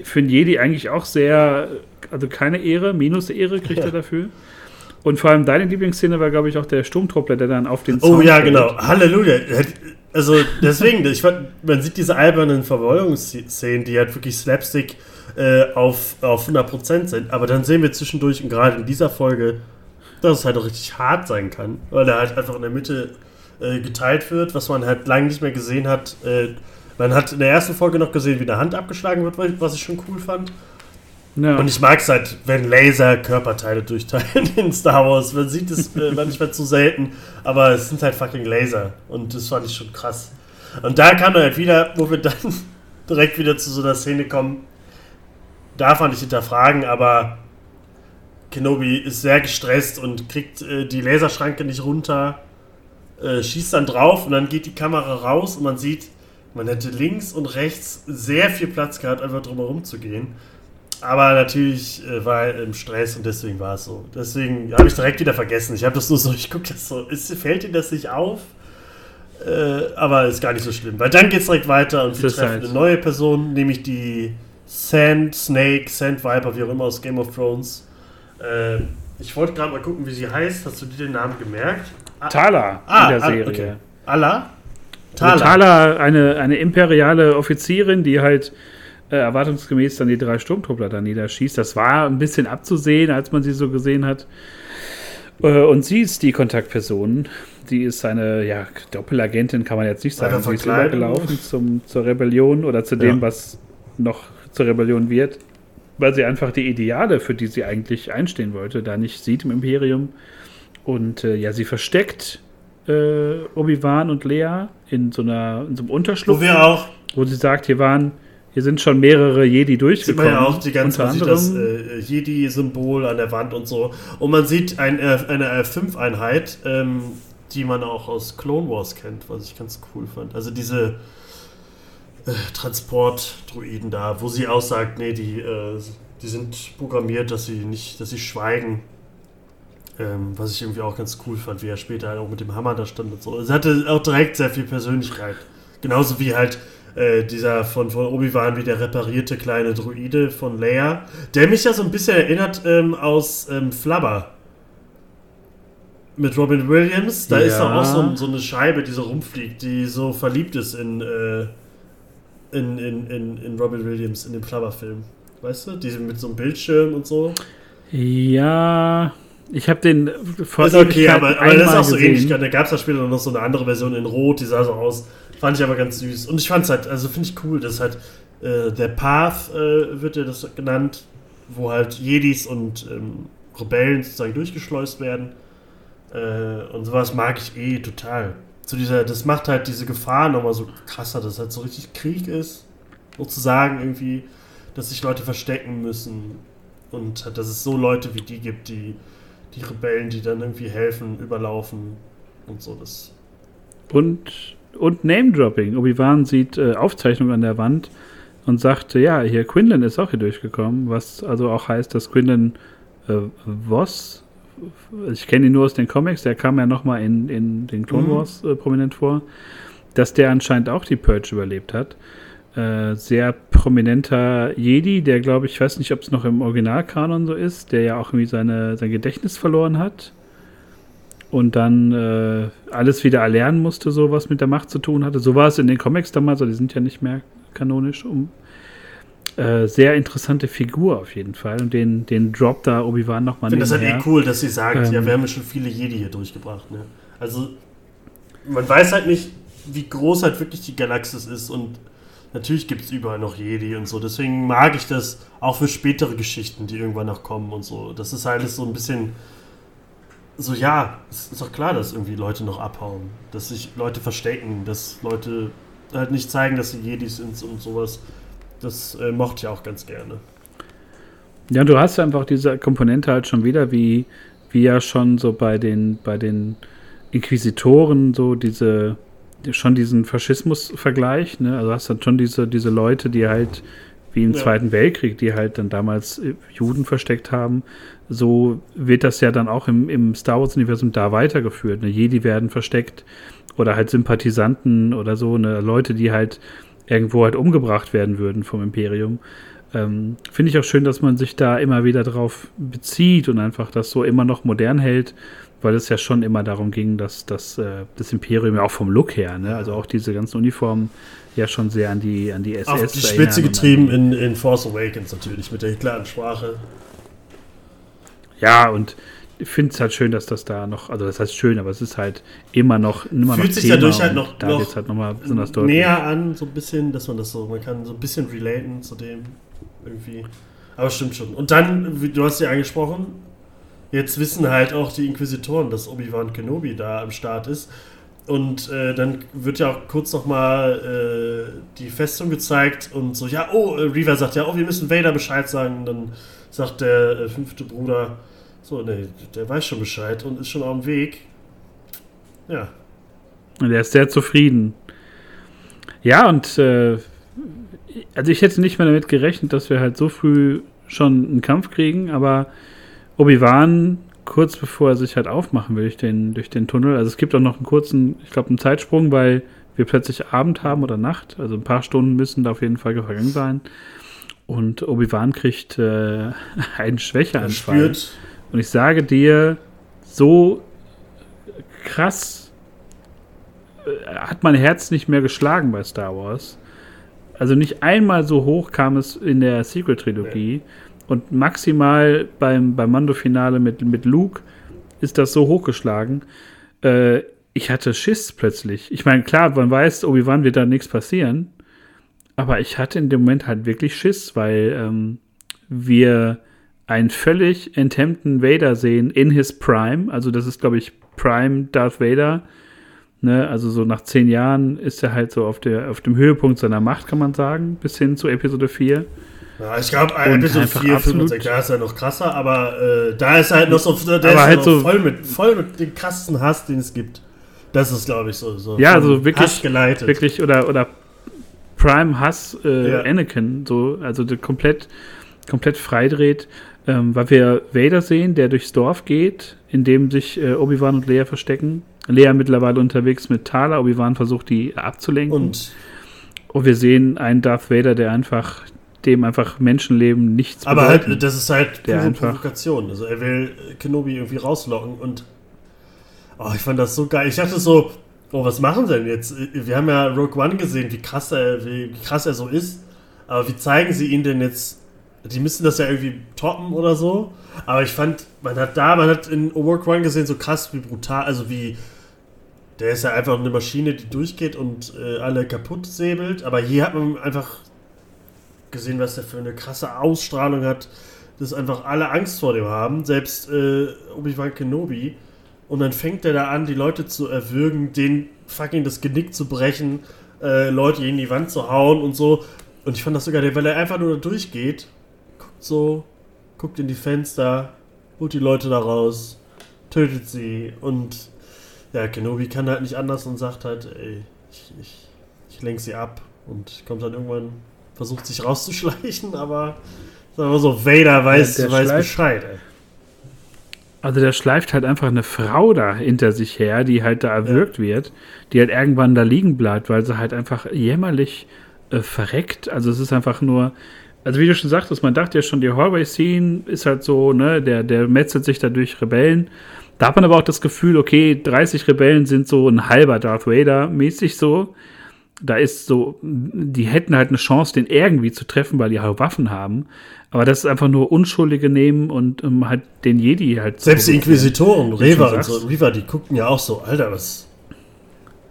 für einen Jedi eigentlich auch sehr, also keine Ehre, minus Ehre kriegt ja. er dafür. Und vor allem deine Lieblingsszene war, glaube ich, auch der Sturmtruppler, der dann auf den oh Zaun Oh ja, fällt. genau. Halleluja. Also deswegen, ich fand, man sieht diese albernen Verfolgungsszenen, die halt wirklich Slapstick äh, auf, auf 100% sind. Aber dann sehen wir zwischendurch, und gerade in dieser Folge, dass es halt auch richtig hart sein kann, weil er halt einfach in der Mitte äh, geteilt wird, was man halt lange nicht mehr gesehen hat. Äh, man hat in der ersten Folge noch gesehen, wie eine Hand abgeschlagen wird, was ich schon cool fand. Ja. Und ich mag es halt, wenn Laser Körperteile durchteilen in Star Wars. Man sieht es äh, manchmal zu selten, aber es sind halt fucking Laser. Und das fand ich schon krass. Und da kam er halt wieder, wo wir dann direkt wieder zu so einer Szene kommen. Darf man nicht hinterfragen, aber Kenobi ist sehr gestresst und kriegt äh, die Laserschranke nicht runter, äh, schießt dann drauf und dann geht die Kamera raus und man sieht, man hätte links und rechts sehr viel Platz gehabt, einfach drumherum zu gehen. Aber natürlich äh, war er im Stress und deswegen war es so. Deswegen habe ich direkt wieder vergessen. Ich habe das nur so, ich gucke das so, ist, fällt dir das nicht auf? Äh, aber ist gar nicht so schlimm, weil dann geht es direkt weiter und wir treffen halt. eine neue Person, nämlich die Sand Snake, Sand Viper, wie auch immer aus Game of Thrones. Äh, ich wollte gerade mal gucken, wie sie heißt. Hast du dir den Namen gemerkt? Tala ah, in der Serie. Okay. Allah? Tala. Also Tala, eine, eine imperiale Offizierin, die halt äh, erwartungsgemäß dann die drei Sturmtruppler da niederschießt. Das war ein bisschen abzusehen, als man sie so gesehen hat. Äh, und sie ist die Kontaktperson. Die ist eine ja, Doppelagentin, kann man jetzt nicht sagen. Sie ist übergelaufen zum, zur Rebellion oder zu dem, ja. was noch zur Rebellion wird, weil sie einfach die Ideale, für die sie eigentlich einstehen wollte, da nicht sieht im Imperium. Und äh, ja, sie versteckt äh, Obi-Wan und Lea in so, einer, in so einem Unterschlupf. Wo wir auch. Wo sie sagt, hier waren hier sind schon mehrere Jedi durchgekommen. Sieht man ja auch die ganze Zeit das äh, Jedi-Symbol an der Wand und so. Und man sieht ein, äh, eine R5-Einheit, ähm, die man auch aus Clone Wars kennt, was ich ganz cool fand. Also diese äh, Transport-Druiden da, wo sie aussagt, nee, die, äh, die sind programmiert, dass sie nicht, dass sie schweigen. Ähm, was ich irgendwie auch ganz cool fand, wie er später halt auch mit dem Hammer da stand und so. Sie hatte auch direkt sehr viel Persönlichkeit. Genauso wie halt äh, dieser von, von Obi-Wan wie der reparierte kleine Druide von Leia, der mich ja so ein bisschen erinnert ähm, aus ähm, Flubber. Mit Robin Williams, da ja. ist auch so, so, eine Scheibe, die so rumfliegt, die so verliebt ist in, äh, in, in, in, in Robin Williams, in dem Flubber-Film. Weißt du? Die mit so einem Bildschirm und so. Ja, ich habe den vor Ist okay, aber, aber das ist auch so gesehen. ähnlich. Da gab es ja später noch so eine andere Version in Rot, die sah so aus. Fand ich aber ganz süß. Und ich fand es halt, also finde ich cool, dass halt äh, der Path äh, wird ja das genannt, wo halt Jedis und ähm, Rebellen sozusagen durchgeschleust werden. Äh, und sowas mag ich eh total. Zu dieser, das macht halt diese Gefahr nochmal so krasser, dass halt so richtig Krieg ist. Sozusagen irgendwie, dass sich Leute verstecken müssen. Und halt, dass es so Leute wie die gibt, die die Rebellen, die dann irgendwie helfen, überlaufen und so. Das und und Name-Dropping. Obi-Wan sieht äh, Aufzeichnungen an der Wand und sagt, ja, hier Quinlan ist auch hier durchgekommen, was also auch heißt, dass Quinlan äh, Voss, ich kenne ihn nur aus den Comics, der kam ja nochmal in, in den Clone mhm. Wars äh, prominent vor, dass der anscheinend auch die Purge überlebt hat. Äh, sehr prominenter Jedi, der glaube ich, ich weiß nicht, ob es noch im Originalkanon so ist, der ja auch irgendwie seine, sein Gedächtnis verloren hat und dann äh, alles wieder erlernen musste, so was mit der Macht zu tun hatte. So war es in den Comics damals, die sind ja nicht mehr kanonisch. Um, äh, sehr interessante Figur auf jeden Fall. Und den, den Drop da Obi-Wan nochmal Ich finde das halt eh cool, dass sie sagt, ähm, ja, wir haben ja schon viele Jedi hier durchgebracht. Ne? Also, man weiß halt nicht, wie groß halt wirklich die Galaxis ist und natürlich gibt es überall noch Jedi und so. Deswegen mag ich das auch für spätere Geschichten, die irgendwann noch kommen und so. Das ist halt so ein bisschen so, ja, es ist doch klar, dass irgendwie Leute noch abhauen, dass sich Leute verstecken, dass Leute halt nicht zeigen, dass sie Jedis sind und sowas. Das äh, mochte ich auch ganz gerne. Ja, du hast einfach diese Komponente halt schon wieder, wie, wie ja schon so bei den, bei den Inquisitoren so diese, schon diesen Faschismus-Vergleich, ne? Also hast dann schon diese, diese Leute, die halt wie im ja. Zweiten Weltkrieg, die halt dann damals äh, Juden versteckt haben. So wird das ja dann auch im, im Star Wars-Universum da weitergeführt. Ne? Jedi werden versteckt oder halt Sympathisanten oder so, ne? Leute, die halt irgendwo halt umgebracht werden würden vom Imperium. Ähm, Finde ich auch schön, dass man sich da immer wieder drauf bezieht und einfach das so immer noch modern hält, weil es ja schon immer darum ging, dass, dass äh, das Imperium ja auch vom Look her, ne? also auch diese ganzen Uniformen ja schon sehr an die, an die SS Auf die Spitze getrieben in, in Force Awakens natürlich mit der klaren Sprache. Ja, und finde es halt schön, dass das da noch, also das heißt schön, aber es ist halt immer noch immer Fühlt noch sich Thema dadurch halt noch, da noch halt noch mal besonders deutlich. näher an, so ein bisschen, dass man das so, man kann so ein bisschen relaten zu dem irgendwie. Aber stimmt schon. Und dann, wie, du hast ja angesprochen, jetzt wissen halt auch die Inquisitoren, dass Obi-Wan Kenobi da am Start ist. Und äh, dann wird ja auch kurz nochmal äh, die Festung gezeigt und so, ja, oh, äh, Reaver sagt ja, oh, wir müssen Vader Bescheid sagen. Und dann sagt der äh, fünfte Bruder, so, nee, der weiß schon Bescheid und ist schon auf dem Weg. Ja. Und er ist sehr zufrieden. Ja, und äh, also ich hätte nicht mehr damit gerechnet, dass wir halt so früh schon einen Kampf kriegen, aber Obi-Wan, kurz bevor er sich halt aufmachen will durch den, durch den Tunnel, also es gibt auch noch einen kurzen, ich glaube, einen Zeitsprung, weil wir plötzlich Abend haben oder Nacht, also ein paar Stunden müssen da auf jeden Fall vergangen sein. Und Obi-Wan kriegt äh, einen Schwächeanfall. Und ich sage dir, so krass äh, hat mein Herz nicht mehr geschlagen bei Star Wars. Also nicht einmal so hoch kam es in der Sequel-Trilogie. Und maximal beim, beim Mando-Finale mit, mit Luke ist das so hochgeschlagen. Äh, ich hatte Schiss plötzlich. Ich meine, klar, man weiß, Obi-Wan wird da nichts passieren. Aber ich hatte in dem Moment halt wirklich Schiss, weil ähm, wir einen völlig enthemmten Vader sehen in his Prime. Also das ist, glaube ich, Prime Darth Vader. Ne? Also so nach zehn Jahren ist er halt so auf, der, auf dem Höhepunkt seiner Macht, kann man sagen, bis hin zu Episode 4. Ja, ich glaube, Episode 4, 5 und 6, da ist er noch krasser, aber äh, da ist er halt noch so, der ist halt noch so voll, mit, voll mit dem krassen Hass, den es gibt. Das ist, glaube ich, so, so. Ja, also wirklich, geleitet. wirklich, oder, oder Prime Hass äh, ja. Anakin, so, also komplett, komplett freidreht ähm, weil wir Vader sehen, der durchs Dorf geht, in dem sich äh, Obi-Wan und Leia verstecken. Leia mittlerweile unterwegs mit Tala, Obi-Wan versucht, die abzulenken. Und, und wir sehen einen Darth Vader, der einfach dem einfach Menschenleben nichts Aber bedeuten, halt, das ist halt der pure Provokation. Also er will Kenobi irgendwie rauslocken und oh, ich fand das so geil. Ich dachte so, oh, was machen sie denn jetzt? Wir haben ja Rogue One gesehen, wie krass er, wie krass er so ist. Aber wie zeigen sie ihn denn jetzt die müssen das ja irgendwie toppen oder so. Aber ich fand, man hat da, man hat in Work One gesehen, so krass wie brutal, also wie. Der ist ja einfach eine Maschine, die durchgeht und äh, alle kaputt säbelt. Aber hier hat man einfach gesehen, was der für eine krasse Ausstrahlung hat, dass einfach alle Angst vor dem haben. Selbst äh, Obi-Wan Kenobi. Und dann fängt er da an, die Leute zu erwürgen, den fucking das Genick zu brechen, äh, Leute in die Wand zu hauen und so. Und ich fand das sogar, weil er einfach nur da durchgeht so, guckt in die Fenster, holt die Leute da raus, tötet sie und ja, Kenobi kann halt nicht anders und sagt halt, ey, ich, ich, ich lenke sie ab und kommt dann irgendwann, versucht sich rauszuschleichen, aber sagen wir so, Vader weiß, ja, weiß Bescheid, ey. Also der schleift halt einfach eine Frau da hinter sich her, die halt da erwürgt ja. wird, die halt irgendwann da liegen bleibt, weil sie halt einfach jämmerlich äh, verreckt. Also es ist einfach nur, also wie du schon sagtest, man dachte ja schon, die Hallway-Scene ist halt so, ne, der, der metzelt sich da durch Rebellen. Da hat man aber auch das Gefühl, okay, 30 Rebellen sind so ein halber Darth Vader mäßig so. Da ist so, die hätten halt eine Chance, den irgendwie zu treffen, weil die halt Waffen haben. Aber das ist einfach nur Unschuldige nehmen und um, halt den Jedi halt Selbst die Inquisitoren, Reva und so, Riva, die guckten ja auch so, Alter, was,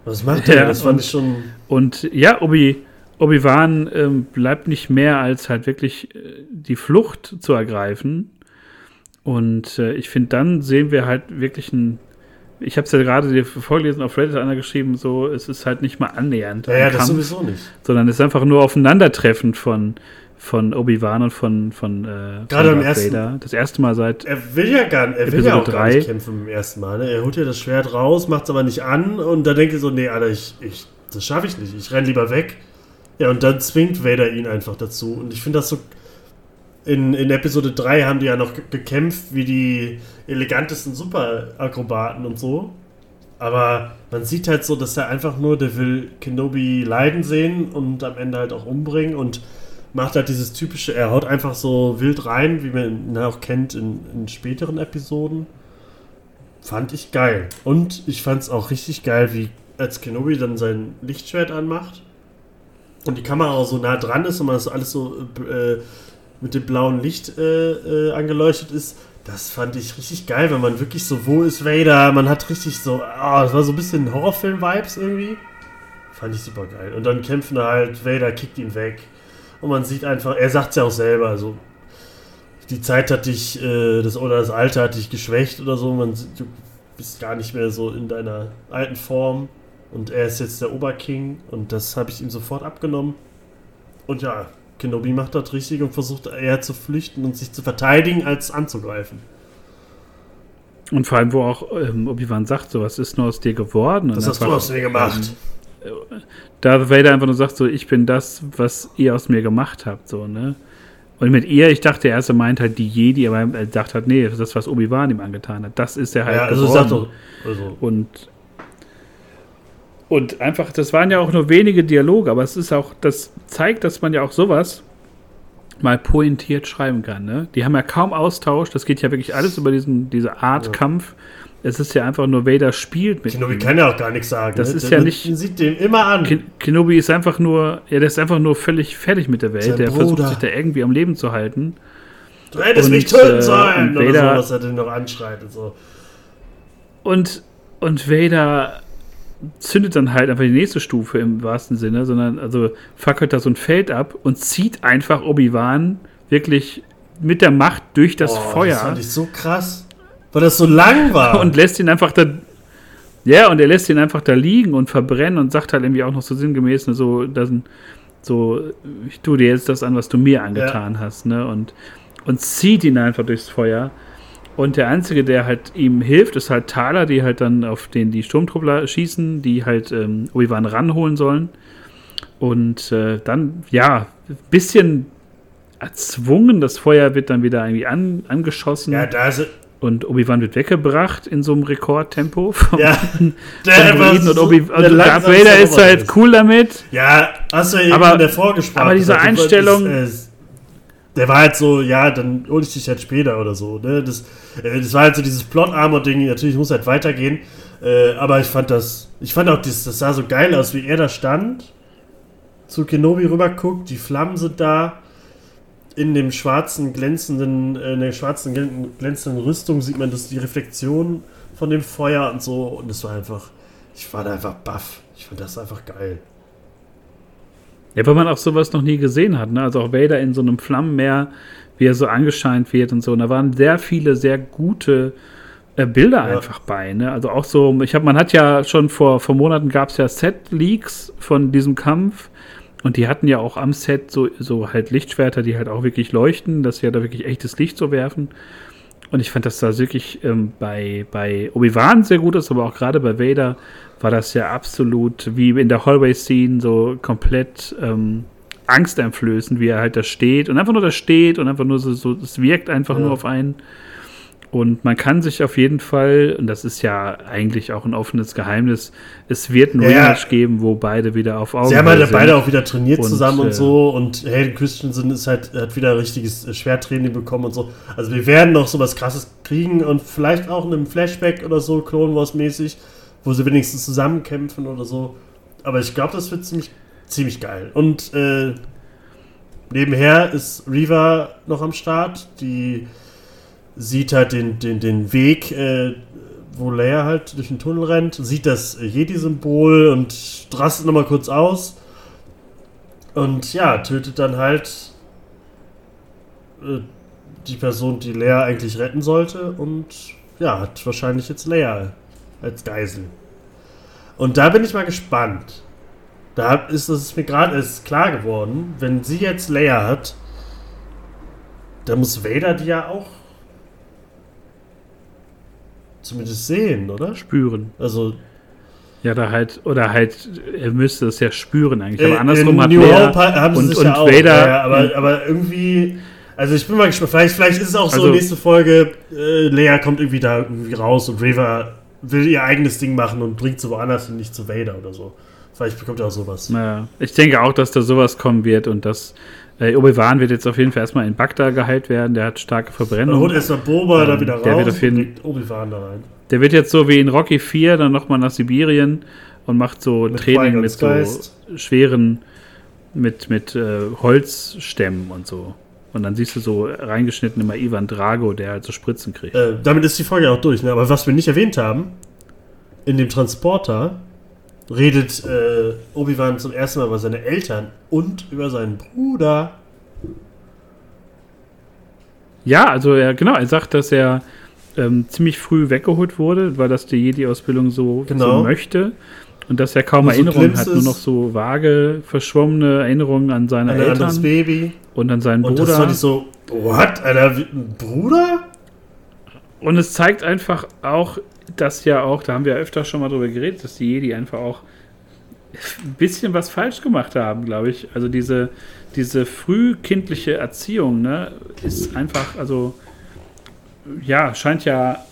was macht der? Ja, das fand und, ich schon. Und ja, Obi, Obi-Wan ähm, bleibt nicht mehr als halt wirklich äh, die Flucht zu ergreifen. Und äh, ich finde, dann sehen wir halt wirklich ein. Ich habe es ja gerade vorgelesen auf Reddit einer geschrieben, so es ist halt nicht mal annähernd. Ja, ja das sowieso nicht. Sondern es ist einfach nur Aufeinandertreffen von, von Obi-Wan und von, von, äh, Gerade im ersten. Das erste Mal seit. Er will ja gar, er will ja auch gar nicht kämpfen im ersten Mal. Ne? Er holt ja das Schwert raus, macht es aber nicht an und da denkt er so: Nee, Alter, ich, ich, das schaffe ich nicht. Ich renne lieber weg. Ja, und dann zwingt Vader ihn einfach dazu. Und ich finde das so in, in Episode 3 haben die ja noch gekämpft wie die elegantesten Superakrobaten und so. Aber man sieht halt so, dass er einfach nur, der will Kenobi leiden sehen und am Ende halt auch umbringen und macht halt dieses typische, er haut einfach so wild rein, wie man ihn auch kennt in, in späteren Episoden. Fand ich geil. Und ich fand es auch richtig geil, wie als Kenobi dann sein Lichtschwert anmacht und die Kamera auch so nah dran ist und man das alles so äh, mit dem blauen Licht äh, äh, angeleuchtet ist. Das fand ich richtig geil, wenn man wirklich so, wo ist Vader? Man hat richtig so, oh, das war so ein bisschen Horrorfilm-Vibes irgendwie. Fand ich super geil. Und dann kämpfen halt, Vader kickt ihn weg. Und man sieht einfach, er sagt es ja auch selber, also die Zeit hat dich, äh, das, oder das Alter hat dich geschwächt oder so. Man, du bist gar nicht mehr so in deiner alten Form. Und er ist jetzt der Oberking und das habe ich ihm sofort abgenommen. Und ja, Kenobi macht das richtig und versucht eher zu flüchten und sich zu verteidigen, als anzugreifen. Und vor allem, wo auch ähm, Obi-Wan sagt, so, was ist nur aus dir geworden? Was hast du aus mir gemacht? Ähm, da Vader einfach nur sagt, so, ich bin das, was ihr aus mir gemacht habt, so, ne? Und mit ihr, ich dachte erst, er meint halt die Jedi, aber er dachte halt, nee, das, was Obi-Wan ihm angetan hat, das ist er halt. Ja, also geworden. sagt doch. Also. Und und einfach, das waren ja auch nur wenige Dialoge, aber es ist auch, das zeigt, dass man ja auch sowas mal pointiert schreiben kann. Ne? Die haben ja kaum Austausch, das geht ja wirklich alles über diesen, diese Art ja. Kampf. Es ist ja einfach nur, Vader spielt mit Kenobi ihm. kann ja auch gar nichts sagen. Das ne? ist der, ja nicht. Den sieht dem immer an. Ken Kenobi ist einfach nur, ja, der ist einfach nur völlig fertig mit der Welt. Sein der Bruder. versucht sich da irgendwie am Leben zu halten. Du hättest und, mich töten äh, sollen! Äh, Vader, oder so, was er denn noch anschreit und so. Und, und Vader zündet dann halt einfach die nächste Stufe im wahrsten Sinne, sondern also fackelt da so ein Feld ab und zieht einfach Obi-Wan wirklich mit der Macht durch das oh, Feuer. Das fand ich so krass, weil das so lang war. Und lässt ihn einfach da. Ja, und er lässt ihn einfach da liegen und verbrennen und sagt halt irgendwie auch noch so sinngemäß, ne, so, dass, so, ich tue dir jetzt das an, was du mir angetan ja. hast, ne? Und, und zieht ihn einfach durchs Feuer. Und der Einzige, der halt ihm hilft, ist halt Thaler, die halt dann auf den die Sturmtruppler schießen, die halt ähm, Obi-Wan ranholen sollen. Und äh, dann, ja, ein bisschen erzwungen, das Feuer wird dann wieder irgendwie an, angeschossen. Ja, da ist und Obi-Wan wird weggebracht in so einem Rekordtempo. Vom, ja, der von und Obi und Darth Vader ist halt cool damit. Ja, hast du ja eben aber, in der Vorgespräch. Aber diese Einstellung. Ist, äh, der war halt so, ja, dann hole ich dich halt später oder so. Ne? Das, äh, das war halt so dieses Plot-Armor-Ding, natürlich muss halt weitergehen. Äh, aber ich fand das, ich fand auch, das, das sah so geil aus, wie er da stand, zu Kenobi rüber guckt, die Flammen sind da. In dem schwarzen, glänzenden, äh, in der schwarzen, glänzenden Rüstung sieht man das, die Reflexion von dem Feuer und so. Und es war einfach, ich war da einfach baff. Ich fand das einfach geil. Ja, weil man auch sowas noch nie gesehen hat. Ne? Also auch Vader in so einem Flammenmeer, wie er so angescheint wird und so. Und da waren sehr viele, sehr gute äh, Bilder ja. einfach bei. Ne? Also auch so, ich habe, man hat ja schon vor, vor Monaten gab es ja Set-Leaks von diesem Kampf. Und die hatten ja auch am Set so, so halt Lichtschwerter, die halt auch wirklich leuchten, dass sie ja da wirklich echtes Licht so werfen. Und ich fand das da wirklich ähm, bei, bei Obi-Wan sehr gut ist, aber auch gerade bei Vader war das ja absolut wie in der Hallway-Scene so komplett ähm, angsteinflößend, wie er halt da steht und einfach nur da steht und einfach nur so, so es wirkt einfach ja. nur auf einen. Und man kann sich auf jeden Fall, und das ist ja eigentlich auch ein offenes Geheimnis, es wird ein ja, Rematch geben, wo beide wieder auf Augen sind. Sie haben halt beide auch wieder trainiert und, zusammen und äh, so. Und Hayden Christensen ist halt, hat wieder richtiges äh, Schwertraining bekommen und so. Also wir werden noch so was krasses kriegen und vielleicht auch in einem Flashback oder so, Clone Wars mäßig wo sie wenigstens zusammenkämpfen oder so. Aber ich glaube, das wird ziemlich, ziemlich geil. Und äh, nebenher ist Reva noch am Start. Die sieht halt den, den, den Weg, äh, wo Leia halt durch den Tunnel rennt, sieht das Jedi-Symbol und rastet nochmal kurz aus. Und ja, tötet dann halt äh, die Person, die Leia eigentlich retten sollte und ja, hat wahrscheinlich jetzt Leia als Geisel. Und da bin ich mal gespannt. Da ist es mir gerade klar geworden, wenn sie jetzt Leia hat, dann muss Vader die ja auch zumindest sehen, oder? Spüren. Also ja, da halt, oder halt, er müsste es ja spüren eigentlich. Aber äh, andersrum in hat New Hope haben sie und, sich und ja auch, Vader. ja, aber, aber irgendwie, also ich bin mal gespannt, vielleicht, vielleicht ist es auch so, Also- nächste Folge, äh, Leia kommt irgendwie da irgendwie raus und Reva will ihr eigenes Ding machen und bringt sie woanders hin, nicht zu Vader oder so. Vielleicht bekommt er auch sowas. Naja, ich denke auch, dass da sowas kommen wird und dass äh, Obi-Wan wird jetzt auf jeden Fall erstmal in Bagdad geheilt werden. Der hat starke Dann Verbrennung. holt erst mal Boba Ähm, da wieder raus der wird auf jeden- Obi-Wan da rein. Der wird jetzt so wie in Rocky 4 dann nochmal nach Sibirien und macht so Mit Training mit so Geist. schweren, mit, mit äh, Holzstämmen und so. Und dann siehst du so reingeschnitten immer Ivan Drago, der halt so Spritzen kriegt. Äh, damit ist die Folge auch durch, ne? Aber was wir nicht erwähnt haben, in dem Transporter redet äh, Obi-Wan zum ersten Mal über seine Eltern und über seinen Bruder. Ja, also er, genau, er sagt, dass er ähm, ziemlich früh weggeholt wurde, weil das die Jedi-Ausbildung so, Genau. so möchte. Und dass er kaum Und so Erinnerungen hat, nur noch so vage, verschwommene Erinnerungen an seine Ein Eltern Baby. und an seinen Und Bruder. das fand ich so, what? Alter, ein Bruder? Und es zeigt einfach auch, dass ja auch, da haben wir öfter schon mal drüber geredet, dass die Jedi einfach auch ein bisschen was falsch gemacht haben, glaube ich. Also diese, diese frühkindliche Erziehung, ne, ist einfach, also ja, scheint ja,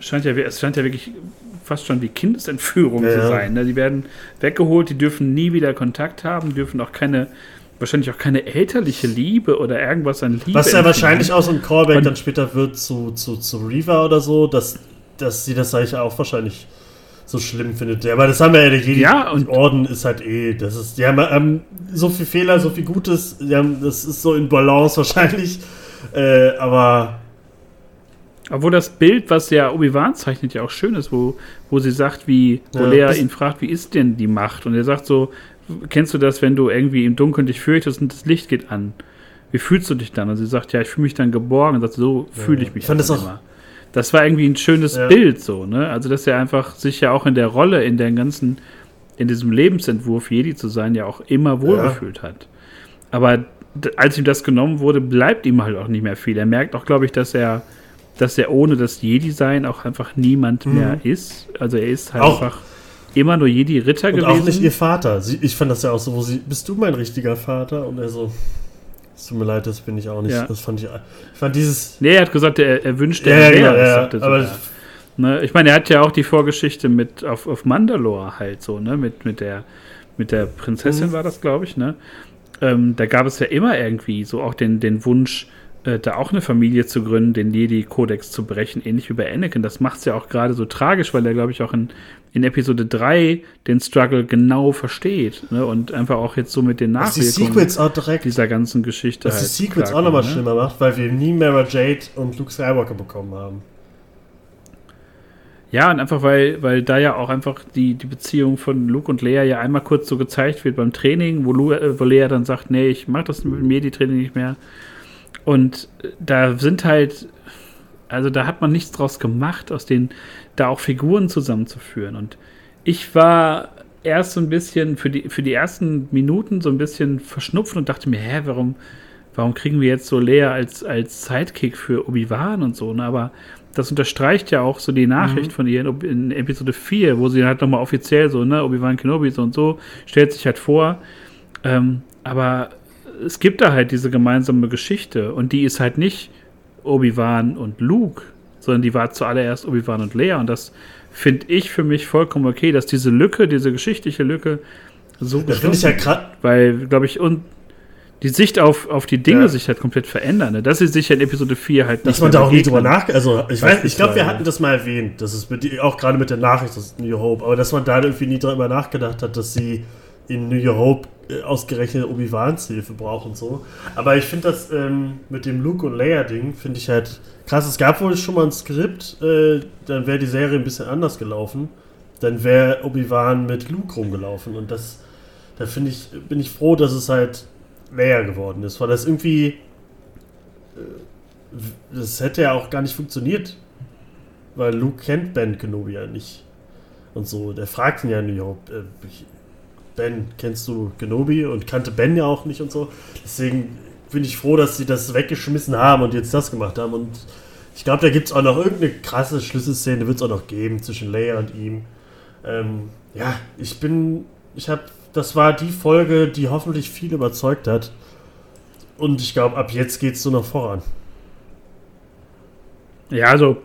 scheint ja, es scheint ja wirklich fast schon wie Kindesentführung Ja, zu ja. sein. Ne? Die werden weggeholt, die dürfen nie wieder Kontakt haben, dürfen auch keine, wahrscheinlich auch keine elterliche Liebe oder irgendwas an Liebe. Was ja wahrscheinlich auch so ein Callback Und- dann später wird zu, zu, zu Reva oder so, dass, dass sie das eigentlich auch wahrscheinlich so schlimm findet. Ja, aber das haben wir ja, der Jedi Ja, und- Orden ist halt eh, das ist, die haben ähm, so viel Fehler, so viel Gutes, haben, das ist so in Balance wahrscheinlich, äh, aber Obwohl das Bild, was ja Obi-Wan zeichnet, ja auch schön ist, wo, wo sie sagt, wie, wo Ja, Lea ihn fragt, wie ist denn die Macht? Und er sagt so, kennst du das, wenn du irgendwie im Dunkeln dich fürchtest und das Licht geht an? Wie fühlst du dich dann? Und sie sagt, ja, ich fühle mich dann geborgen. Und sagt, so fühle ich mich Ich fand das auch- immer. Das war irgendwie ein schönes Ja. Bild, so, ne? Also, dass er einfach sich ja auch in der Rolle, in der ganzen, in diesem Lebensentwurf, Jedi zu sein, ja auch immer wohlgefühlt hat. Aber als ihm das genommen wurde, bleibt ihm halt auch nicht mehr viel. Er merkt auch, glaube ich, dass er, dass er ohne das Jedi-Sein auch einfach niemand Mhm. mehr ist. Also er ist halt Auch- einfach immer nur Jedi-Ritter und gewesen. auch nicht ihr Vater. Sie, ich fand das ja auch so, wo sie, bist du mein richtiger Vater? Und er so, es tut mir leid, das bin ich auch nicht. Ja. Das fand ich, ich fand dieses, nee, er hat gesagt, er, er wünscht, ja, er ja, wäre genau, ja, er aber. Ne, ich meine, er hat ja auch die Vorgeschichte mit auf, auf Mandalore halt so, ne? Mit, mit der mit der Prinzessin Mhm. war das, glaube ich, ne? Ähm, da gab es ja immer irgendwie so auch den, den Wunsch, äh, da auch eine Familie zu gründen, den Jedi-Kodex zu brechen, ähnlich wie bei Anakin. Das macht es ja auch gerade so tragisch, weil er, glaube ich, auch in, in Episode 3 den Struggle genau versteht. Ne? Und einfach auch jetzt so mit den die Nachwirkungen direkt dieser ganzen Geschichte die halt Sequels auch nochmal ne? schlimmer macht, weil wir nie Mara Jade und Luke Skywalker bekommen haben. Ja, und einfach, weil, weil da ja auch einfach die, die Beziehung von Luke und Lea ja einmal kurz so gezeigt wird beim Training, wo, Lu, äh, wo Lea dann sagt, nee, ich mach das mit mir, die Training nicht mehr. Und äh, da sind halt, also da hat man nichts draus gemacht, aus den, da auch Figuren zusammenzuführen. Und ich war erst so ein bisschen für die, für die ersten Minuten so ein bisschen verschnupft und dachte mir, hä, warum, warum kriegen wir jetzt so Lea als, als Sidekick für Obi-Wan und so, ne? Aber das unterstreicht ja auch so die Nachricht von ihr in, in Episode 4, wo sie halt nochmal offiziell so, ne, Obi-Wan Kenobi so und so, stellt sich halt vor. Ähm, aber es gibt da halt diese gemeinsame Geschichte und die ist halt nicht Obi-Wan und Luke, sondern die war zuallererst Obi-Wan und Lea und das finde ich für mich vollkommen okay, dass diese Lücke, diese geschichtliche Lücke so Das finde ich ja gerade. weil, glaube ich, und die Sicht auf, auf die Dinge Ja. sich halt komplett verändern. Ne? Das ist sicher in Episode 4 halt Dass nicht man mehr da auch nie drüber nach. Also, ich weiß, ich glaube, wir hatten das mal erwähnt. Das ist mit, auch gerade mit der Nachricht, das ist New Hope. Aber dass man da irgendwie nie drüber nachgedacht hat, dass sie in New Hope äh, ausgerechnet Obi-Wans Hilfe braucht und so. Aber ich finde das ähm, mit dem Luke und Leia-Ding, finde ich halt krass. Es gab wohl schon mal ein Skript, äh, dann wäre die Serie ein bisschen anders gelaufen. Dann wäre Obi-Wan mit Luke rumgelaufen. Und das, da finde ich, bin ich froh, dass es halt Leia geworden ist, weil das irgendwie das hätte ja auch gar nicht funktioniert. Weil Luke kennt Ben Kenobi ja nicht. Und so, der fragt ihn ja nicht, äh, Ben, kennst du Kenobi? Und kannte Ben ja auch nicht und so. Deswegen bin ich froh, dass sie das weggeschmissen haben und jetzt das gemacht haben. Und ich glaube, da gibt es auch noch irgendeine krasse Schlüsselszene, wird es auch noch geben zwischen Leia und ihm. Ähm, ja, ich bin, ich habe, das war die Folge, die hoffentlich viel überzeugt hat. Und ich glaube, ab jetzt geht es nur noch voran. Ja, also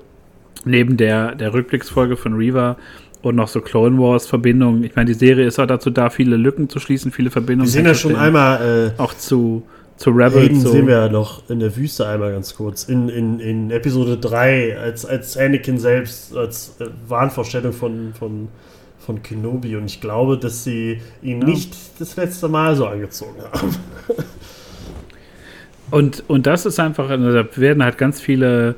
neben der, der Rückblicksfolge von Reaver und noch so Clone Wars Verbindungen. Ich meine, die Serie ist auch dazu da, viele Lücken zu schließen, viele Verbindungen. Wir sehen ja schon einmal äh, auch zu zu Rebels. Hayden so. sehen wir ja noch in der Wüste einmal ganz kurz. In, in, in Episode 3, als, als Anakin selbst, als äh, Wahnvorstellung von, von, von Kenobi. Und ich glaube, dass sie ihn ja. nicht das letzte Mal so angezogen haben. und, und das ist einfach, also da werden halt ganz viele,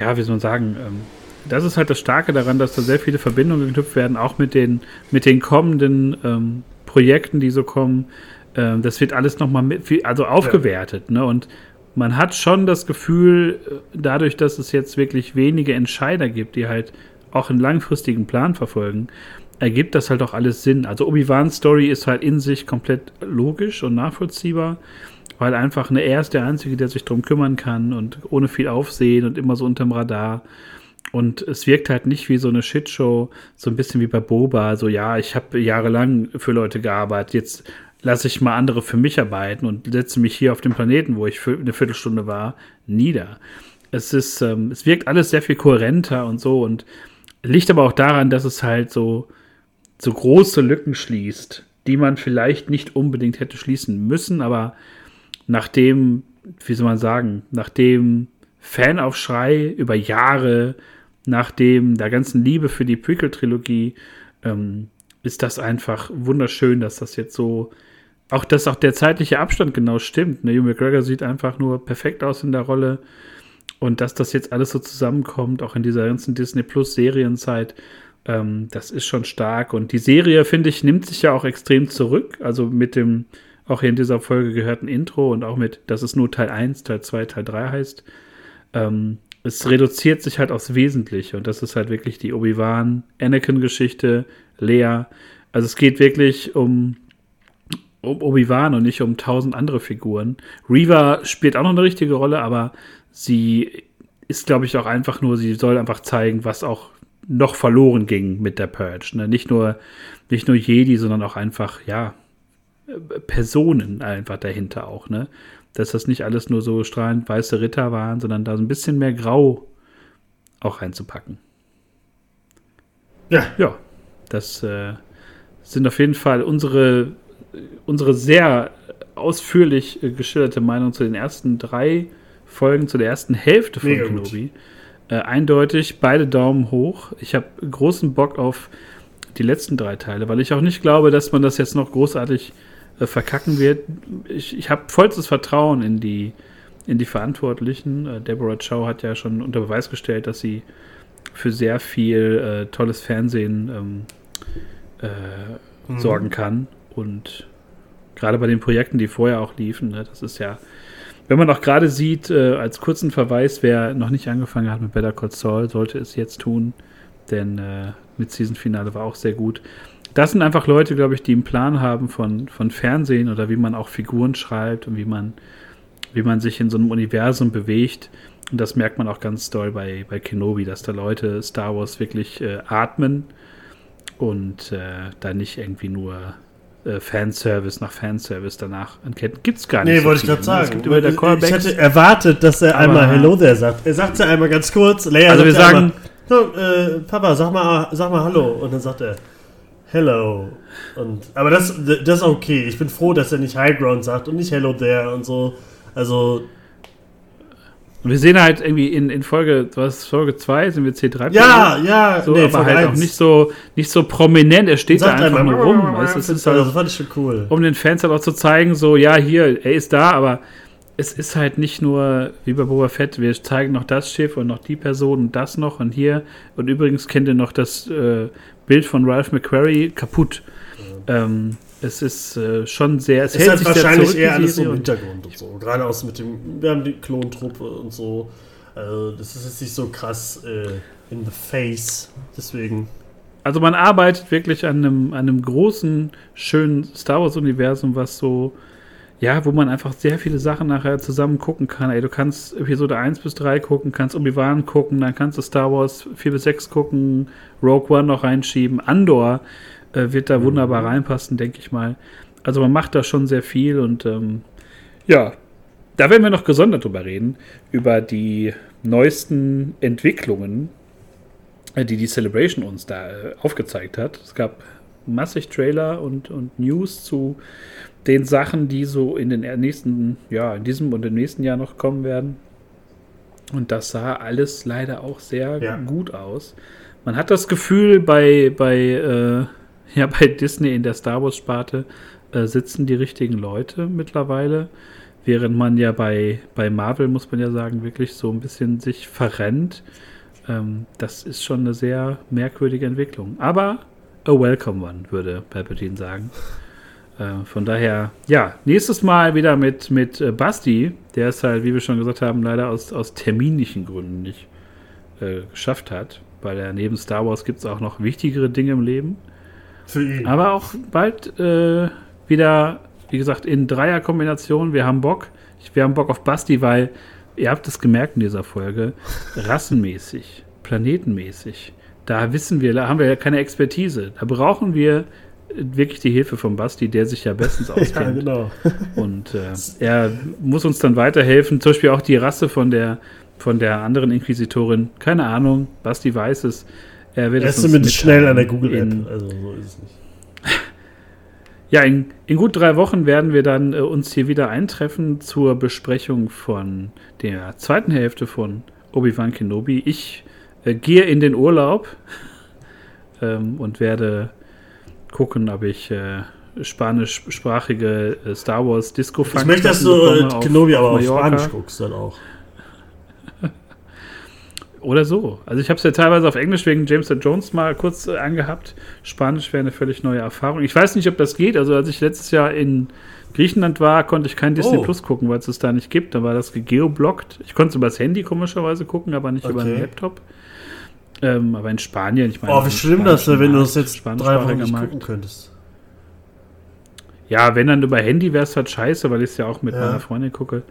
ja, wie soll man sagen, ähm, das ist halt das Starke daran, dass da sehr viele Verbindungen geknüpft werden, auch mit den, mit den kommenden ähm, Projekten, die so kommen. Ähm, das wird alles nochmal mit, also aufgewertet. Ja. Ne? Und man hat schon das Gefühl, äh, dadurch, dass es jetzt wirklich wenige Entscheider gibt, die halt auch einen langfristigen Plan verfolgen, ergibt das halt auch alles Sinn. Also Obi-Wans Story ist halt in sich komplett logisch und nachvollziehbar, weil einfach eine er ist der Einzige, der sich darum kümmern kann und ohne viel Aufsehen und immer so unterm Radar. Und es wirkt halt nicht wie so eine Shitshow, so ein bisschen wie bei Boba, so ja, ich habe jahrelang für Leute gearbeitet, jetzt lasse ich mal andere für mich arbeiten und setze mich hier auf dem Planeten, wo ich für eine Viertelstunde war, nieder. Es ist, ähm, es wirkt alles sehr viel kohärenter und so und liegt aber auch daran, dass es halt so, so große Lücken schließt, die man vielleicht nicht unbedingt hätte schließen müssen, aber nachdem, wie soll man sagen, nachdem Fanaufschrei über Jahre, nachdem der ganzen Liebe für die Prequel-Trilogie, ähm, ist das einfach wunderschön, dass das jetzt so auch, dass auch der zeitliche Abstand genau stimmt. Ne? Hugh McGregor sieht einfach nur perfekt aus in der Rolle. Und dass das jetzt alles so zusammenkommt, auch in dieser ganzen Disney Plus Serienzeit, ähm, das ist schon stark. Und die Serie, finde ich, nimmt sich ja auch extrem zurück. Also mit dem auch hier in dieser Folge gehörten Intro und auch mit, dass es nur Teil 1, Teil 2, Teil 3 heißt. Ähm, es reduziert sich halt aufs Wesentliche. Und das ist halt wirklich die Obi-Wan-Anakin-Geschichte, Lea. Also es geht wirklich um um Obi-Wan und nicht um tausend andere Figuren. Reva spielt auch noch eine richtige Rolle, aber sie ist, glaube ich, auch einfach nur, sie soll einfach zeigen, was auch noch verloren ging mit der Purge. Ne? Nicht, nur, nicht nur Jedi, sondern auch einfach, ja, Personen einfach dahinter auch. Ne? Dass das nicht alles nur so strahlend weiße Ritter waren, sondern da so ein bisschen mehr Grau auch reinzupacken. Ja. Ja, das äh, sind auf jeden Fall unsere unsere sehr ausführlich äh, geschilderte Meinung zu den ersten drei Folgen, zu der ersten Hälfte von Mega Kenobi. Äh, eindeutig, beide Daumen hoch. Ich habe großen Bock auf die letzten drei Teile, weil ich auch nicht glaube, dass man das jetzt noch großartig äh, verkacken wird. Ich, ich habe vollstes Vertrauen in die, in die Verantwortlichen. Äh, Deborah Chow hat ja schon unter Beweis gestellt, dass sie für sehr viel äh, tolles Fernsehen ähm, äh, mhm. sorgen kann. Und gerade bei den Projekten, die vorher auch liefen, ne, das ist ja, wenn man auch gerade sieht, äh, als kurzen Verweis, wer noch nicht angefangen hat mit Better Call Saul, sollte es jetzt tun, denn äh, mit Season Finale war auch sehr gut. Das sind einfach Leute, glaube ich, die einen Plan haben von, von Fernsehen oder wie man auch Figuren schreibt und wie man, wie man sich in so einem Universum bewegt. Und das merkt man auch ganz doll bei, bei Kenobi, dass da Leute Star Wars wirklich äh, atmen und äh, da nicht irgendwie nur äh, Fanservice nach Fanservice danach anketten. Gibt es gar nicht. Nee, so wollte ich gerade sagen. ich hätte erwartet, dass er einmal Hello there sagt. Er sagt ja einmal ganz kurz. Leia also wir sagen. Einmal, so, äh, Papa, sag mal, sag mal Hallo. Und dann sagt er Hello. Und, aber das, das ist okay. Ich bin froh, dass er nicht High Ground sagt und nicht Hello there und so. Also und wir sehen halt irgendwie in, in Folge, was Folge 2 sind wir C3. Ja, ja, so, nee, aber halt 1. auch nicht so, nicht so prominent. Er steht Sagt da einfach nur rum. Weißt, das, ist halt, das fand ich schon cool. Um den Fans halt auch zu zeigen, so, ja, hier, er ist da, aber es ist halt nicht nur wie bei Boba Fett, wir zeigen noch das Schiff und noch die Person und das noch und hier. Und übrigens kennt ihr noch das äh, Bild von Ralph McQuarrie kaputt. Ja. Ähm, es ist äh, schon sehr. Es, es hält sich wahrscheinlich zurück, eher alles so im Hintergrund und so. Gerade aus mit dem, wir haben die Klontruppe und so. Also das ist jetzt nicht so krass äh, in the face. Deswegen. Also man arbeitet wirklich an einem, an einem großen, schönen Star Wars-Universum, was so, ja, wo man einfach sehr viele Sachen nachher zusammen gucken kann. Ey, du kannst Episode 1 bis 3 gucken, kannst Obi-Wan gucken, dann kannst du Star Wars 4 bis 6 gucken, Rogue One noch reinschieben, Andor äh, wird da wunderbar reinpassen, denke ich mal. Also man macht da schon sehr viel und ähm, ja, da werden wir noch gesondert drüber reden, über die neuesten Entwicklungen, äh, die die Celebration uns da äh, aufgezeigt hat. Es gab massig Trailer und, und News zu den Sachen, die so in den nächsten, ja, in diesem und im nächsten Jahr noch kommen werden. Und das sah alles leider auch sehr ja. gut aus. Man hat das Gefühl, bei, bei, äh, ja, bei Disney in der Star Wars-Sparte äh, sitzen die richtigen Leute mittlerweile. Während man ja bei, bei Marvel, muss man ja sagen, wirklich so ein bisschen sich verrennt. Ähm, das ist schon eine sehr merkwürdige Entwicklung. Aber a welcome one, würde Palpatine sagen. Äh, von daher, ja, nächstes Mal wieder mit, mit äh, Basti, der es halt, wie wir schon gesagt haben, leider aus, aus terminlichen Gründen nicht äh, geschafft hat. Weil er neben Star Wars gibt es auch noch wichtigere Dinge im Leben. Für ihn. Aber auch bald äh, wieder wie gesagt, in Dreierkombination. Wir haben Bock. Wir haben Bock auf Basti, weil ihr habt es gemerkt in dieser Folge, rassenmäßig, planetenmäßig. Da wissen wir, da haben wir ja keine Expertise. Da brauchen wir wirklich die Hilfe von Basti, der sich ja bestens auskennt. ja, genau. Und äh, er muss uns dann weiterhelfen. Zum Beispiel auch die Rasse von der, von der anderen Inquisitorin. Keine Ahnung, Basti weiß es. Er wird er ist zumindest schnell an der Google-App. Also so ist es nicht. Ja, in, in, gut drei Wochen werden wir dann äh, uns hier wieder eintreffen zur Besprechung von der zweiten Hälfte von Obi-Wan Kenobi. Ich äh, gehe in den Urlaub ähm, und werde gucken, ob ich äh, spanischsprachige äh, Star Wars Disco Ich möchte, dass du äh, Kenobi aber auf Spanisch guckst dann auch. Oder so. Also ich habe es ja teilweise auf Englisch wegen James Jones mal kurz äh, angehabt. Spanisch wäre eine völlig neue Erfahrung. Ich weiß nicht, ob das geht. Also als ich letztes Jahr in Griechenland war, konnte ich kein Disney oh. Plus gucken, weil es es da nicht gibt. Da war das geoblockt. Ich konnte es über das Handy komischerweise gucken, aber nicht okay. über den Laptop. Ähm, aber in Spanien, ich meine. Oh, wie schlimm das wäre, wenn du das jetzt drei Wochen nicht gucken könntest. Ja, wenn dann über Handy wäre es halt scheiße, weil ich es ja auch mit ja. meiner Freundin gucke.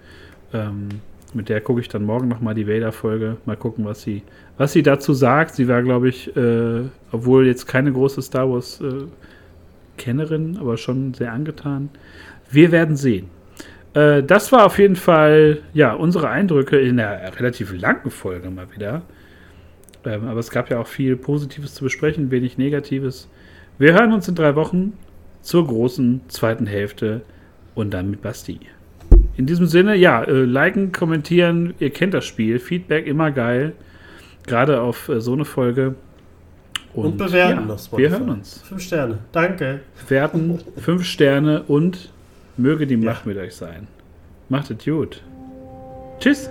Ähm, mit der gucke ich dann morgen nochmal die Vader-Folge. Mal gucken, was sie, was sie dazu sagt. Sie war, glaube ich, äh, obwohl jetzt keine große Star Wars-Kennerin, äh, aber schon sehr angetan. Wir werden sehen. Äh, das war auf jeden Fall, ja, unsere Eindrücke in der relativ langen Folge mal wieder. Ähm, aber es gab ja auch viel Positives zu besprechen, wenig Negatives. Wir hören uns in drei Wochen zur großen zweiten Hälfte und dann mit Basti. In diesem Sinne, ja, äh, liken, kommentieren, ihr kennt das Spiel. Feedback immer geil. Gerade auf äh, so eine Folge. Und, und bewerten ja, Wir hören uns. Fünf Sterne. Danke. Bewerten, fünf Sterne und möge die Macht ja. mit euch sein. Macht es gut. Tschüss.